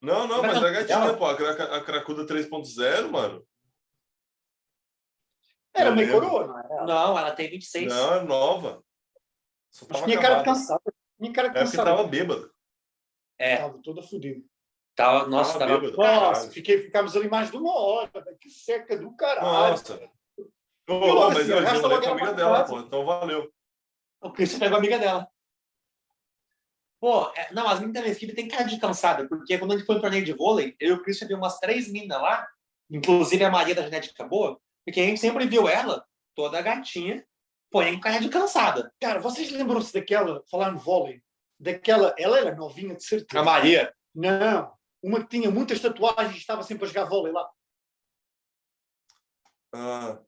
Não, não,
Mas
mas
não-
é gatinha, pô. A, a Cracuda 3.0, mano.
Era
Eu
meio coroa, não era?
Não, ela tem 26.
Não, é nova. Só tava
tinha cara cansada. Tinha cara de
É porque
cansada.
tava bêbada.
É,
Tava toda fodida.
Tava, nossa,
Tava
tava.
bêbada.
Nossa, fiquei, ficámos ali mais de uma hora. Que seca do caralho.
Nossa. Ô,
Eu,
ô, mas
assim,
eu falei com a amiga dela, pô. Então valeu.
O Christian pegou a amiga dela. Pô, é- não, as meninas da minha equipe tem cara de cansada, porque quando a gente foi no torneio de vôlei, eu e o Christian viu umas três minas lá, inclusive a Maria da Genética Boa, porque a gente sempre viu ela, toda gatinha, porém com cara de cansada.
Cara, vocês lembram-se daquela, falar no vôlei, daquela, ela era novinha de certeza.
A Maria.
Não, uma que tinha muitas tatuagens e estava sempre a jogar vôlei lá.
Ah.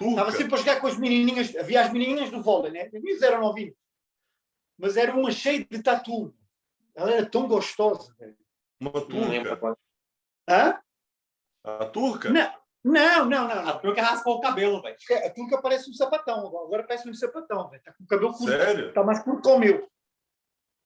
Estava sempre a jogar com as menininhas, havia as menininhas do vôlei, né? As meninas eram novinhas. Mas era uma cheia de tatu. Ela era tão gostosa. velho.
Uma turca.
Hã?
A turca?
Não, não, não, não.
A turca raspou o cabelo, velho.
A turca parece um sapatão. Agora parece um sapatão, velho. Está com o cabelo curto.
Sério?
Está mais curto que o meu.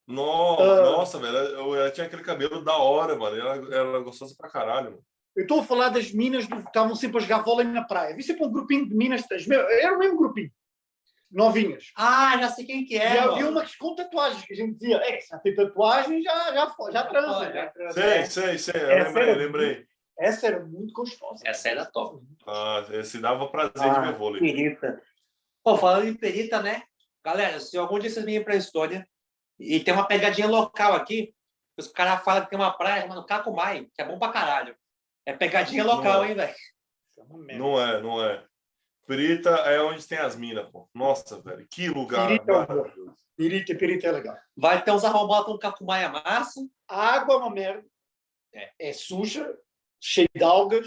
No-
Ah.
Nossa, velho. Ela, ela tinha aquele cabelo da hora, mano. Ela, era gostosa pra caralho, mano.
Eu estou a falar das minas que estavam sempre a jogar vôlei na praia. Vi sempre um grupinho de minas, era o mesmo grupinho. Novinhas.
Ah, já sei quem que
e
é,
havia
mano.
umas com tatuagens, que a gente dizia, é, já tem tatuagem, já, já, já, já transa. Né?
Sei, sei, sei. Eu
Essa
lembrei,
era
lembrei.
Essa era muito gostosa.
Essa era top.
Ah, esse dava prazer de
Ah,
ver vôlei.
Perita. Pô, falando em perita, né? Galera, se algum dia vocês virem pra Estônia e tem uma pegadinha local aqui, os caras falam que tem uma praia chamada Cacumai, que é bom pra caralho. É pegadinha
Não
local,
é.
hein, velho?
É.
Não é, não é. Perita é onde tem as minas, pô. Nossa, velho. Que lugar
Pirita é. Pirita, pirita é legal.
Vai ter uns arrombados com Cacumai a massa.
A água é uma merda. É, é suja, cheia de algas.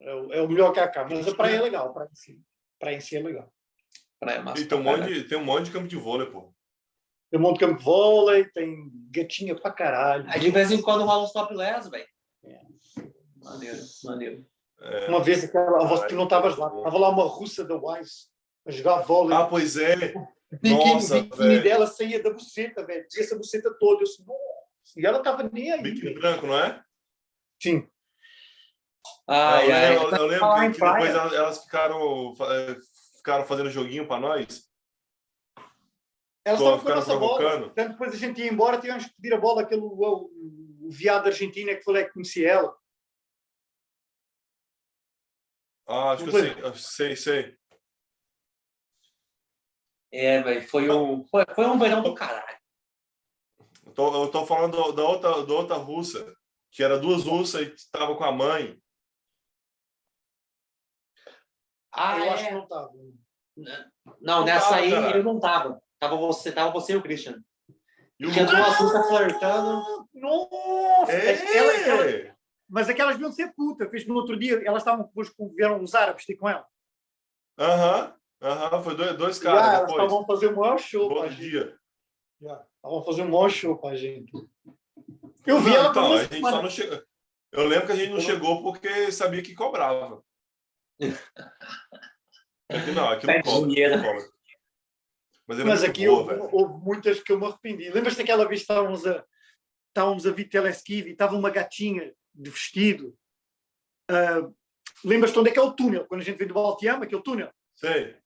É, o- é o melhor que há cá. Mas a praia é legal. A praia em si, a praia em si é legal.
Praia massa.
E tem um, monte de, tem um monte de campo de vôlei, pô.
Tem um monte de campo de vôlei, tem gatinha pra caralho.
Aí de vez em quando rola uns topless, velho.
É.
Maneiro, maneiro.
É.
Uma vez aquela,
Ai,
tu não estavas lá, estava lá uma russa da Wise a jogar vôlei.
Ah, pois é. nossa,
o biquíni
velho.
dela saía da buceta, velho. Tinha essa buceta toda. Eu disse. E ela estava nem aí.
Biquíni branco, não é?
Sim.
Ai,
eu,
ai.
lembro, eu lembro que, depois elas, elas ficaram, eh, ficaram fazendo joguinho pra nós.
Elas estavam com a nossa bola. Portanto, depois a gente ia embora, tivemos que pedir a bola àquele o, o viado da Argentina que falei que conhecia ela.
Ah, acho que
Não
eu sei, sei, sei.
É, velho, foi um, foi, foi um verão do caralho.
Eu tô, eu tô falando da outra, da outra russa, que era duas russas e estava com a mãe.
Ah,
eu
é.
acho que não estava.
Não,
Não
nessa
tava,
aí
cara.
eu não tava. Tava você, tava você e o Christian.
E o
Tinha
Lucas-
duas russas flertando.
Nossa!
É!
Ela, ela, mas aquelas deviam ser puta. Fez no outro dia elas estavam depois com vieram os árabes ter com ela.
Aham, aham, foi dois, dois caras
elas
depois.
estavam fazer um maior show gente.
dia.
Estavam fazer um maior show para a gente. Eu vi
Não,
ela
então, a gente
semana.
só não chegou. Eu lembro que a gente não chegou porque sabia que cobrava. Aqui *laughs* não, aqui não
É
cobra. Mas, é
Mas aqui
boa,
houve, houve muitas que eu me arrependi. Lembras-te daquela vez que estávamos a, estávamos a vir Teleskiv e estava uma gatinha de vestido? Ah, Lembras-te onde é que é o túnel? Quando a gente vem do Balteama, aquele túnel.
Sei.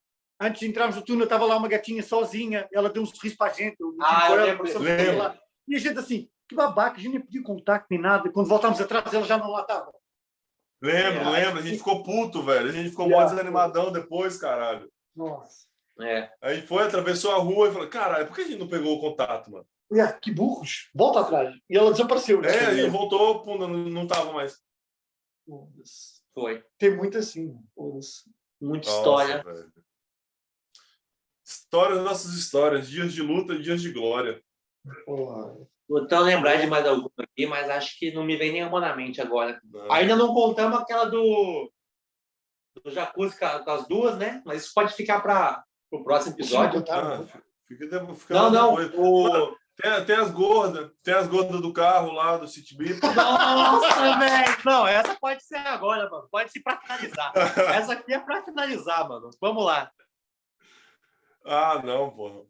Antes de entrarmos no túnel, estava lá uma gatinha sozinha. Ela deu um sorriso para a gente. eu
Ah, eu
ela,
lembro
Lembro.
lá. E a gente assim, que babaca, a gente nem pediu contacto nem nada. Quando voltámos atrás, ela já não lá estava.
Lembro,
É.
lembro. A gente ficou puto, velho. A gente ficou
Yeah.
mó desanimadão depois, caralho.
Nossa.
É.
A gente foi, atravessou a rua e falou: caralho, por que a gente não pegou o contato, mano?
Yeah, que burros. Volta atrás. E ela desapareceu.
É, gente voltou, pum, não, não tava mais.
Foi.
Tem muito assim.
Muita
Nossa,
história.
velho. Histórias, nossas histórias, dias de luta, dias de glória.
Porra.
Vou tentando lembrar de mais alguma aqui, mas acho que não me vem nenhuma na mente agora.
Não.
Ainda não contamos aquela do, do Jacuzzi com a- com as duas, né? Mas isso pode ficar para o próximo episódio.
Tá,
Ah, fica, de- fica
Não, não. O...
Tem, tem as gordas, tem as gordas do carro lá, do City Beat. *laughs*
Nossa, velho! Não, essa pode ser agora, mano. Pode ser para finalizar. *laughs* Essa aqui é para finalizar, mano. Vamos lá.
ah, não, porra.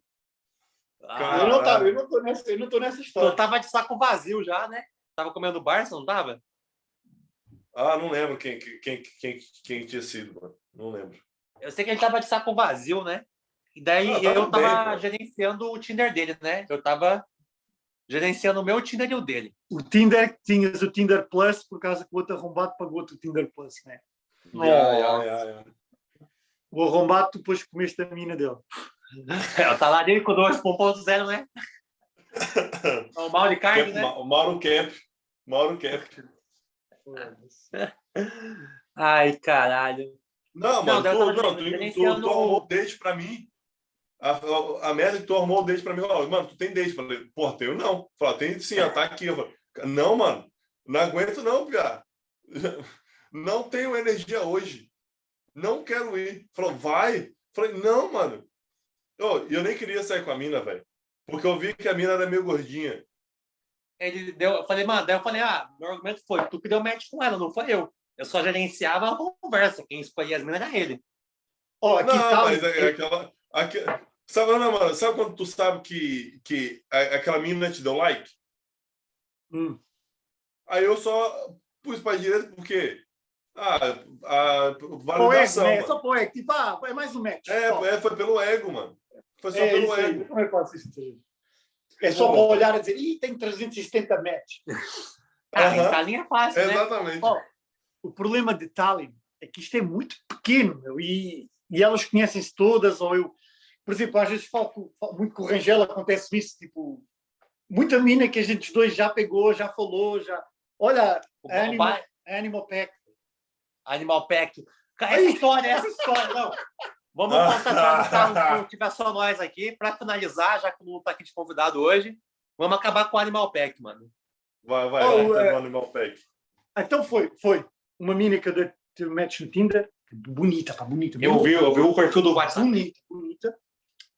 Ah,
Eu não, tava, eu, não tô nessa, eu não tô nessa
eu
história.
tava de saco vazio já, né? Tava comendo Barça, não tava?
Ah, não lembro quem, quem, quem, quem tinha sido, mano. Não lembro.
Eu sei que ele tava de saco vazio, né? E daí
Ah,
eu tava
bem,
gerenciando o Tinder dele, né? Eu tava gerenciando o meu Tinder e o dele.
O Tinder, tinhas o Tinder Plus, por causa que o outro arrombado pagou-te o Tinder Plus, né?
Ya, ya, ya.
O arrombado, tu depois comeste a mina dele.
É, o salário dele com 2.0, né? O mal de carne,
Camp-
né?
Ma- Mauro Camp. Mauro Camp.
Ai, caralho.
Não,
Não,
mano,
eu
tu, não, tu, tu, tu arrumou date pra mim. A, a, a merda que tu arrumou o date pra mim, ó, mano, tu tem date? Falei, pô, tenho não. Falei, tem sim, ó, tá aqui. Eu falei, não, mano, não aguento não, piá. *laughs* Não tenho energia hoje. Não quero ir. Falou, vai. Falei, não, mano. Ô, E eu nem queria sair com a mina, velho. Porque eu vi que a mina era meio gordinha.
Ele deu, eu falei, mano, daí eu falei, ah, meu argumento foi, tu que deu match com ela, não foi eu. Eu só gerenciava a conversa. Quem escolhia as minas era ele.
Ó, aqui
não, mas é aquela. aque- sabe, não, mano, sabe quando tu sabe que, que aquela mina te deu like?
Hum.
Aí eu só pus pra direita porque. Ah, a
Pô, é,
validação.
né?
mano.
Só pô, é, tipo, ah, é mais um match.
É, é, foi pelo ego, mano. Foi só
É
pelo ego.
Eu também faço isso. É só
Pô.
para olhar e dizer, ih, tem 370 match.
Ah, *laughs*
Aham.
essa linha é fácil, né?
Exatamente.
Ó, o problema de Tallinn é que isto é muito pequeno, meu, e, e elas conhecem-se todas, ou eu, por exemplo, às vezes falo, com- falo muito com o Rangel, acontece isso, tipo, muita mina que a gente os dois já pegou, já falou, já. Olha,
O
a Animal,
Animal,
Pack.
Animal Pack. Essa história, essa história, não. Vamos contratar um carro que tiver só nós aqui, para finalizar, já que o Lulu tá aqui de convidado hoje. Vamos acabar com o Animal Pack, mano.
Vai, vai,
Oh,
vai,
é.
no Animal Pack.
Então foi, foi. Uma mina que eu dei- tive match no Tinder, bonita, pá, bonita.
Eu vi, eu vi o perfil do WhatsApp.
bonita, bonita.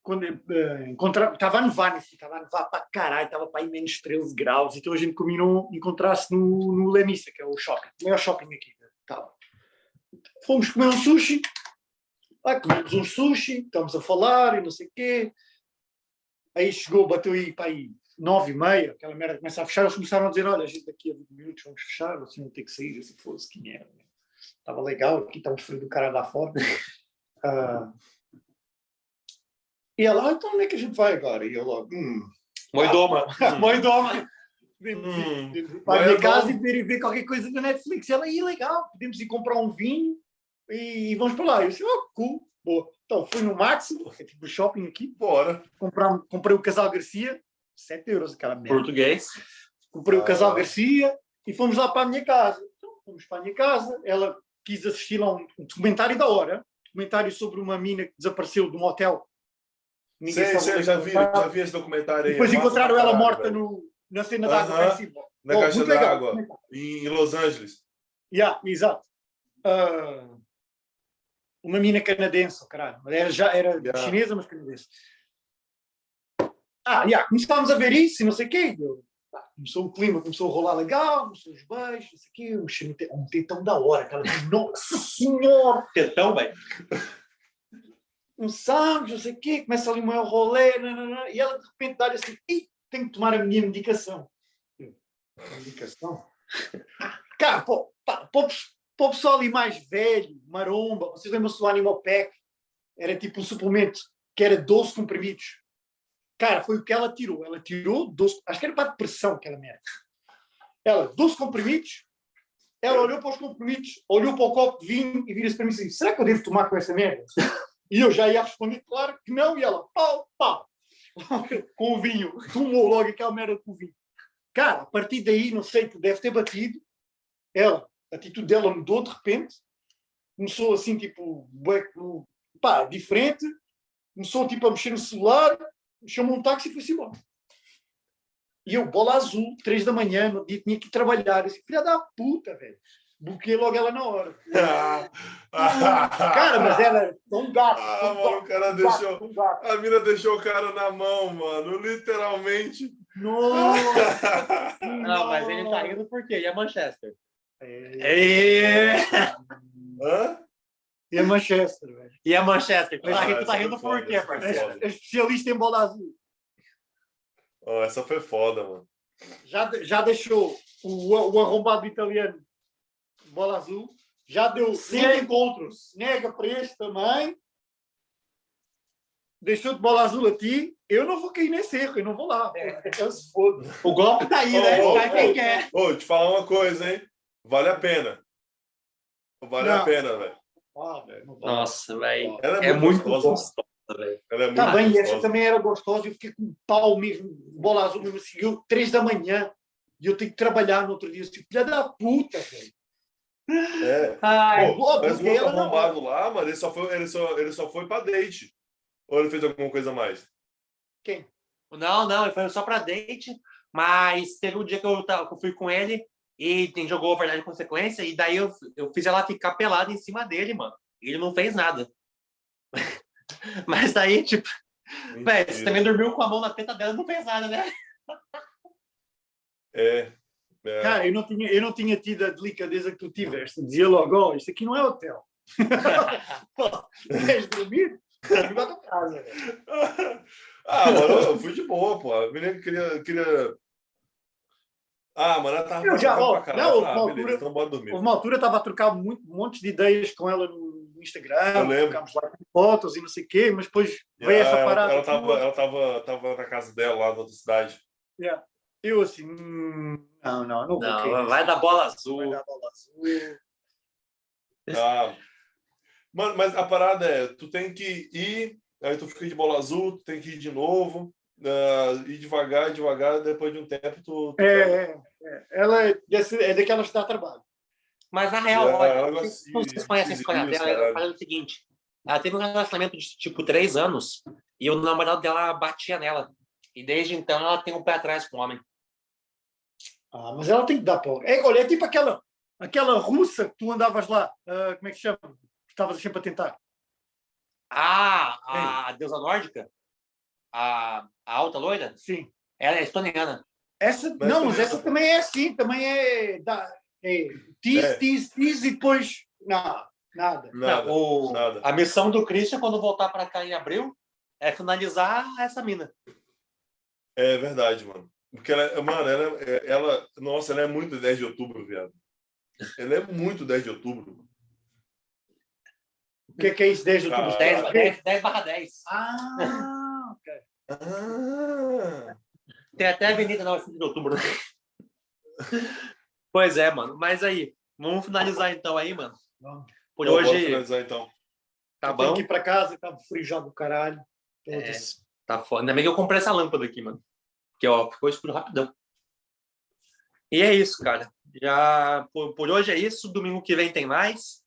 Quando eh, encontra... estava a nevar, assim, estava a nevar para caralho, estava para aí menos 13 graus, então a gente combinou encontrar-se no, no Lemissa, que é o shopping, o maior shopping aqui. Tal. Fomos comer um sushi, lá comemos um sushi, estamos a falar e não sei o quê. Aí chegou, bateu aí para aí nove e meia, aquela merda começa a fechar, eles começaram a dizer, olha, a gente daqui a 20 minutos vamos fechar, assim não tem que sair, se fosse, que merda. Estava legal, aqui está um frio do cara lá fora. *laughs* Ah, e ela, ah, então onde é que a gente vai agora? E eu logo, hum,
Moidoma. *laughs*
mãe doma. *laughs*
Hum,
Para a
vai
minha casa e ver, ver qualquer coisa na Netflix. Ela, ia legal, podemos ir comprar um vinho e vamos para lá. Eu disse, oh, cool, boa. Então, fui no Máximo, é tipo shopping aqui,
bora.
comprar, comprei o Casal Garcia, 7 euros aquela merda.
Português.
Comprei o
Ah.
Casal Garcia e fomos lá para a minha casa. Então, fomos para a minha casa, ela quis assistir lá um, um documentário da hora, documentário sobre uma mina que desapareceu de um hotel. Ninguém
Sei, sei, já vi, já vi esse documentário aí.
Depois
é
encontraram ela morta no, na cena da água.
Na
Oh,
caixa d'água, em Los Angeles.
Yeah, exato. Ah, uma mina canadense, oh, caralho. Era, já era
Yeah.
chinesa, mas canadense. Ah, yeah, começámos a ver isso e não sei o quê. Eu, pá, começou o clima, começou a rolar legal, começou os beijos, não sei o quê. Um, um tetão da hora, aquela *laughs* nossa senhora!
Tetão, velho.
Começámos, não sei o quê, começa ali o meu rolê, e ela de repente dá assim, Ih, tenho que tomar a minha medicação. Medicação? *laughs* Cara, pô, para pes- para o pessoal ali mais velho, maromba, vocês lembram-se do Animal Pack? Era tipo um suplemento que era 12 comprimidos. Cara, foi o que ela tirou. Ela tirou 12, acho que era para depressão aquela merda. Ela, 12 comprimidos, ela olhou para os comprimidos, olhou para o copo de vinho e vira-se para mim e disse: Será que eu devo tomar com essa merda? E eu já ia responder, claro que não, e ela, pau, pau, *laughs* com o vinho, tomou logo aquela merda com o vinho. Cara, a partir daí, não sei, deve ter batido, ela, a atitude dela mudou de repente, começou assim, tipo, pá, diferente, começou tipo a mexer no celular, chamou um táxi e foi-se embora. E eu, bola azul, três da manhã, no dia tinha que trabalhar. Disse, filha da puta, velho. Bloqueei logo ela na hora. *laughs* Cara, mas ela era tão gato.
Ah,
tão
mano, o
gato,
cara
tão
deixou.
gato, tão gato.
A mina deixou o cara na mão, mano. Literalmente.
Nossa!
Não, mas ele tá rindo por quê? E a Manchester?
É.
Hã?
E a Manchester, velho.
E a Manchester? Tu tá
Ah,
rindo, tu tá rindo por quê, parceiro?
É especialista em bola azul.
Ó, essa foi foda, mano.
Já, já deixou o, o arrombado italiano bola azul. Já deu cinco encontros. Nega para este também. Deixou de bola azul a ti. Eu não vou cair nesse erro. Eu não vou lá. Eu se foda.
O golpe tá aí, né?
Ô, ô,
Vai quem quer.
Ô, te falar uma coisa, hein? Vale a pena. Vale a
Não.
pena, velho.
Ah.
Nossa, velho.
Ela
É muito
gostosa.
gostosa, velho.
Ela é muito
Tá bem, e essa
gostosa.
também era gostosa. Eu fiquei com um pau mesmo, bola azul mesmo. Assim, eu, três da manhã. E eu tenho que trabalhar no outro dia. Eu disse, filha da puta, velho.
É.
Ai,
Pô, mas o outro arrombado lá, mano, ele só, foi, ele, só, ele só foi pra date. Ou ele fez alguma coisa a mais?
Quem?
Não, não, ele foi só pra date, mas teve um dia que eu, tava- que eu fui com ele e tem, jogou Verdade e Consequência, e daí eu, eu fiz ela ficar pelada em cima dele, mano. E ele não fez nada. *laughs* mas daí, tipo, velho, você também dormiu com a mão na teta dela e não fez nada, né?
É. é.
Cara, eu não, tinha, eu não tinha tido a delicadeza que tu tiveste. Dizia logo, ó, isto aqui não é hotel. *laughs* Queres dormir? Na tua casa. velho.
ah, mano, eu fui de boa, pô. A menina queria. queria... Ah, mano, ela tava
Eu já,
pra
ó,
caralho.
não, houve
falei,
uma
ah, beleza,
altura-
então bora dormir.
Houve uma altura, estava a trocar muito, um monte de ideias com ela no Instagram.
Eu lembro.
Trocámos lá fotos e não sei o quê, mas depois veio
Ah,
essa
ela,
parada.
ela, tava, ela tava, tava na casa dela lá na outra cidade.
Yeah. Eu assim, hum, não, não, não vou
Não,
nisso.
vai dar bola
Vai
azul.
dar bola azul.
Ah, mano, mas a parada é, tu tem que ir, aí tu fica de bola azul, tu tem que ir de novo, ah, ir devagar, devagar, depois de um tempo tu... tu
É, é, é. Ela é, desse, é daquelas que dá trabalho.
Mas na real,
É,
olha, não sei se vocês conhecem a história dela, ela fala o seguinte: ela teve um relacionamento de tipo três anos e o namorado dela batia nela. E desde então ela tem um pé atrás com o homem.
Ah, mas ela tem que dar pau. É, olha, é tipo aquela, aquela russa que tu andavas lá, ah, como é que se chama? Estavas sempre a tentar.
Ah, a deusa nórdica? A, a alta loira?
Sim.
Ela é estoniana.
Essa,
Mas
não, mas
também-
essa também é assim, também é, dá, é tease,
É.
tease, tease e depois, não, nada.
Nada,
Não, o-
nada.
A missão do Christian, quando voltar para cá em abril, é finalizar essa mina.
É verdade, mano. Porque ela, é- mano, ela, é- ela, nossa, ela é muito 10 de outubro, viado. Ela é muito 10 de outubro.
O que é que é isso, 10 de outubro?
Ah.
10, 10, 10 barra 10.
Ah, ok.
Ah,
Tem até avenida na 5 de outubro. pois é, mano. Mas aí, vamos finalizar então aí, mano.
Vamos.
Por
bora
hoje
finalizar, então.
tá
Eu
bom.
que ir para casa, tá frio já do caralho.
É.
Todas.
Tá foda. Ainda bem que eu comprei essa lâmpada aqui, mano. Que ó, ficou escuro rapidão. E é isso, cara. Já por, por hoje é isso. Domingo que vem tem mais.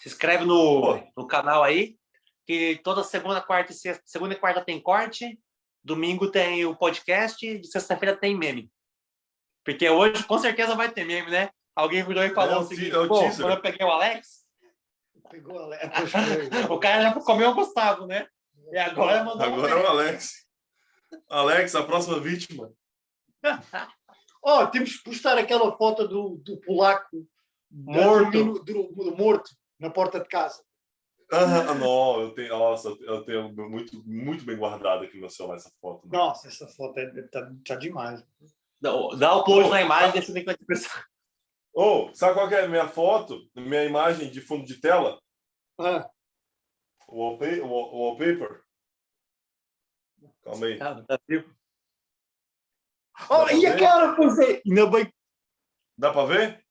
Se inscreve no, no canal aí. Que toda segunda, quarta e sexta, segunda e quarta tem corte. Domingo tem o podcast. De sexta-feira tem meme. Porque hoje com certeza vai ter meme, né? Alguém virou e falou
É o
o seguinte,
te- é o
pô,
teaser.
quando eu peguei o Alex,
Pegou a le- Pois foi.
o cara já comeu o Gustavo, né? E agora mandou
Agora é o Alex. Alex, a próxima vítima. *laughs*
Ó, temos que postar aquela foto do, do polaco
Morto.
do- do morto na porta de casa.
Ah, não, eu tenho, nossa, eu tenho muito, muito bem guardado aqui no meu celular essa foto. mano.
Nossa, essa foto é, tá, tá demais.
Dá, dá o upload na imagem, deixa eu ver que vai ter pressão.
Ô, sabe qual que é a minha foto? Minha imagem de fundo de tela?
Ah,
wallpaper? Calma aí.
Tá, tá vivo.
Oh, e a
ver?
cara, pois é. Ainda bem.
Dá pra ver?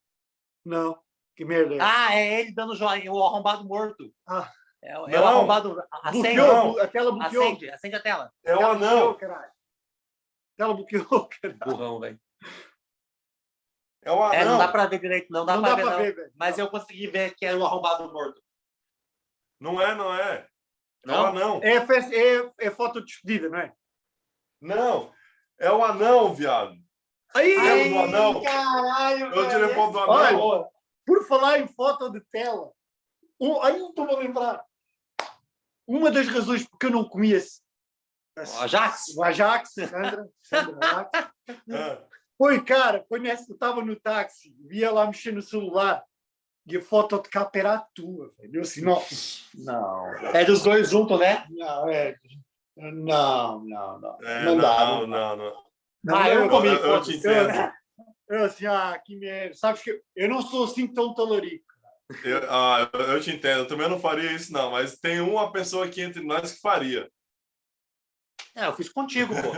Não, que merda. é.
Ah, é ele dando joinha, o arrombado morto.
Ah.
É, o- é o arrombado. Acende,
bloqueou,
não.
bu- aquela bloqueou.
acende, acende a tela.
É o anão.
Aquela bloqueou, *laughs* caralho.
Burrão, velho.
É o
É, não
anão.
dá pra ver direito, não dá
Não
pra
dá
ver,
pra
não.
ver, velho.
Mas eu consegui ver que era o arrombado morto.
Não é, não é. É o
Não?
anão.
É, festa- é, é foto de despedida, não é?
Não. É o anão, viado.
Aí,
do anão?
caralho,
Eu tirei foto do
Olha,
anão.
por falar em foto de tela, um, aí não estou a lembrar. Uma das razões porque eu não comia esse-
O Ajax?
o Ajax, Sandra, Sandra Ajax, *laughs*
Ah,
foi, cara, foi nessa que eu estava no táxi, via lá mexer no celular de capa era a tua, velho. Eu assim, não, *laughs* não,
É dos dois juntos, né?
não, é, não, não, não,
é,
não,
não,
dá,
não,
não
não,
Não,
Ah, eu
Eu,
comi,
eu, eu
foto.
te entendo.
Eu assim, ah, que merda. Sabes que eu não sou assim tão talarico.
Eu, ah, eu, eu te entendo. Eu também não faria isso, não. Mas tem uma pessoa aqui entre nós que faria.
É, eu fiz contigo, pô.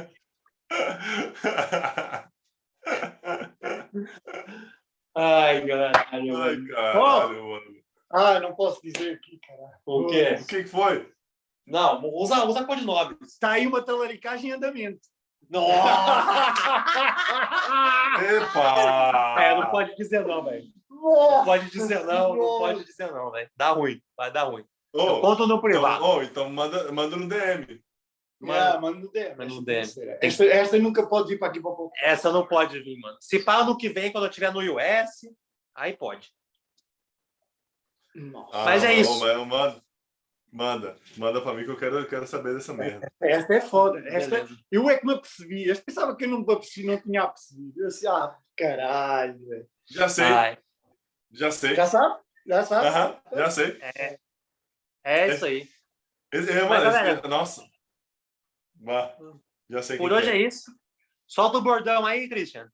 *laughs* Ai, caralho,
Ai, caralho, mano.
Ah, não posso dizer aqui, cara.
O quê?
O que foi?
Não, usa, usa codinomes.
Está aí uma talaricagem em andamento.
Nossa! *laughs*
Epa!
É, não pode dizer não, velho. Não pode dizer não, não pode dizer não, velho. Dá ruim, vai dar ruim. Eu
Ô,
conto no
então,
privado.
ô, então manda, manda no DM.
Ah, mano, no DM.
No
esta-
DM.
Esta, esta nunca pode vir para aqui para
Essa não pode vir, mano. Se para no que vem, quando eu estiver no US, aí pode.
Nossa.
Mas é isso.
mas Manda, manda, manda pra mim que eu quero, eu quero saber dessa merda.
Esta é foda. Esta,
Beleza.
eu é que me apercebi. Eu pensava que eu não me apercebi, não tinha percebido. Eu assim, ah, caralho. velho.
Já sei,
Ai,
já sei.
Já sabe? Já sabe?
Aham, já sei.
é isso aí.
É,
Mas,
mano, esse-
galera-
nossa. Vá, já sei
Por hoje
que
é isso. Solta o bordão aí, Christian.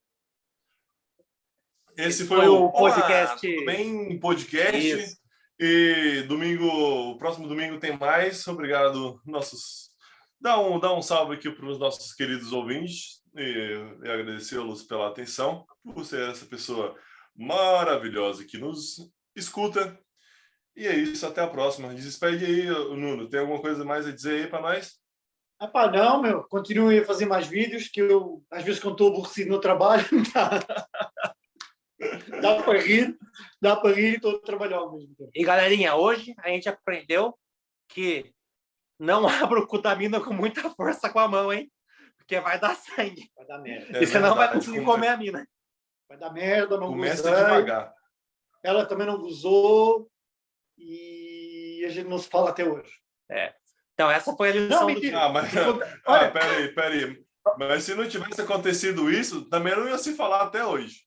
Esse
Esse
foi,
foi
o
o podcast-
Olá, bem podcast.
Isso.
E domingo, o próximo domingo tem mais. Obrigado, nossos. Dá um, dá um salve aqui para os nossos queridos ouvintes e, e agradecê-los pela atenção, por ser essa pessoa maravilhosa que nos escuta. E é isso, até a próxima. Despede aí, Nuno. Tem alguma coisa mais a dizer aí para nós?
Ah pá, não, meu. Continuem a fazer mais vídeos que eu, às vezes, quando estou aborrecido no trabalho, *laughs* dá, dá para rir, dá para rir e estou a trabalhar ao mesmo tempo.
E galerinha, hoje a gente aprendeu que não *laughs* abra o cu da mina com muita força com a mão, hein? Porque vai dar sangue.
Vai dar merda.
É
e você não vai conseguir
come-
comer a mina.
Vai dar merda, não
Começa devagar.
Ela também não gozou e a gente não se fala até hoje.
Então, essa foi a lição
Não,
do dia.
Ah, mas. *laughs*
Olha,
Ah, peraí, peraí. Mas se não tivesse acontecido isso, também não ia se falar até hoje.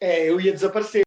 é, eu ia desaparecer.